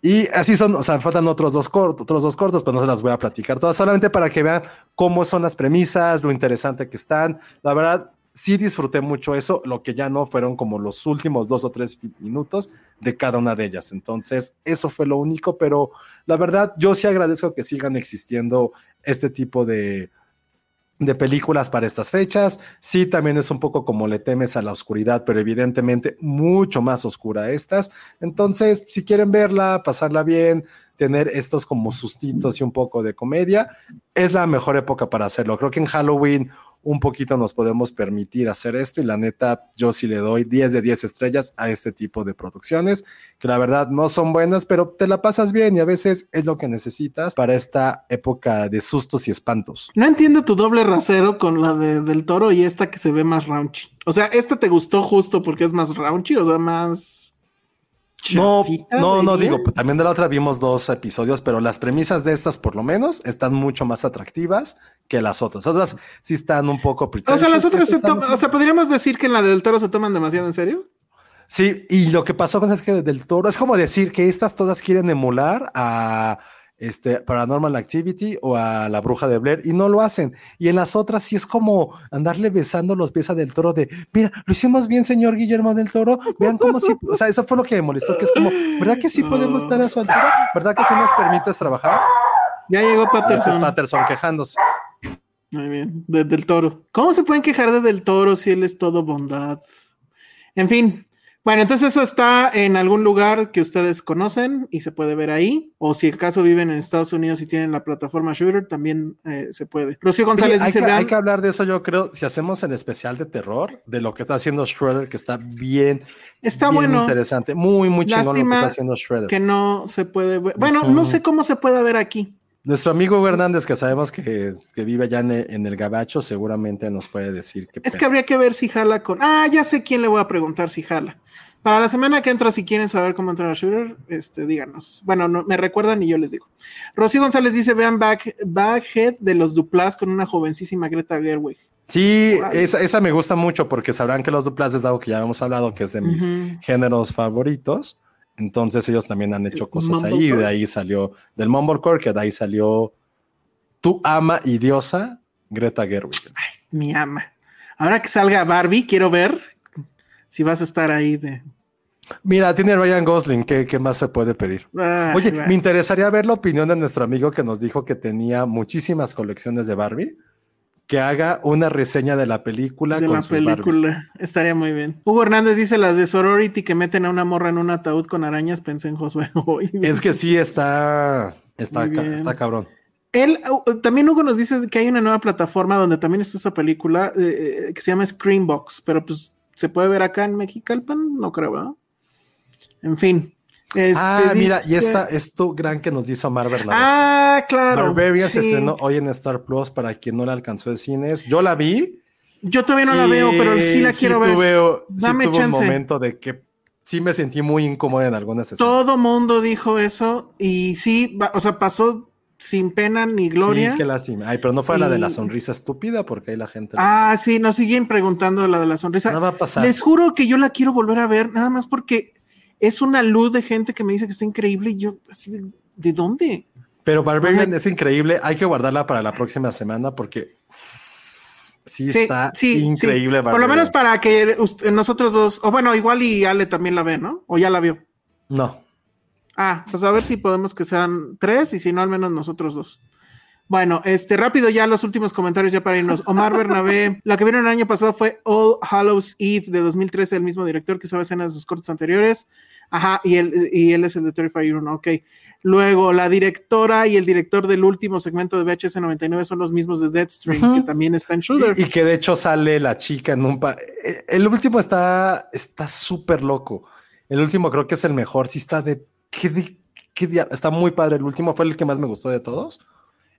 Y así son, o sea, faltan otros dos, otros dos cortos, pero no se las voy a platicar todas, solamente para que vean cómo son las premisas, lo interesante que están. La verdad, sí disfruté mucho eso, lo que ya no fueron como los últimos dos o tres minutos de cada una de ellas. Entonces, eso fue lo único, pero la verdad, yo sí agradezco que sigan existiendo este tipo de, de películas para estas fechas. Sí, también es un poco como le temes a la oscuridad, pero evidentemente mucho más oscura estas. Entonces, si quieren verla, pasarla bien, tener estos como sustitos y un poco de comedia, es la mejor época para hacerlo. Creo que en Halloween un poquito nos podemos permitir hacer esto y la neta yo sí le doy 10 de 10 estrellas a este tipo de producciones que la verdad no son buenas pero te la pasas bien y a veces es lo que necesitas para esta época de sustos y espantos. No entiendo tu doble rasero con la de, del toro y esta que se ve más raunchy. O sea, esta te gustó justo porque es más raunchy, o sea, más... No, no, no diría. digo, también de la otra vimos dos episodios, pero las premisas de estas por lo menos están mucho más atractivas que las otras. Otras sí están un poco O sea, las otras se toman, o sea, podríamos decir que en la del toro se toman demasiado en serio. Sí, y lo que pasó con es que del toro es como decir que estas todas quieren emular a este Paranormal Activity o a la bruja de Blair y no lo hacen. Y en las otras sí es como andarle besando los pies a del toro de, mira, lo hicimos bien, señor Guillermo del Toro. Vean cómo sí, o sea, eso fue lo que me molestó, que es como, ¿verdad que sí podemos estar a su altura? ¿Verdad que sí nos permites trabajar? Ya llegó Ese es Patterson. Patterson quejándose. Muy bien, de- del toro. ¿Cómo se pueden quejar de del toro si él es todo bondad? En fin. Bueno, entonces eso está en algún lugar que ustedes conocen y se puede ver ahí. O si acaso viven en Estados Unidos y tienen la plataforma Shooter, también eh, se puede. Rocío González hay, dice: que, "Vean- hay que hablar de eso, yo creo, si hacemos el especial de terror, de lo que está haciendo Shredder, que está bien, Está bien bueno interesante, muy, muy chingón lo que está haciendo Shredder. que no se puede ver. Bueno, no sé cómo se puede ver aquí. Nuestro amigo Hugo Hernández, que sabemos que, que vive allá en el, en el Gabacho, seguramente nos puede decir que. Es que habría que ver si jala con. Ah, ya sé quién le voy a preguntar si jala. Para la semana que entra, si quieren saber cómo entrar a Shooter, este, díganos. Bueno, no, me recuerdan y yo les digo. Rocío González dice: Vean back, Backhead de los Duplas con una jovencísima Greta Gerwig. Sí, esa, esa me gusta mucho porque sabrán que los duplas es algo que ya hemos hablado, que es de mis géneros favoritos. Entonces ellos también han hecho cosas ahí. De ahí salió del Mumblecore, que de ahí salió tu ama y diosa, Greta Gerwig. Mi ama. Ahora que salga Barbie, quiero ver si vas a estar ahí de. Mira, tiene Ryan Gosling, ¿qué, qué más se puede pedir? Ah, Oye, me interesaría ver la opinión de nuestro amigo que nos dijo que tenía muchísimas colecciones de Barbie, que haga una reseña de la película de con la sus Barbies. película. Estaría muy bien. Hugo Hernández dice las de Sorority que meten a una morra en un ataúd con arañas. Pensé en Josué hoy. Es que sí está, está, ca- está cabrón. Él, también Hugo nos dice que hay una nueva plataforma donde también está esa película eh, eh, que se llama Screenbox, pero pues se puede ver acá en Mexicalpan, no creo, ¿verdad? En fin. Este, ah, mira, y esta es tu gran que nos dice Omar Bernabé. Ah, claro. Barbarian se sí. estrenó hoy en Star Plus para quien no la alcanzó en cines. Yo la vi. Yo todavía no la veo, pero sí la quiero ver. tuve- sí tuve un momento de que sí me sentí muy incómodo en algunas escenas. Todo mundo dijo eso y sí, o sea, pasó sin pena ni gloria. Sí, qué lástima. Ay, pero no fue la de la sonrisa estúpida porque ahí la gente... Ah, sí, nos siguen preguntando la de la sonrisa. no va a pasar. Les juro que yo la quiero volver a ver, nada más porque es una luz de gente que me dice que está increíble y yo así de, ¿de dónde? Pero Barbarian Ajá. es increíble. Hay que guardarla para la próxima semana porque sí, está increíble. Por lo menos para que usted- nosotros dos, o bueno, igual y Ale también la ve, ¿no? O ya la vio. No. Ah, pues a ver si podemos que sean tres y si no, al menos nosotros dos. Bueno, este rápido ya los últimos comentarios ya para irnos. Omar Bernabé, la que vieron el año pasado fue All Hallows Eve de 2013, el mismo director que usaba escenas de sus cortos anteriores. Ajá, y él, y él es el de Terrifier 1, ok. Luego, la directora y el director del último segmento de VHS 99 son los mismos de Deadstream, Ujú. que también está en Shooter. Y, y que de hecho sale la chica en un... pa- eh, El último está está súper loco. El último creo que es el mejor. Sí está de... ¿qué di- qué Está muy padre. El último fue el que más me gustó de todos.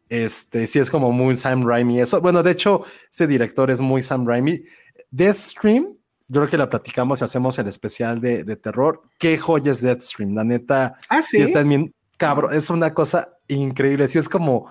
Este, sí es como muy Sam Raimi. Eso, bueno, de hecho, ese director es muy Sam Raimi. Deathstream, yo creo que la platicamos y hacemos el especial de, de terror. Qué joya es Deathstream. La neta, ah, sí sí. está cabrón. Es una cosa increíble. Sí es como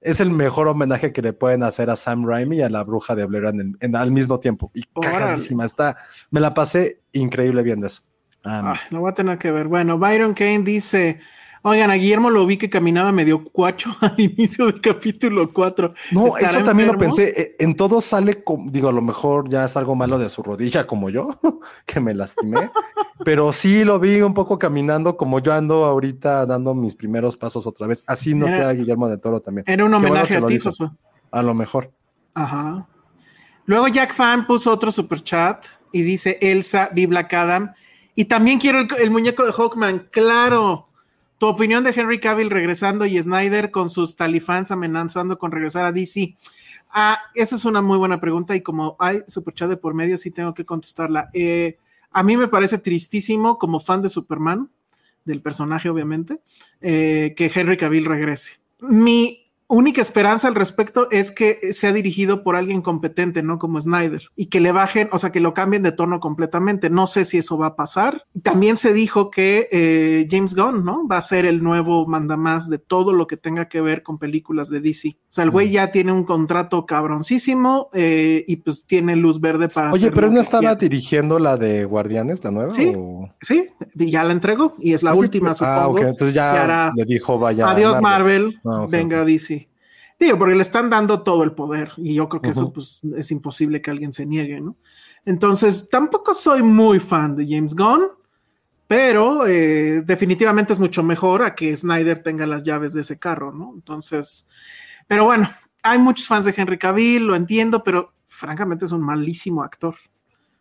es el mejor homenaje que le pueden hacer a Sam Raimi y a la bruja de Blair en en- al mismo tiempo. Y cagadísima. Está, me la pasé increíble viendo eso. Ah, Ay, lo voy a tener que ver. Bueno, Byron Kane dice: Oigan, a Guillermo lo vi que caminaba medio cuacho al inicio del capítulo 4. no, ¿Estará eso también lo pensé. Eh, En todo sale, digo, a lo mejor ya es algo malo de su rodilla, como yo, que me lastimé. pero sí lo vi un poco caminando, como yo ando ahorita dando mis primeros pasos otra vez. Así no queda Guillermo del Toro también. Era un bueno homenaje a ti. Josué. A lo mejor. Ajá. Luego Jack Fan puso otro super chat y dice Elsa, vi Black Adam. Y también quiero el, el muñeco de Hawkman, claro. Tu opinión de Henry Cavill regresando y Snyder con sus talifans amenazando con regresar a DC. Ah, esa es una muy buena pregunta y como hay superchat de por medio, sí tengo que contestarla. Eh, a mí me parece tristísimo como fan de Superman, del personaje obviamente, eh, que Henry Cavill regrese. Mi única esperanza al respecto es que sea dirigido por alguien competente, no como Snyder, y que le bajen, o sea, que lo cambien de tono completamente. No sé si eso va a pasar. También se dijo que eh, James Gunn, ¿no? Va a ser el nuevo mandamás de todo lo que tenga que ver con películas de DC. O sea, el güey ya tiene un contrato cabroncísimo eh, y pues tiene luz verde para... Oye, pero no estaba dirigiendo la de Guardianes, la nueva. Sí, o- sí, y ya la entregó y es la última, supongo. Ah, ok, entonces ya hará- le dijo vaya. Adiós Marvel, Ah, venga ok. DC. Digo, porque le están dando todo el poder y yo creo que eso pues, es imposible que alguien se niegue, ¿no? Entonces, tampoco soy muy fan de James Gunn, pero eh, definitivamente es mucho mejor a que Snyder tenga las llaves de ese carro, ¿no? Entonces, pero bueno, hay muchos fans de Henry Cavill, lo entiendo, pero francamente es un malísimo actor.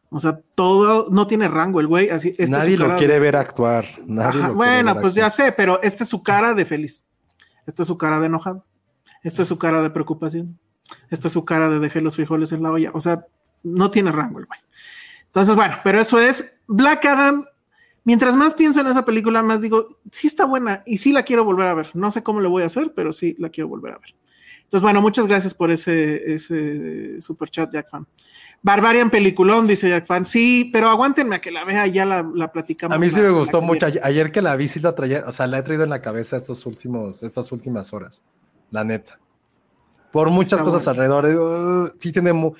O sea, todo no tiene rango el güey, así esta es su Nadie lo quiere de- ver actuar. Nadie lo bueno, ver pues ya sé, pero esta es su cara de feliz. Esta es su cara de enojado. Esta es su cara de preocupación. Esta es su cara de dejé los frijoles en la olla. O sea, no tiene rango el güey. Entonces, bueno, pero eso es Black Adam. Mientras más pienso en esa película, más digo, sí está buena y sí la quiero volver a ver. No sé cómo le voy a hacer, pero sí la quiero volver a ver. Entonces, bueno, muchas gracias por ese, ese super chat, Jack Fan. Barbarian peliculón, dice Jack Fan. Sí, pero aguántenme a que la vea, ya la, la platicamos. A mí sí me gustó mucho. Ayer, ayer que la vi, sí la traía, o sea, la he traído en la cabeza estos últimos, estas últimas horas. La neta. Por muchas Está cosas bueno. alrededor. "Uh, sí tiene mu-".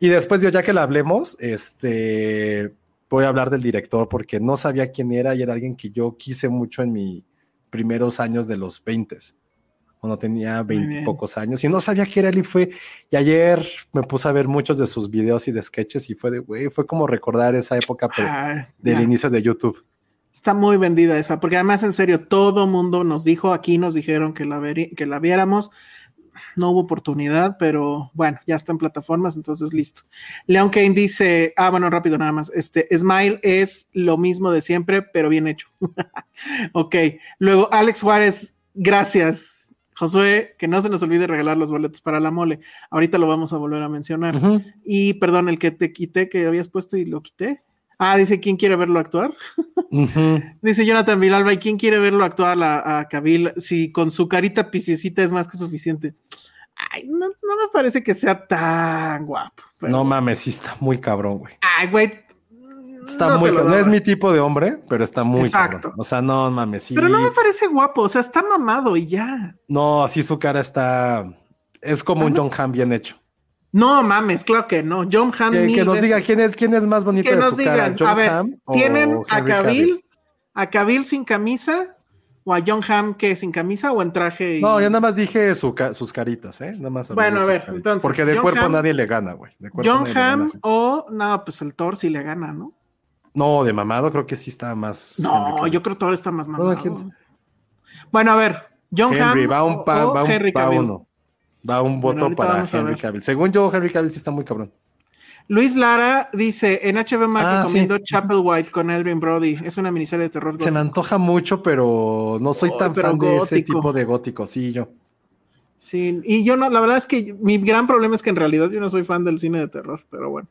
Y después, ya que la hablemos, este voy a hablar del director porque no sabía quién era y era alguien que yo quise mucho en mis primeros años de los 20 cuando tenía Muy 20 y bien. pocos años y no sabía quién era él y fue y ayer me puse a ver muchos de sus videos y de sketches y fue de güey fue como recordar esa época Ah, del inicio de YouTube Está muy vendida esa, porque además en serio, todo mundo nos dijo, aquí nos dijeron que la, que la viéramos, no hubo oportunidad, pero bueno, ya está en plataformas, entonces listo. Leon Kane dice, ah, bueno, rápido nada más, este, Smile es lo mismo de siempre, pero bien hecho. ok, luego Alex Juárez, gracias. Josué, que no se nos olvide regalar los boletos para la mole. Ahorita lo vamos a volver a mencionar. Y perdón, el que te quité, que habías puesto y lo quité. Ah, dice, ¿quién quiere verlo actuar? Dice Jonathan Vilalba, ¿y quién quiere verlo actuar a, a Cavill si con su carita piciosita es más que suficiente? Ay, no, no me parece que sea tan guapo. pero- No mames, sí está muy cabrón, güey. Ay, güey. Está no muy. No es mi tipo de hombre, pero está muy Exacto. cabrón. O sea, no mames, sí. Pero no me parece guapo, o sea, está mamado y ya. No, sí su cara está. Es como un John Hamm bien hecho. No mames, claro que no. John Hamm. Que, que nos veces. diga quién es, quién es más bonito Que de nos su digan, cara, John a ver, Hamm o ¿tienen a Cavill? A Cavill sin camisa o a John Hamm que sin camisa o en traje? y- No, yo nada más dije su sus caritas, ¿eh? Nada más. Bueno, a ver, caritas. entonces, Porque de John cuerpo Hamm- nadie le gana, güey. John. Hamm o no, pues el Thor sí le gana, ¿no? No, de mamado creo que sí está más. Henry No, yo creo que Thor está más mamado. ¿quién- Bueno, a ver, John Henry, Hamm va un, pa- o va un, Henry va Cavill. uno. Va un voto para Henry. Cavill. Según yo, Henry Cavill sí está muy cabrón. Luis Lara dice, en HBO Max Ah, recomiendo sí. Chapel White con Adrian Brody. Es una miniserie de terror. Se me gótico. antoja mucho, pero no soy Oh, tan fan de ese gótico. tipo de gótico. Sí, yo. Sí, y yo no, la verdad es que mi gran problema es que en realidad yo no soy fan del cine de terror, pero bueno.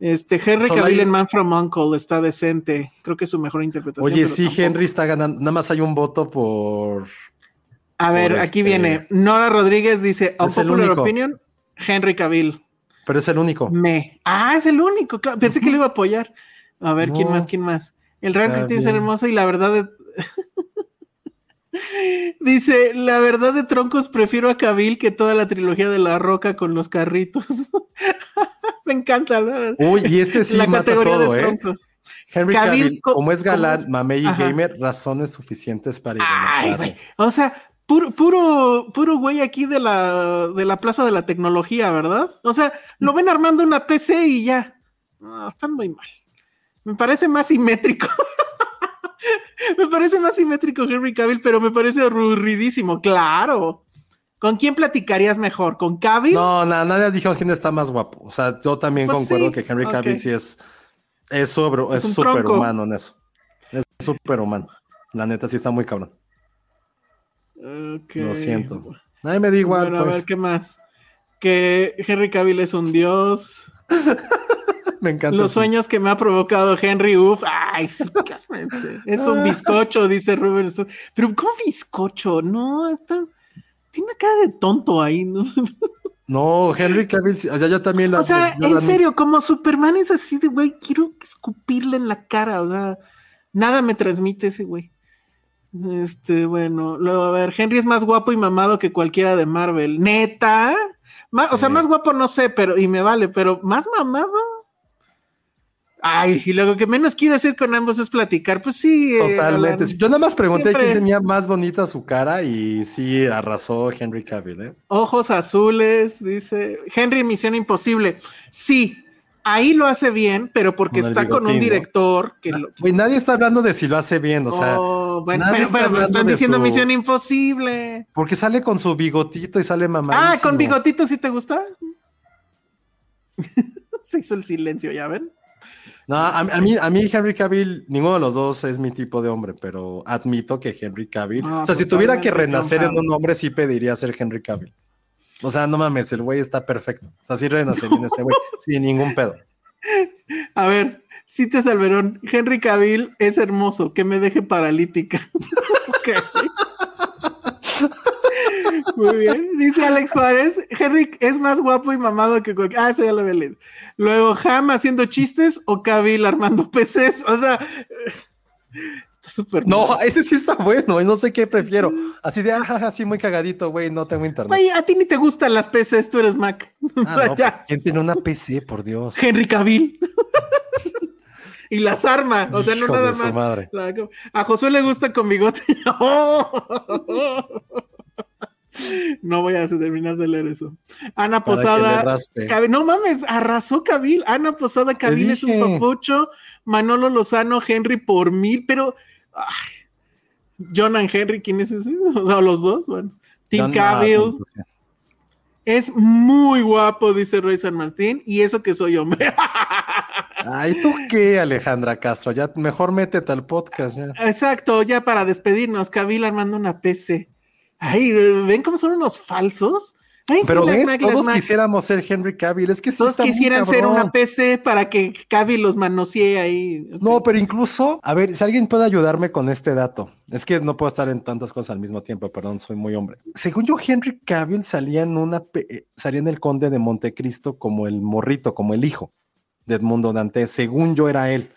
Este, Henry Cavill hay- en Man from Uncle está decente. Creo que es su mejor interpretación. Oye, sí, tampoco- Henry está ganando. Nada más hay un voto por. A ver, aquí este- viene. Nora Rodríguez dice, Unpopular único. Opinion, Henry Cavill. Pero es el único. Me. Ah, es el único, claro. Pensé que lo iba a apoyar. A ver, ¿quién más? ¿Quién más? El Real es hermoso y la verdad de... Dice, la verdad de troncos prefiero a Cavill que toda la trilogía de La Roca con los carritos. Me encanta ¿no? Uy, y este sí la mata todo, ¿eh? troncos. Henry Cavill, Cavill, co- como es ¿cómo galán, mamey y gamer, razones suficientes para Ay, idolatrarlo. güey. O sea, puro, puro, puro güey aquí de la, de la Plaza de la Tecnología, ¿verdad? O sea, lo ven armando una PC y ya. No, están muy mal. Me parece más simétrico. me parece más simétrico Henry Cavill, pero me parece aburridísimo, claro. ¿Con quién platicarías mejor? ¿Con Cavill? No, nada, nadie dijimos quién está más guapo. O sea, yo también Pues concuerdo sí, que Henry Cavill sí es, es, sobre, Es súper humano en eso. Es súper humano. La neta sí está muy cabrón. Lo siento. Nadie me da igual, Bueno, a pues. ver, ¿qué más? Que Henry Cavill es un dios. Me encanta. Los su- sueños que me ha provocado Henry Uff. Ay, sí, cálmense. Es un bizcocho, dice Rubén. Pero, ¿cómo bizcocho? No, está... tiene una cara de tonto ahí, ¿no? No, Henry Cavill, o sea, yo también la O sea, en la- serio, como Superman es así de, güey, quiero escupirle en la cara, o sea, nada me transmite ese güey. Este, bueno, luego, a ver, Henry es más guapo y mamado que cualquiera de Marvel. ¿Neta? Más, O sea, más guapo no sé, pero, y me vale, pero más mamado. Ay, y lo que menos quiero hacer con ambos es platicar, pues sí. eh, Totalmente. Yo nada más pregunté Siempre- quién tenía más bonita su cara y sí arrasó Henry Cavill, ¿eh? Ojos azules, dice. Henry, Misión Imposible. Sí, ahí lo hace bien, pero porque está con un director que lo, Güey, nadie está hablando de si lo hace bien, o sea, Oh, bueno, pero, está pero están diciendo su- Misión Imposible. porque sale con su bigotito y sale mamadísimo. Ah, con bigotito sí te gusta. Se hizo el silencio, ¿ya ven? No, a, a mí, a mí Henry Cavill, ninguno de los dos es mi tipo de hombre, pero admito que Henry Cavill, No, o sea, si tuviera que renacer en un hombre, sí pediría ser Henry Cavill. O sea, no mames, el güey está perfecto. O sea, sí renacería en ese güey, sin ningún pedo. A ver, Cite Salverón, Henry Cavill es hermoso, que me deje paralítica. Ok. Muy bien. Dice Alex Juárez, Henry es más guapo y mamado que cualquier. Ah, eso ya lo había leído. Luego, Ham haciendo chistes o Cavill armando PCs. O sea, está súper. No, ese sí está bueno, no sé qué prefiero. Así de, ah, así muy cagadito, güey, no tengo internet. A ti ni te gustan las PCs, tú eres Mac. O Ah, sea, no, ya. ¿Quién tiene una PC, por Dios? Henry Cavill. y las armas. O sea, no Hijos nada más. madre. La- a Josué le gusta con bigote. No voy a terminar de leer eso. Ana Posada. no mames, arrasó Cabil. Ana Posada, Cabil es un papucho. Manolo Lozano, Henry por mil, pero. ay, John and Henry, ¿quién es ese? O sea, los dos, bueno. Tim Cavill pues, sí. es muy guapo, dice Roy San Martín, y eso que soy hombre. Ay, ¿tú qué, Alejandra Castro? Ya mejor métete al podcast. Ya. Exacto, ya para despedirnos, Cabil armando una PC. Ay, ¿ven cómo son unos falsos? Ay, sí, Pero las ves, Mac, todos Mac. quisiéramos ser Henry Cavill. Es que sí Todos está muy quisieran ser una PC para que Cabil los manosee ahí. No, pero incluso, a ver, si alguien puede ayudarme con este dato, es que no puedo estar en tantas cosas al mismo tiempo, perdón, soy muy hombre. Según yo, Henry Cavill salía en una, eh, salía en el Conde de Montecristo como el morrito, como el hijo de Edmundo Dantes. Según yo era él,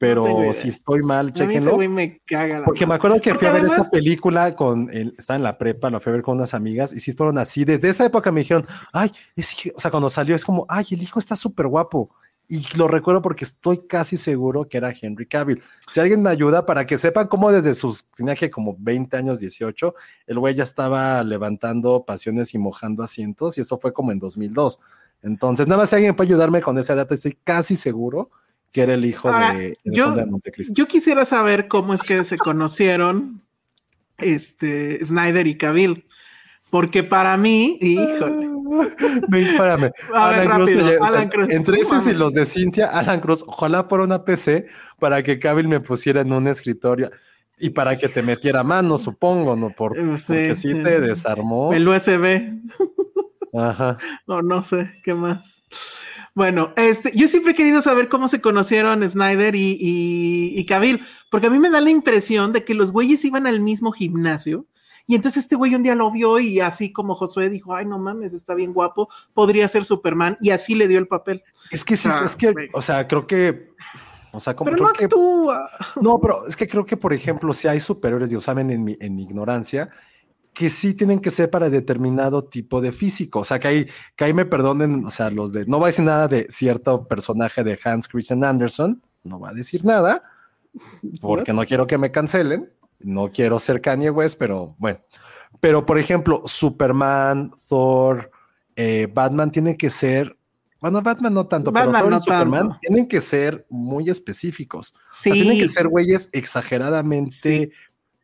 pero si estoy mal, chéquenlo. güey me caga la Porque me acuerdo que Porque fui a ver además- esa película con él, estaba en la prepa, la fui a ver con unas amigas y sí fueron así. Desde esa época me dijeron, ay, es hijo", o sea, cuando salió es como, ay, el hijo está súper guapo. Y lo recuerdo porque estoy casi seguro que era Henry Cavill. Si alguien me ayuda para que sepan cómo desde sus, tenía que como 20 años, 18, el güey ya estaba levantando pasiones y mojando asientos y eso fue como en 2002. Entonces, nada más si alguien puede ayudarme con esa data, estoy casi seguro que era el hijo Ahora, de, de yo- de Montecristo. Yo quisiera saber cómo es que se conocieron este Snyder y Cabil. Porque para mí, híjole. Ven, espérame. A ver, Cruz, rápido, oye, o sea, Alan Cruz. entre No esos y los de Cintia, Alan Cruz, ojalá fuera una PC para que Cavill me pusiera en un escritorio y para que te metiera mano, supongo, ¿no? Por, sí, porque sí te desarmó. El USB. Ajá. O no sé, ¿qué más? Bueno, este, yo siempre he querido saber cómo se conocieron Snyder y, y, y Cavill, porque a mí me da la impresión de que los güeyes iban al mismo gimnasio. Y entonces este güey un día lo vio y así como Josué dijo, ay, no mames, está bien guapo, podría ser Superman, y así le dio el papel. Es que sí, Ah, es que, o sea, creo que, o sea, como Pero creo no que actúa. No, pero es que creo que, por ejemplo, si hay superiores, digo, saben en mi, en mi ignorancia, que sí tienen que ser para determinado tipo de físico. O sea, que ahí, que ahí me perdonen, o sea, los de, no voy a decir nada de cierto personaje de Hans Christian Andersen, no va a decir nada, porque no quiero que me cancelen, no quiero ser Kanye West, pero bueno. Pero, por ejemplo, Superman, Thor, eh, Batman tienen que ser, bueno, Batman no tanto, Batman pero Thor no y Superman tanto. tienen que ser muy específicos. O Sí. sea, tienen que ser güeyes exageradamente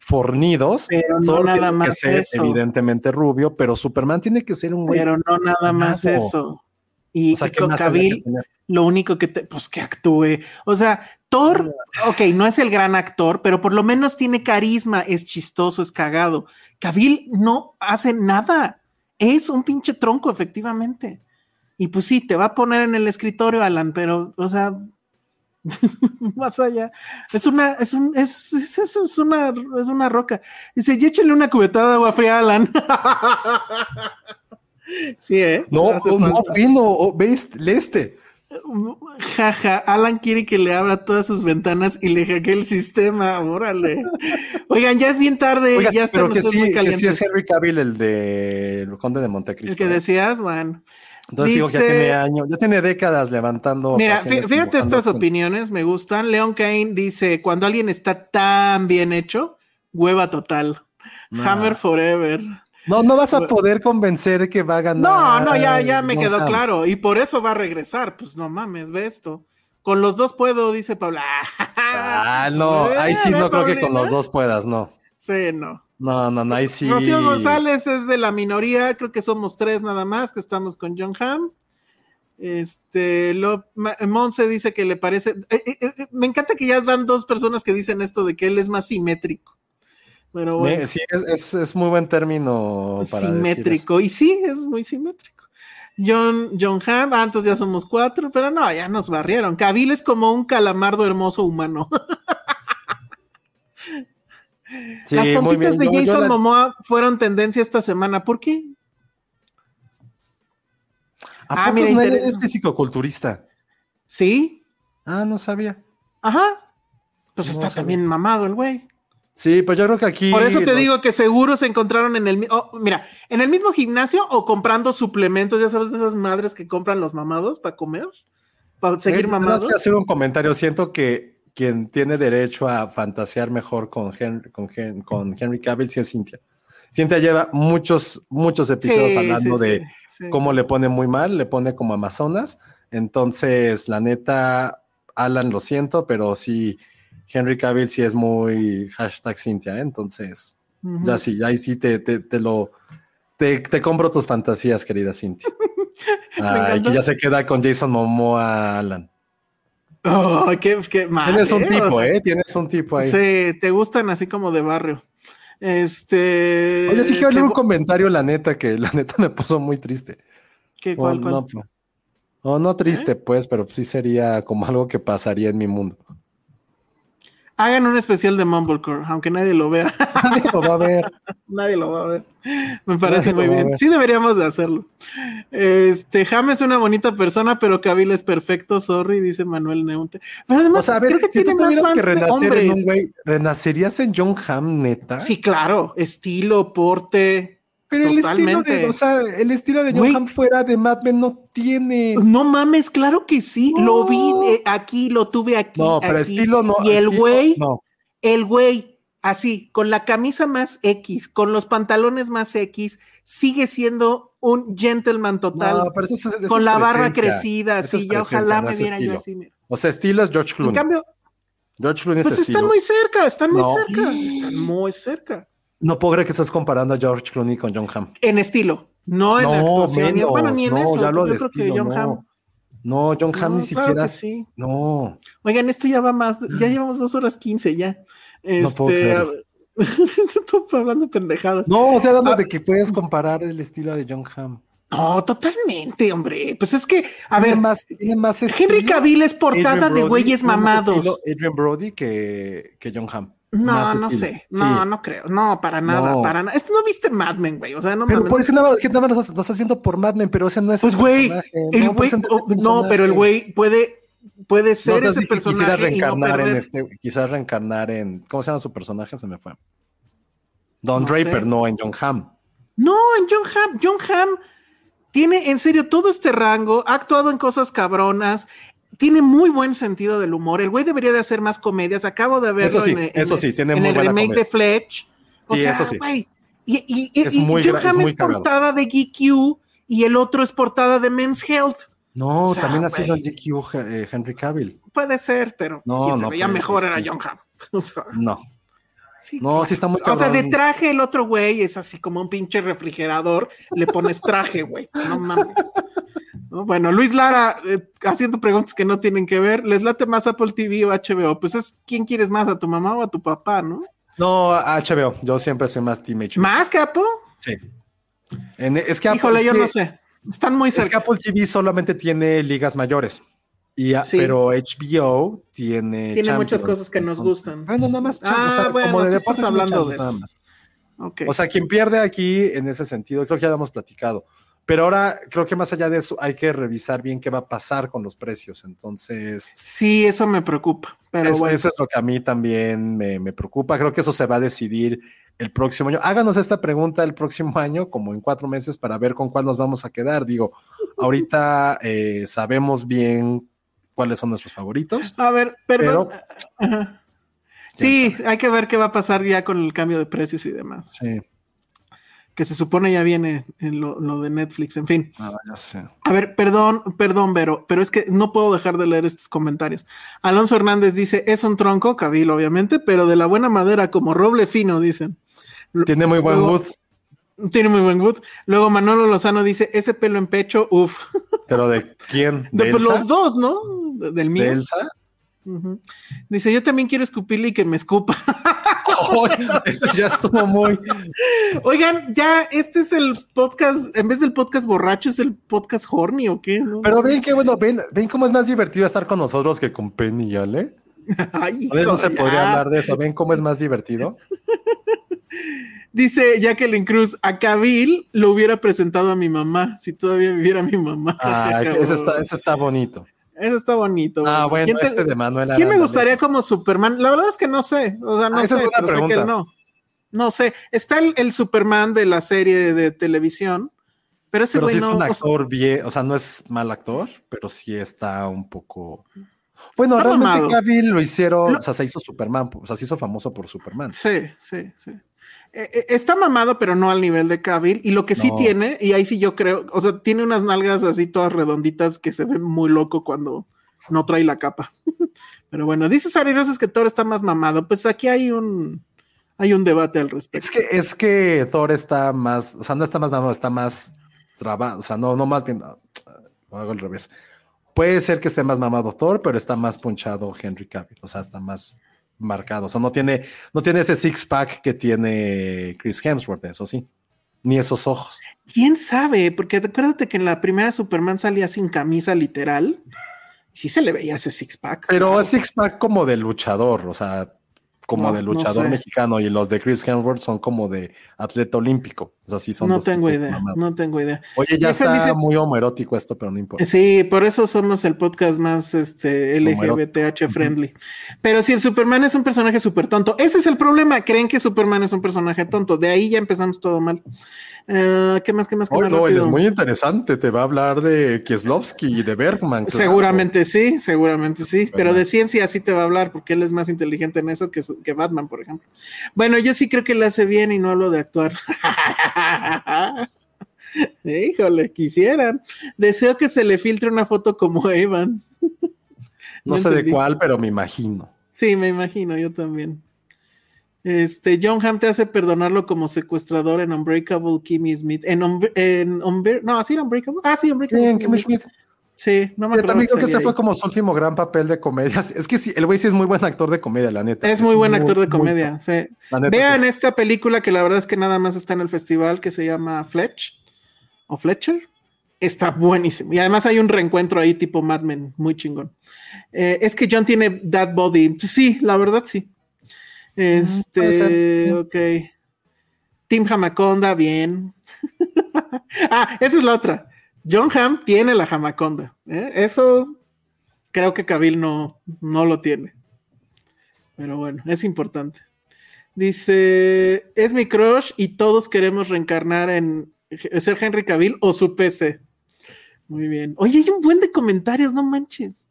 fornidos. Pero no Thor nada tiene más que ser eso. evidentemente rubio, pero Superman tiene que ser un güey. Pero no nada más eso. Y, o sea, y ¿qué con Cavill, tener? lo único que te, pues que actúe. O sea, Thor, ok, no es el gran actor, pero por lo menos tiene carisma, es chistoso, es cagado. Cavill no hace nada. Es un pinche tronco, efectivamente. Y pues sí, te va a poner en el escritorio, Alan, pero, o sea, más allá. Es una, es un, es, es, es- una, es una roca. Dice, y échale una cubetada de agua fría, a Alan. sí, ¿eh? No, oh, no, falta. vino, oh, ¿ves? Este. Jaja, Alan quiere que le abra todas sus ventanas y le hackee el sistema, órale. Oigan, ya es bien tarde, ya están pero que ustedes sí, muy que sí calientes. es Henry Cavill, el de El Conde de Montecristo. el que ¿eh? decías, bueno. Entonces digo que ya dice- tiene años, ya tiene décadas levantando. Mira, fíjate estas con- opiniones, me gustan. Leon Kane dice, cuando alguien está tan bien hecho, hueva total. Nah. Hammer Forever. No, no vas a poder convencer que va a ganar. No, no, ya, ya me quedó claro. Y por eso va a regresar. Pues no mames, ve esto. Con los dos puedo, dice Paula. Ah, no, ahí sí no creo que con los dos puedas, no. Sí, no. No, no, no, ahí sí. Rocío González es de la minoría, creo que somos tres nada más, que estamos con John Hamm. Este, Monse dice que le parece. eh, eh, eh, me encanta que ya van dos personas que dicen esto de que él es más simétrico. Pero bueno, sí, es, es, es muy buen término para simétrico. Y sí, es muy simétrico. John, John Hamm, ah, entonces ya somos cuatro, pero no, ya nos barrieron. Cavill es como un calamardo hermoso humano. Sí, Las pompitas de Jason la- Momoa fueron tendencia esta semana. ¿Por qué? ¿A Ah, mira, interesa- es fisicoculturista? ¿Sí? Ah, no sabía. Ajá. Pues No está sabía. también mamado el güey. Sí, pero yo creo que aquí. Por eso te digo que seguro se encontraron en el oh, mira, en el mismo gimnasio o comprando suplementos, ya sabes, de esas madres que compran los mamados para comer, para Eh, seguir tendrás mamados. que hacer un comentario. Siento que quien tiene derecho a fantasear mejor con Henry, con, Hen- con Henry Cavill sí es Cintia. Cintia lleva muchos, muchos episodios Sí, hablando sí, de sí, cómo le pone muy mal, le pone como Amazonas. Entonces, la neta, Alan, lo siento, pero sí, Henry Cavill sí es muy hashtag Cintia. ¿eh? Entonces, ya sí, ahí sí te, te, te lo. Te, te compro tus fantasías, querida Cintia. Y encantó. que ya se queda con Jason Momoa, Alan. Oh, qué, qué mal, Tienes un ¿eh? tipo, O sea, ¿eh? Tienes un tipo ahí. Sí, te gustan así como de barrio. Este. Oye, sí quiero leer un comentario, la neta, que la neta me puso muy triste. ¿Qué, O cuál, cuál? no. O no triste, pues, pero sí sería como algo que pasaría en mi mundo. Hagan un especial de Mumblecore, aunque nadie lo vea. Nadie lo va a ver. Nadie lo va a ver. Me parece Nadie muy bien. Sí deberíamos de hacerlo. Este, Ham es una bonita persona, pero Cavill es perfecto, sorry, dice Manuel Neunte. Pero además, O sea, a ver, creo que si tiene tú más fans que de renacer en hombres. un güey, ¿renacerías en John Hamm, neta? Sí, claro, estilo, porte. Pero el estilo de, o sea, el estilo de Güey. Hamm fuera de Mad Men no tiene. No mames, claro que sí. Lo vi eh, aquí, lo tuve aquí. No, pero aquí. estilo no. Y el güey, No, el güey, así, con la camisa más X, con los pantalones más X, sigue siendo un gentleman total. no, pero eso, es- eso con es la barba crecida, es así, ya ojalá no me viera yo así. mira. O sea, estilo es George En Clooney. cambio, George Clooney es pues estilo. están muy cerca, están muy No. cerca, están muy cerca. No puedo creer que estás comparando a George Clooney con John Hamm. En estilo, no en No, actuación. ni- bueno, ni en no, eso. ya lo yo creo que John no. Hamm. No, John Hamm No, ni claro siquiera. sí. No, Oigan, esto ya va más, ya llevamos dos horas quince ya. No puedo Este, creer. hablando pendejadas. no, o sea, dando Ah. de que puedes comparar el estilo de John Hamm. No, totalmente, hombre. Pues es que, a ver, más, más Henry Cavill es portada de güeyes mamados. Adrian Brody que, que John Hamm. No, Más no estilo. sé. Sí. No, no creo. No, para nada, No. para nada. Esto no viste Mad Men, güey. O sea, no Pero mames. por eso nada más, que nada más lo estás, viendo por Mad Men, pero ese no es Pues, güey, el no, güey, no, pero el güey puede, puede No, ser entonces ese quisiera personaje no reencarnar en este, quizás reencarnar en, ¿cómo se llama su personaje? Se me fue. Don No Draper, sé. no en John Hamm. No, en John Hamm, John Hamm tiene en serio todo este rango, ha actuado en cosas cabronas, tiene muy buen sentido del humor. El güey debería de hacer más comedias. Acabo de verlo Eso sí, en, el- eso en- sí, tiene en muy el buena remake comedia. de Fletch. O Sí, sea, eso sí. güey, Y, y, y- Es y muy John es Hamm muy es cagado. portada de GQ y el otro es portada de Men's Health. No, O sea, también ha sido güey. GQ eh, Henry Cavill. Puede ser, pero No, quien se veía mejor era. John Hamm. O sea, No. no, sí está muy O sea, de traje el otro güey es así como un pinche refrigerador, le pones traje, güey. No mames. Bueno, Luis Lara, eh, haciendo preguntas que no tienen que ver, ¿les late más Apple TV o HBO? Pues es, ¿quién quieres más, a tu mamá o a tu papá, no? No, HBO, yo siempre soy más Team HBO. ¿Más que Apple? Sí. es que Híjole, yo no sé. Están muy cerca. Es que Apple TV solamente tiene ligas mayores. Y, Pero HBO tiene. Tiene muchas cosas que nos gustan. Bueno, nada más. Ah, bueno, como de deportes hablando de eso. O sea, quien pierde aquí en ese sentido, creo que ya lo hemos platicado. Pero ahora creo que más allá de eso hay que revisar bien qué va a pasar con los precios. Entonces. Sí, eso me preocupa. Pero eso, eso es lo que a mí también me, me, preocupa. Creo que eso se va a decidir el próximo año. Háganos esta pregunta el próximo año, como en cuatro meses, para ver con cuál nos vamos a quedar. Digo, ahorita eh, sabemos bien cuáles son nuestros favoritos. A ver, perdón. Sí, hay que ver qué va a pasar ya con el cambio de precios y demás. Sí. Que se supone ya viene en lo, de Netflix, en fin. Ah, ya sé. A ver, perdón, perdón, Vero, pero es que no puedo dejar de leer estos comentarios. Alonso Hernández dice, es un tronco, Cabil, obviamente, pero de la buena madera, como roble fino, dicen. Tiene muy buen wood. Tiene muy buen wood. Luego Manolo Lozano dice, ese pelo en pecho, uff. ¿Pero de quién? ¿De, los dos, ¿no? Del mío. ¿De Elsa? Dice, yo también quiero escupirle y que me escupa. eso ya estuvo muy. Oigan, ya este es el podcast, en vez del podcast borracho, es el podcast horny o qué. Pero ven que bueno, ven, ven cómo es más divertido estar con nosotros que con Penny, ¿vale? Ay, no se podría hablar de eso. ¿Ven cómo es más divertido? Dice Jacqueline Cruz, a Cabil lo hubiera presentado a mi mamá, si todavía viviera mi mamá. Ah, eso está, eso está bonito. Eso está bonito. Ah, bueno, este de Manuel ¿Quién me gustaría como Superman? La verdad es que no sé. O sea, no ah, sé, pero sé que no. No sé. Está el, Superman de la serie de, televisión, pero ese pero sí es un actor bien, o sea, no es mal actor, pero sí está un poco. Bueno, realmente Cavill lo hicieron, o sea, se hizo Superman, o sea, se hizo famoso por Superman. Sí, sí, sí. Eh, eh, está mamado, pero no al nivel de Cavill. Y lo que sí tiene, y ahí sí yo creo, o sea, tiene unas nalgas así todas redonditas que se ven muy loco cuando no trae la capa. pero bueno, dice Sariros que Thor está más mamado. Pues aquí hay un, hay un debate al respecto. Es que, es que Thor está más, o sea, no está más mamado, está más trabado, o sea, no, no más bien, lo hago al revés. Puede ser que esté más mamado Thor, pero está más punchado Henry Cavill, o sea, está más marcado. O sea, no tiene, no tiene ese six pack que tiene Chris Hemsworth, eso sí. Ni esos ojos. ¿Quién sabe? Porque acuérdate que en la primera Superman salía sin camisa literal. Sí se le veía ese six pack. Pero six pack como de luchador, o sea, como de luchador mexicano y los de Chris Hemsworth son como de atleta olímpico. O sea, sí son No tengo idea, no tengo idea. Oye, ya está muy homoerótico esto, pero no importa. Sí, por eso somos el podcast más este, LGBTH friendly. Pero si el Superman es un personaje súper tonto, ese es el problema. Creen que Superman es un personaje tonto. De ahí ya empezamos todo mal. Eh, ¿Qué más? ¿Qué más? ¿Qué no, él es muy interesante. Te va a hablar de Kieslowski y de Bergman. Seguramente sí, seguramente sí. Pero de ciencia sí te va a hablar porque él es más inteligente en eso que, que Batman, por ejemplo. Bueno, yo sí creo que le hace bien y no hablo de actuar. Híjole, quisieran. Deseo que se le filtre una foto como Evans. no, sé de cuál, pero me imagino. Sí, me imagino, yo también. Este, John Hamm te hace perdonarlo como secuestrador en Unbreakable Kimmy Smith. En, en no, así Unbreakable. Ah, sí, Unbreakable. Kimmy Smith. Sí, no me acuerdo. también creo que ese fue como su último gran papel de comedia. Es que sí, el güey sí es muy buen actor de comedia, la neta. Es muy buen actor de comedia, sí. Vean esta película que la verdad es que nada más está en el festival que se llama Fletch o Fletcher. Está buenísimo. Y además hay un reencuentro ahí tipo Mad Men, muy chingón. Eh, es que John tiene that body. Sí, la verdad sí. Este, ok. Tim Hamaconda, bien. ah, esa es la otra. John Ham tiene la Hamaconda. ¿eh? Eso creo que Kabil no, no lo tiene. Pero bueno, es importante. Dice, es mi crush y todos queremos reencarnar en ser Henry Cavill o su PC. Muy bien. Oye, hay un buen de comentarios, no manches.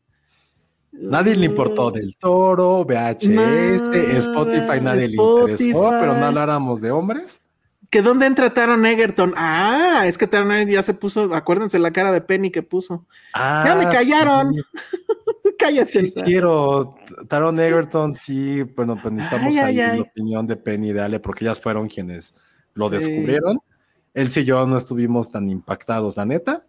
Nadie le importó del toro, VHS, Spotify, nadie le interesó, pero no habláramos de hombres. ¿Que dónde entra Taron Egerton? Ah, es que Taron Egerton ya se puso, acuérdense la cara de Penny que puso. ya me ah, callaron. Cállate. Sí, quiero. Taron Egerton, sí, bueno, pues necesitamos Ay, ahí ay, ay. la opinión de Penny y de Ale, porque ellas fueron quienes lo Sí. descubrieron. Él sí y yo no estuvimos tan impactados, la neta.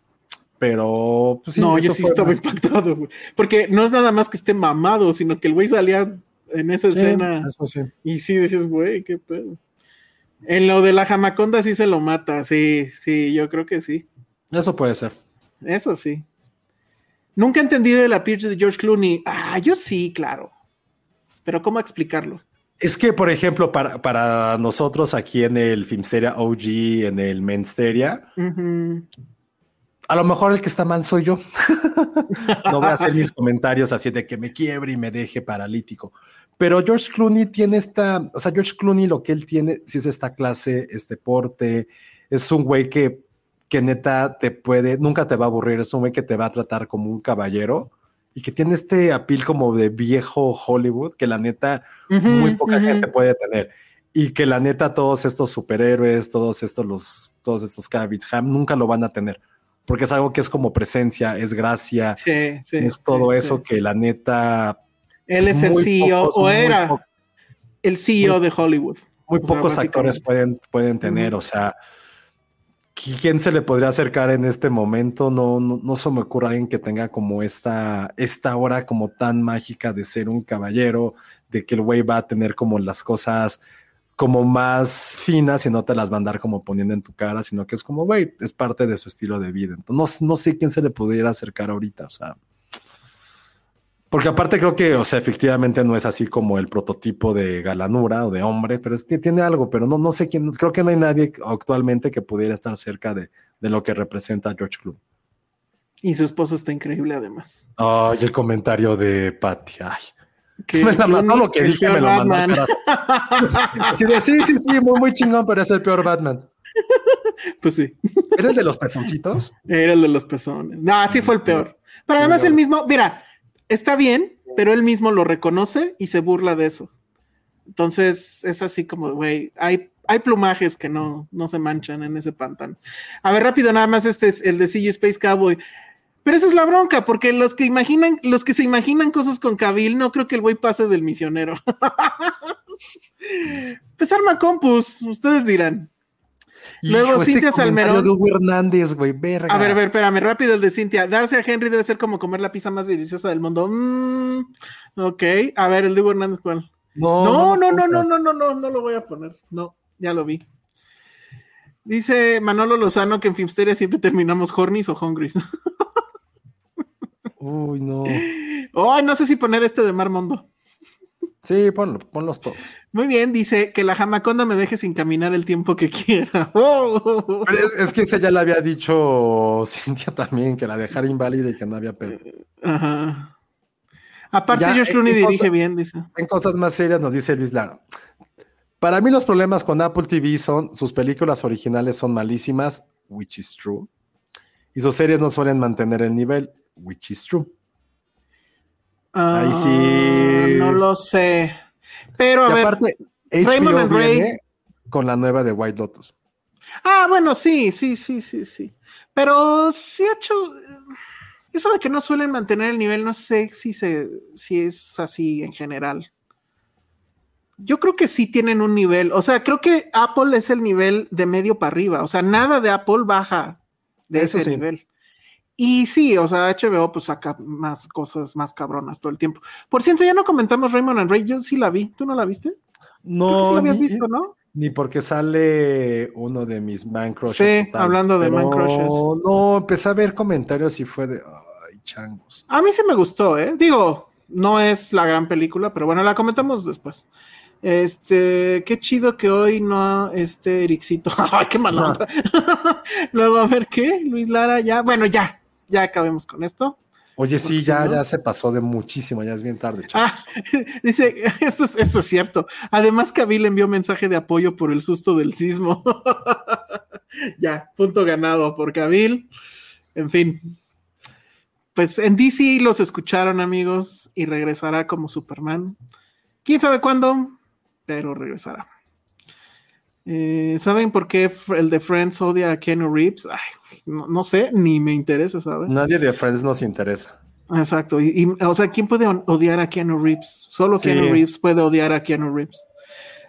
Pero, pues sí, no, yo sí fue- estaba impactado, güey. Porque no es nada más que esté mamado, sino que el güey salía en esa Sí, escena. Eso sí. Y sí dices, güey, qué pedo. En lo de la jamaconda sí se lo mata, sí, sí, yo creo que sí. Eso puede ser. Eso sí. Nunca he entendido el appearance de George Clooney. Ah, yo sí, claro. Pero ¿cómo explicarlo? Es que, por ejemplo, para, para nosotros aquí en el Filmsteria OG, en el Mensteria, Ujú. A lo mejor el que está mal soy yo. no voy a hacer mis comentarios así de que me quiebre y me deje paralítico. Pero George Clooney tiene esta, o sea, George Clooney lo que él tiene, si es esta clase, este porte, es un güey que, que neta te puede, nunca te va a aburrir, es un güey que te va a tratar como un caballero y que tiene este apil como de viejo Hollywood que la neta muy poca gente puede tener. Y que la neta, todos estos superhéroes, todos estos, los, todos estos Cabbage Ham nunca lo van a tener. Porque es algo que es como presencia, es gracia, Sí, sí. es todo sí, eso que la neta. Él es el CEO, pocos, o era po- el CEO de Hollywood. Muy O sea, pocos actores pueden, pueden tener. O sea, ¿quién se le podría acercar en este momento? No, no, no se me ocurre alguien que tenga como esta, esta hora como tan mágica de ser un caballero, de que el güey va a tener como las cosas como más finas y no te las va a andar como poniendo en tu cara, sino que es como, güey, es parte de su estilo de vida. Entonces, no, no sé quién se le pudiera acercar ahorita, o sea. Porque aparte creo que, o sea, efectivamente no es así como el prototipo de galanura o de hombre, pero es, tiene algo, pero no, no sé quién, creo que no hay nadie actualmente que pudiera estar cerca de, de lo que representa George Clooney. Y su esposa está increíble además. Ay, el comentario de Patty, ay. Que Me la mató lo que dije, me lo. Batman. Sí, de, sí, sí, sí, muy, muy chingón, pero es el peor Batman. Pues sí, ¿Era el de los pezoncitos? era el de los pezones. No, así fue el peor. Pero además el mismo, mira, está bien, pero él mismo lo reconoce y se burla de eso. Entonces es así como, güey, hay, hay plumajes que no, no se manchan en ese pantano. A ver, rápido, nada más este es el de CG Space Cowboy. Pero esa es la bronca, porque los que imaginan, los que se imaginan cosas con Cabil, no creo que el güey pase del misionero. pues arma compus, ustedes dirán. Luego, Hijo, este Cintia Salmerón. de Hugo Hernández, güey, verga. A ver, a ver, espérame, rápido el de Cintia. Darse a Henry debe ser como comer la pizza más deliciosa del mundo. Mm, ok, a ver, el de Hugo Hernández, ¿cuál? No, no, no, no, no, no, no, no lo voy a poner. No, ya lo vi. Dice Manolo Lozano que en Filmsteria siempre terminamos hornies o hungries. Uy, no. Ay, no sé si poner este de Mar Mondo. Sí, ponlo, ponlos todos. Muy bien, dice que la jamaconda me deje sin caminar el tiempo que quiera. Oh. Pero es, es que ese ya le había dicho Cintia también, que la dejara inválida y que no había pedo. Ajá. Aparte, Ya, George eh, Clooney dirige cosa- bien, dice. En cosas más serias nos dice Luis Lara. Para mí los problemas con Apple TV son sus películas originales son malísimas, which is true, y sus series no suelen mantener el nivel, which is true. Ahí sí. Ah, No lo sé. Pero a y ver. aparte, Raymond and Ray- con la nueva de White Lotus. Ah, bueno, sí, sí, sí, sí, sí. Pero sí ha hecho. Eso de que no suelen mantener el nivel, no sé si, se, si es así en general. Yo creo que sí tienen un nivel. O sea, creo que Apple es el nivel de medio para arriba. O sea, nada de Apple baja de Eso ese sí. nivel. Y sí, o sea, HBO pues saca más cosas más cabronas todo el tiempo. Por cierto, ya no comentamos Raymond and Ray. Yo sí la vi. ¿Tú no la viste? Creo que No, sí la habías ni, visto, ¿no? ni porque sale uno de mis man crushes. Sí, hablando de man crushes. No, empecé a ver comentarios y fue de, ay, changos. A mí sí me gustó, ¿eh? Digo, no es la gran película, pero bueno, la comentamos después. Este, qué chido que hoy no esté Ericito. Ay, qué mala onda. Luego, a ver qué, Luis Lara, ya. Bueno, ya, ya acabemos con esto. Oye, sí, ya, si no- ya se pasó de muchísimo, ya es bien tarde, chavos. Ah, dice, esto es, eso es cierto. Además, Kabil envió mensaje de apoyo por el susto del sismo. ya, punto ganado por Kabil. En fin. Pues en DC los escucharon, amigos, y regresará como Superman. ¿Quién sabe cuándo? Pero regresará. Eh, ¿Saben por qué el de Friends odia a Keanu Reeves? Ay, no, no sé, ni me interesa, ¿saben? Nadie de Friends nos interesa. Exacto. Y, o sea, ¿quién puede odiar a Keanu Reeves? Solo Keanu Reeves puede odiar a Keanu Reeves.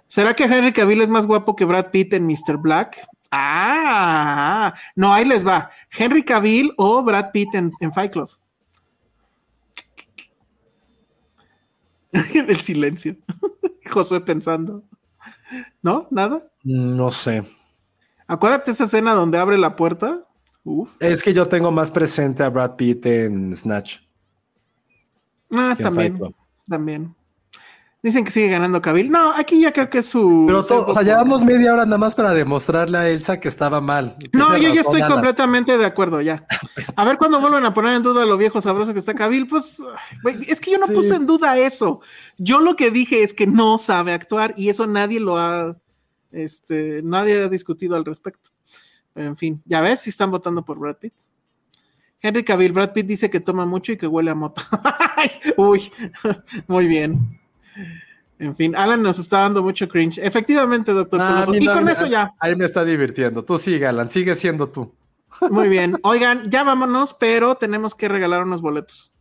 ¿Será que Henry Cavill es más guapo que Brad Pitt en Mr. Black? Ah, no, ahí les va. Henry Cavill o Brad Pitt en, Fight Club. El silencio. Josué pensando. ¿No? ¿Nada? No sé. Acuérdate esa escena donde abre la puerta. Es que yo tengo más presente a Brad Pitt en Snatch. Ah, también. También. Dicen que sigue ganando Cabil. No, aquí ya creo que es su. Pero o sea, llevamos media hora nada más para demostrarle a Elsa que estaba mal. no, yo ya estoy completamente de acuerdo ya. A ver cuando vuelven a poner en duda lo viejo sabroso que está Cabil, pues es que yo no puse en duda eso. Yo lo que dije es que no sabe actuar y eso nadie lo ha, este, nadie ha discutido al respecto. Pero en fin, ya ves si están votando por Brad Pitt. Henry Cavill, Brad Pitt dice que toma mucho y que huele a moto. Uy, muy bien. En fin, Alan nos está dando mucho cringe. Efectivamente, doctor. Ah, y con eso ya. Ahí me está divirtiendo. Tú sigue, Alan, sigue siendo tú. Muy bien. Oigan, ya vámonos, pero tenemos que regalar unos boletos.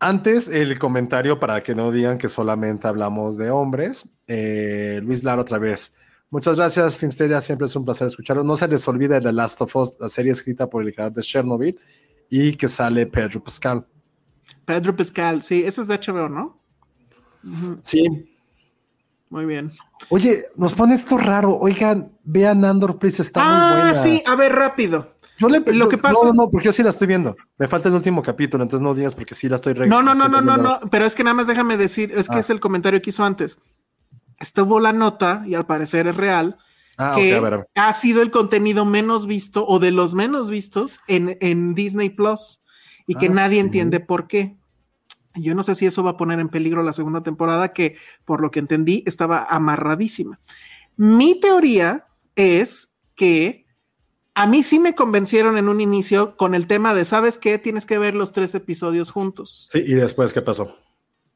Antes, el comentario para que no digan que solamente hablamos de hombres. Eh, Luis Lara otra vez. Muchas gracias, Filmsteria. Siempre es un placer escucharlo. No se les olvide The Last of Us, la serie escrita por el creador de Chernobyl y que sale Pedro Pascal. Pedro Pascal, sí, eso es de HBO, ¿no? Sí. Muy bien. Oye, nos pone esto raro. Oigan, vean Andor, please, está muy ah, buena. Ah, sí, a ver, rápido. Yo le, lo que pasa... No, no, porque yo sí la estoy viendo. Me falta el último capítulo, entonces no digas porque sí la estoy No, no, no, no, no, no, pero es que nada más déjame decir, es que ah. es el comentario que hizo antes. Estuvo la nota, y al parecer es real, ah, que ha sido el contenido menos visto o de los menos vistos en, en Disney Plus y que nadie entiende por qué. Yo no sé si eso va a poner en peligro la segunda temporada, que por lo que entendí estaba amarradísima. Mi teoría es que a mí sí me convencieron en un inicio con el tema de, ¿sabes qué? Tienes que ver los tres episodios juntos. Sí, y después, ¿qué pasó?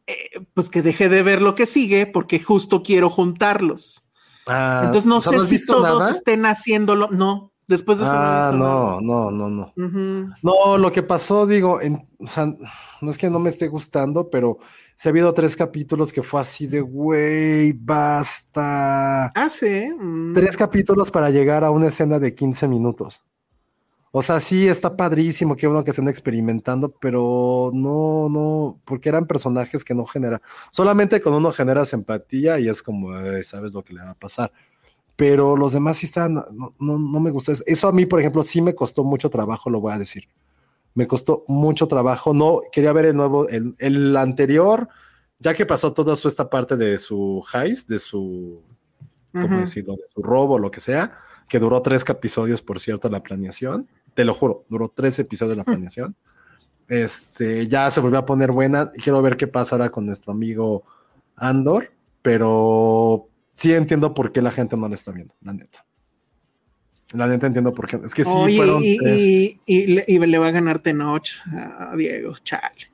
Eh, pues que dejé de ver lo que sigue porque justo quiero juntarlos. Ah, Entonces no sé si todos estén haciéndolo. No, Después de eso ah, no, no, no, no. No, lo que pasó, digo, o sea, no es que no me esté gustando, pero se ha habido tres capítulos que fue así de, güey, basta. Ah, sí. Mm. Tres capítulos para llegar a una escena de 15 minutos. O sea, sí, está padrísimo, que uno que estén experimentando, pero no, no, porque eran personajes que no generan. Solamente con uno generas empatía y es como, sabes lo que le va a pasar pero los demás sí están, no, no, me gusta. Eso a mí, por ejemplo, sí me costó mucho trabajo, lo voy a decir. Me costó mucho trabajo. No quería ver el nuevo, el, el anterior, ya que pasó toda su, esta parte de su heist, de su, ¿cómo decirlo? De su robo, lo que sea, que duró tres episodios, por cierto, la planeación. Te lo juro, duró tres episodios la planeación. Este, ya se volvió a poner buena. Quiero ver qué pasa ahora con nuestro amigo Andor, pero sí entiendo por qué la gente no la está viendo, la neta. La neta entiendo por qué. Es que sí fueron. Y, y, le va a ganar Tenoch a Diego, chale.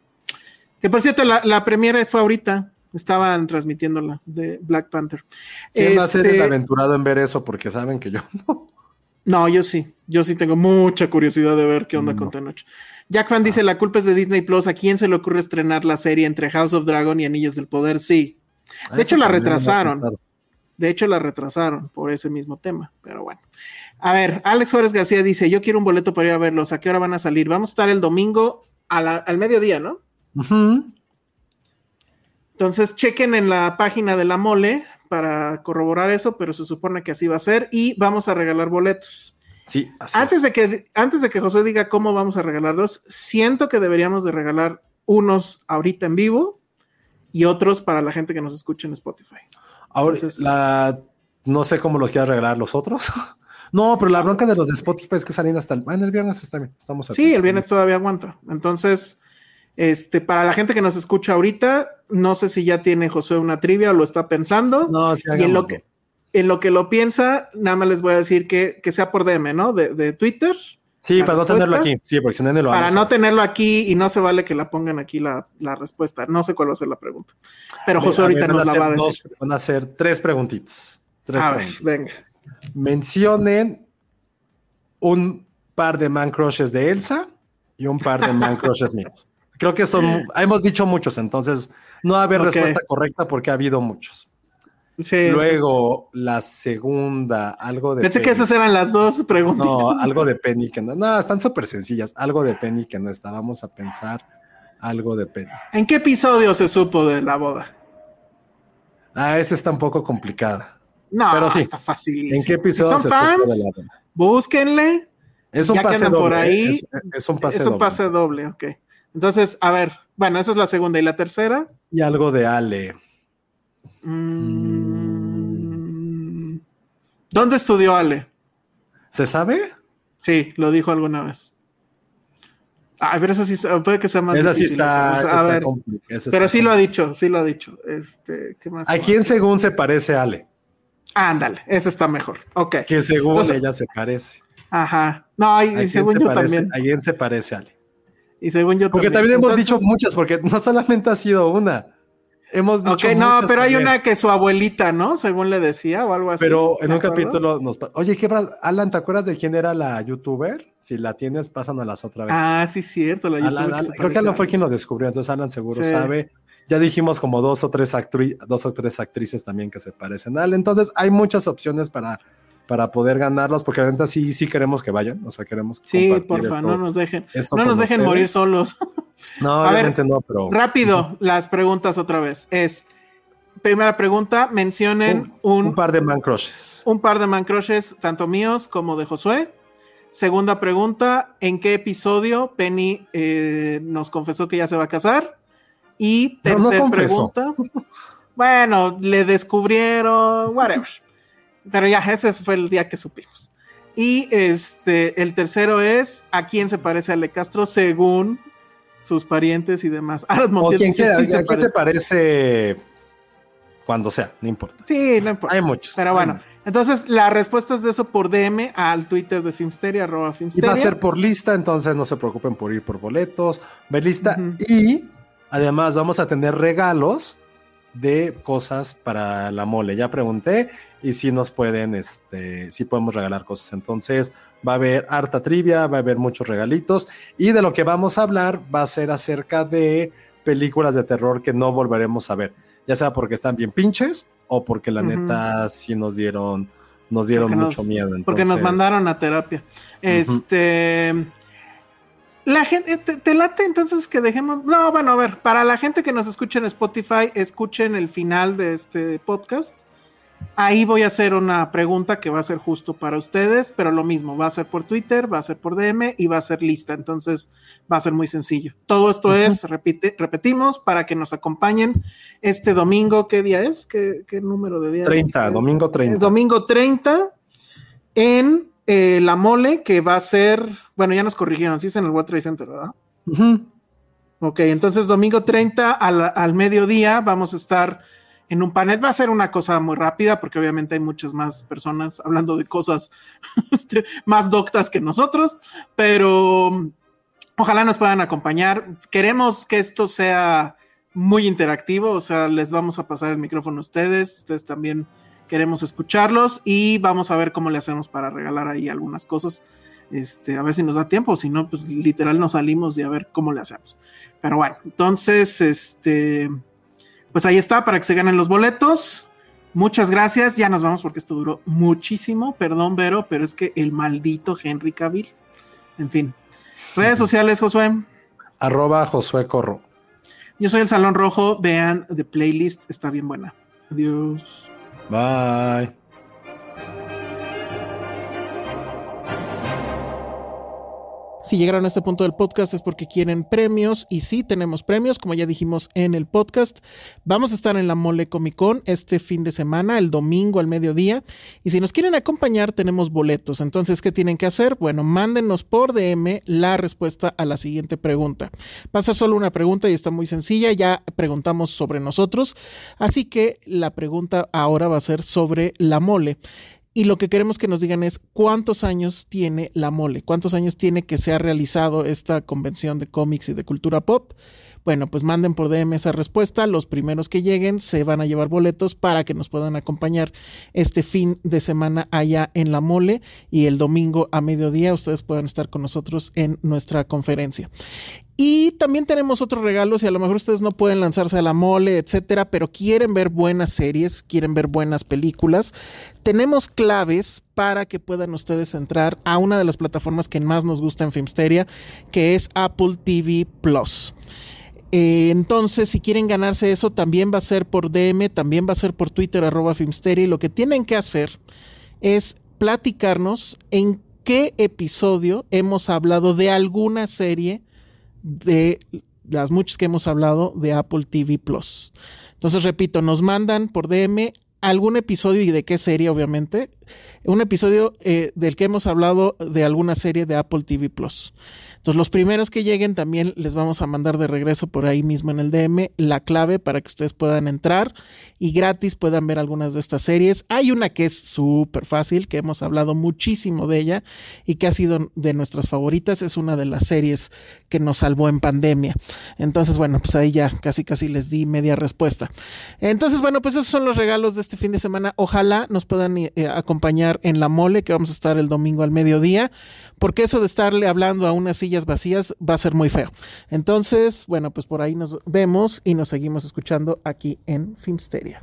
Que por cierto, la, la premiere fue ahorita. Estaban transmitiéndola de Black Panther. ¿Quién va a ser el este aventurado en ver eso? Porque saben que yo no. No, yo sí. Yo sí tengo mucha curiosidad de ver qué onda con Tenoch. Jack Fan dice: ah. La culpa es de Disney Plus. ¿A quién se le ocurre estrenar la serie entre House of Dragon y Anillos del Poder? Sí. De hecho, la retrasaron. De hecho, la retrasaron por ese mismo tema, pero bueno. A ver, Alex Flores García dice, yo quiero un boleto para ir a verlos. ¿A qué hora van a salir? Vamos a estar el domingo al mediodía, ¿no? Entonces, chequen en la página de la mole para corroborar eso, pero se supone que así va a ser y vamos a regalar boletos. Sí, así antes de que antes de que José diga cómo vamos a regalarlos, siento que deberíamos de regalar unos ahorita en vivo y otros para la gente que nos escucha en Spotify. Ahora, la, no sé cómo los quiero regalar los otros. no, pero la bronca de los de Spotify es que salen hasta el, el viernes está bien. Estamos sí, el viernes todavía aguanta. Entonces, este, para la gente que nos escucha ahorita, no sé si ya tiene José una trivia o lo está pensando. No, sí, y en lo que en lo que lo piensa, nada más les voy a decir que, que sea por DM, ¿no? De, de Twitter, Sí, para no tenerlo aquí. Sí, porque si no, lo Para no tenerlo aquí y no se vale que la pongan aquí la, respuesta. No sé cuál va a ser la pregunta. Pero José ahorita nos la va a decir. van a hacer tres preguntitas. Tres a ver, venga. Mencionen un par de man crushes de Elsa y un par de man crushes míos. Creo que son, hemos dicho muchos, entonces no va a haber respuesta correcta porque ha habido muchos. Sí. Luego, la segunda, algo de. Pensé que esas eran las dos preguntas. No, algo de Penny que no. No, están súper sencillas. Algo de Penny que no está. Vamos a pensar algo de Penny. ¿En qué episodio se supo de la boda? Ah, esa está un poco complicada. No, Pero sí. está facilísimo. ¿En qué episodio Si se son supo fans, de la boda? búsquenle. Es un ya pase doble. por ahí, es, es un pase es un doble. pase doble, ok. Entonces, a ver, bueno, esa es la segunda. ¿Y la tercera? Y algo de Ale. Mm, ¿Dónde estudió Ale? ¿Se sabe? Sí, lo dijo alguna vez. Ah, pero esa sí puede que sea más esa sí difícil, está. esa. esa A ver, esa pero sí lo ha dicho, sí lo ha dicho. Este, ¿qué más? ¿A quién según se parece Ale? Ándale, ese está mejor. Ok. Que según Entonces- ella se parece. Ajá. No, y, ¿A según yo parece? también. ¿A quién se parece Ale? Y según yo Porque también hemos Entonces- dicho muchas, porque no solamente ha sido una. Hemos Ok, dicho no, muchas pero hay también. una que su abuelita, ¿no? Según le decía o algo así. Pero en ¿me un acuerdo? capítulo nos... Oye, ¿qué? Alan, ¿te acuerdas de quién era la youtuber? Si la tienes, pásanos otra vez. Ah, sí, cierto. La Alan- youtuber Alan- creo que Alan fue quien lo descubrió, entonces Alan seguro Sí. sabe. Ya dijimos como dos o tres dos o tres actrices también que se parecen a Alan. Entonces hay muchas opciones para, para poder ganarlos, porque la neta sí, sí queremos que vayan. O sea, queremos Sí, compartir porfa, esto- no nos dejen. No nos dejen ustedes. morir solos. No, A ver, obviamente no, pero... Rápido, las preguntas otra vez. Es, primera pregunta, mencionen un, un par de man crushes. un par de man crushes, tanto míos como de Josué. Segunda pregunta, ¿en qué episodio Penny eh, nos confesó que ya se va a casar? Y No, no tercera pregunta, bueno, le descubrieron, whatever. Pero ya, ese fue el día que supimos. Y este, el tercero es, ¿a quién se parece Ale Castro según sus parientes y demás? Arad O Montiel quien dice, quiera, sí ¿a quién parece. se parece cuando sea, no importa. Sí, no importa. Hay muchos. Pero bueno, muchos. entonces la respuesta es de eso por DM al Twitter de Filmsteria, arroba Y va Filmsteria. a ser por lista, entonces no se preocupen por ir por boletos, ver lista. Y además vamos a tener regalos de cosas para la mole. Ya pregunté y si nos pueden, este, si podemos regalar cosas. Entonces va a haber harta trivia, va a haber muchos regalitos. Y de lo que vamos a hablar va a ser acerca de películas de terror que no volveremos a ver. Ya sea porque están bien pinches o porque la neta sí nos dieron, nos dieron Porque mucho nos- miedo. Porque nos Entonces, mandaron a terapia. Este. La gente, te, te late entonces que dejemos. No, bueno, a ver, para la gente que nos escucha en Spotify, escuchen el final de este podcast. Ahí voy a hacer una pregunta que va a ser justo para ustedes, pero lo mismo, va a ser por Twitter, va a ser por DM y va a ser lista, entonces va a ser muy sencillo. Todo esto es, repite, repetimos, para que nos acompañen este domingo, ¿qué día es? ¿Qué, qué número de día 30, es? domingo 30. Es domingo 30 en eh, La Mole, que va a ser, bueno, ya nos corrigieron, sí es en el World Trade Center, ¿verdad? Ok, entonces domingo 30 al, al mediodía vamos a estar en un panel. Va a ser una cosa muy rápida porque obviamente hay muchas más personas hablando de cosas este, más doctas que nosotros, pero ojalá nos puedan acompañar. Queremos que esto sea muy interactivo, o sea, les vamos a pasar el micrófono a ustedes, ustedes también queremos escucharlos y vamos a ver cómo le hacemos para regalar ahí algunas cosas. Este, a ver si nos da tiempo, si no, pues literal nos salimos y a ver cómo le hacemos. Pero bueno, entonces, este, pues ahí está para que se ganen los boletos. Muchas gracias. Ya nos vamos porque esto duró muchísimo. Perdón, Vero, pero es que el maldito Henry Cavill. En fin. Redes sociales, Josué. Arroba Josué Corro. Yo soy el Salón Rojo. Vean The Playlist. Está bien buena. Adiós. Bye. Si llegaron a este punto del podcast es porque quieren premios y sí tenemos premios, como ya dijimos en el podcast. Vamos a estar en la Mole Comic Con este fin de semana, el domingo al mediodía. Y si nos quieren acompañar, tenemos boletos. Entonces, ¿qué tienen que hacer? Bueno, mándenos por DM la respuesta a la siguiente pregunta. Va a ser solo una pregunta y está muy sencilla. Ya preguntamos sobre nosotros. Así que la pregunta ahora va a ser sobre la mole. Y lo que queremos que nos digan es cuántos años tiene la mole, cuántos años tiene que se ha realizado esta convención de cómics y de cultura pop. Bueno, pues manden por DM esa respuesta. Los primeros que lleguen se van a llevar boletos para que nos puedan acompañar este fin de semana allá en la mole y el domingo a mediodía ustedes puedan estar con nosotros en nuestra conferencia. Y también tenemos otros regalos y a lo mejor ustedes no pueden lanzarse a la mole, etcétera, pero quieren ver buenas series, quieren ver buenas películas. Tenemos claves para que puedan ustedes entrar a una de las plataformas que más nos gusta en Filmsteria, que es Apple TV Plus. Eh, entonces, si quieren ganarse eso, también va a ser por DM, también va a ser por Twitter, arroba Filmsteria. Y lo que tienen que hacer es platicarnos en qué episodio hemos hablado de alguna serie de las muchas que hemos hablado de Apple TV Plus. Entonces, repito, nos mandan por DM algún episodio y de qué serie, obviamente. Un episodio eh, del que hemos hablado de alguna serie de Apple TV Plus. Los primeros que lleguen también les vamos a mandar de regreso por ahí mismo en el DM la clave para que ustedes puedan entrar y gratis puedan ver algunas de estas series. Hay una que es súper fácil, que hemos hablado muchísimo de ella y que ha sido de nuestras favoritas. Es una de las series que nos salvó en pandemia. Entonces, bueno, pues ahí ya casi casi les di media respuesta. Entonces, bueno, pues esos son los regalos de este fin de semana. Ojalá nos puedan eh, acompañar en la mole, que vamos a estar el domingo al mediodía, porque eso de estarle hablando a una vacías va a ser muy feo. Entonces, bueno, pues por ahí nos vemos y nos seguimos escuchando aquí en Filmsteria.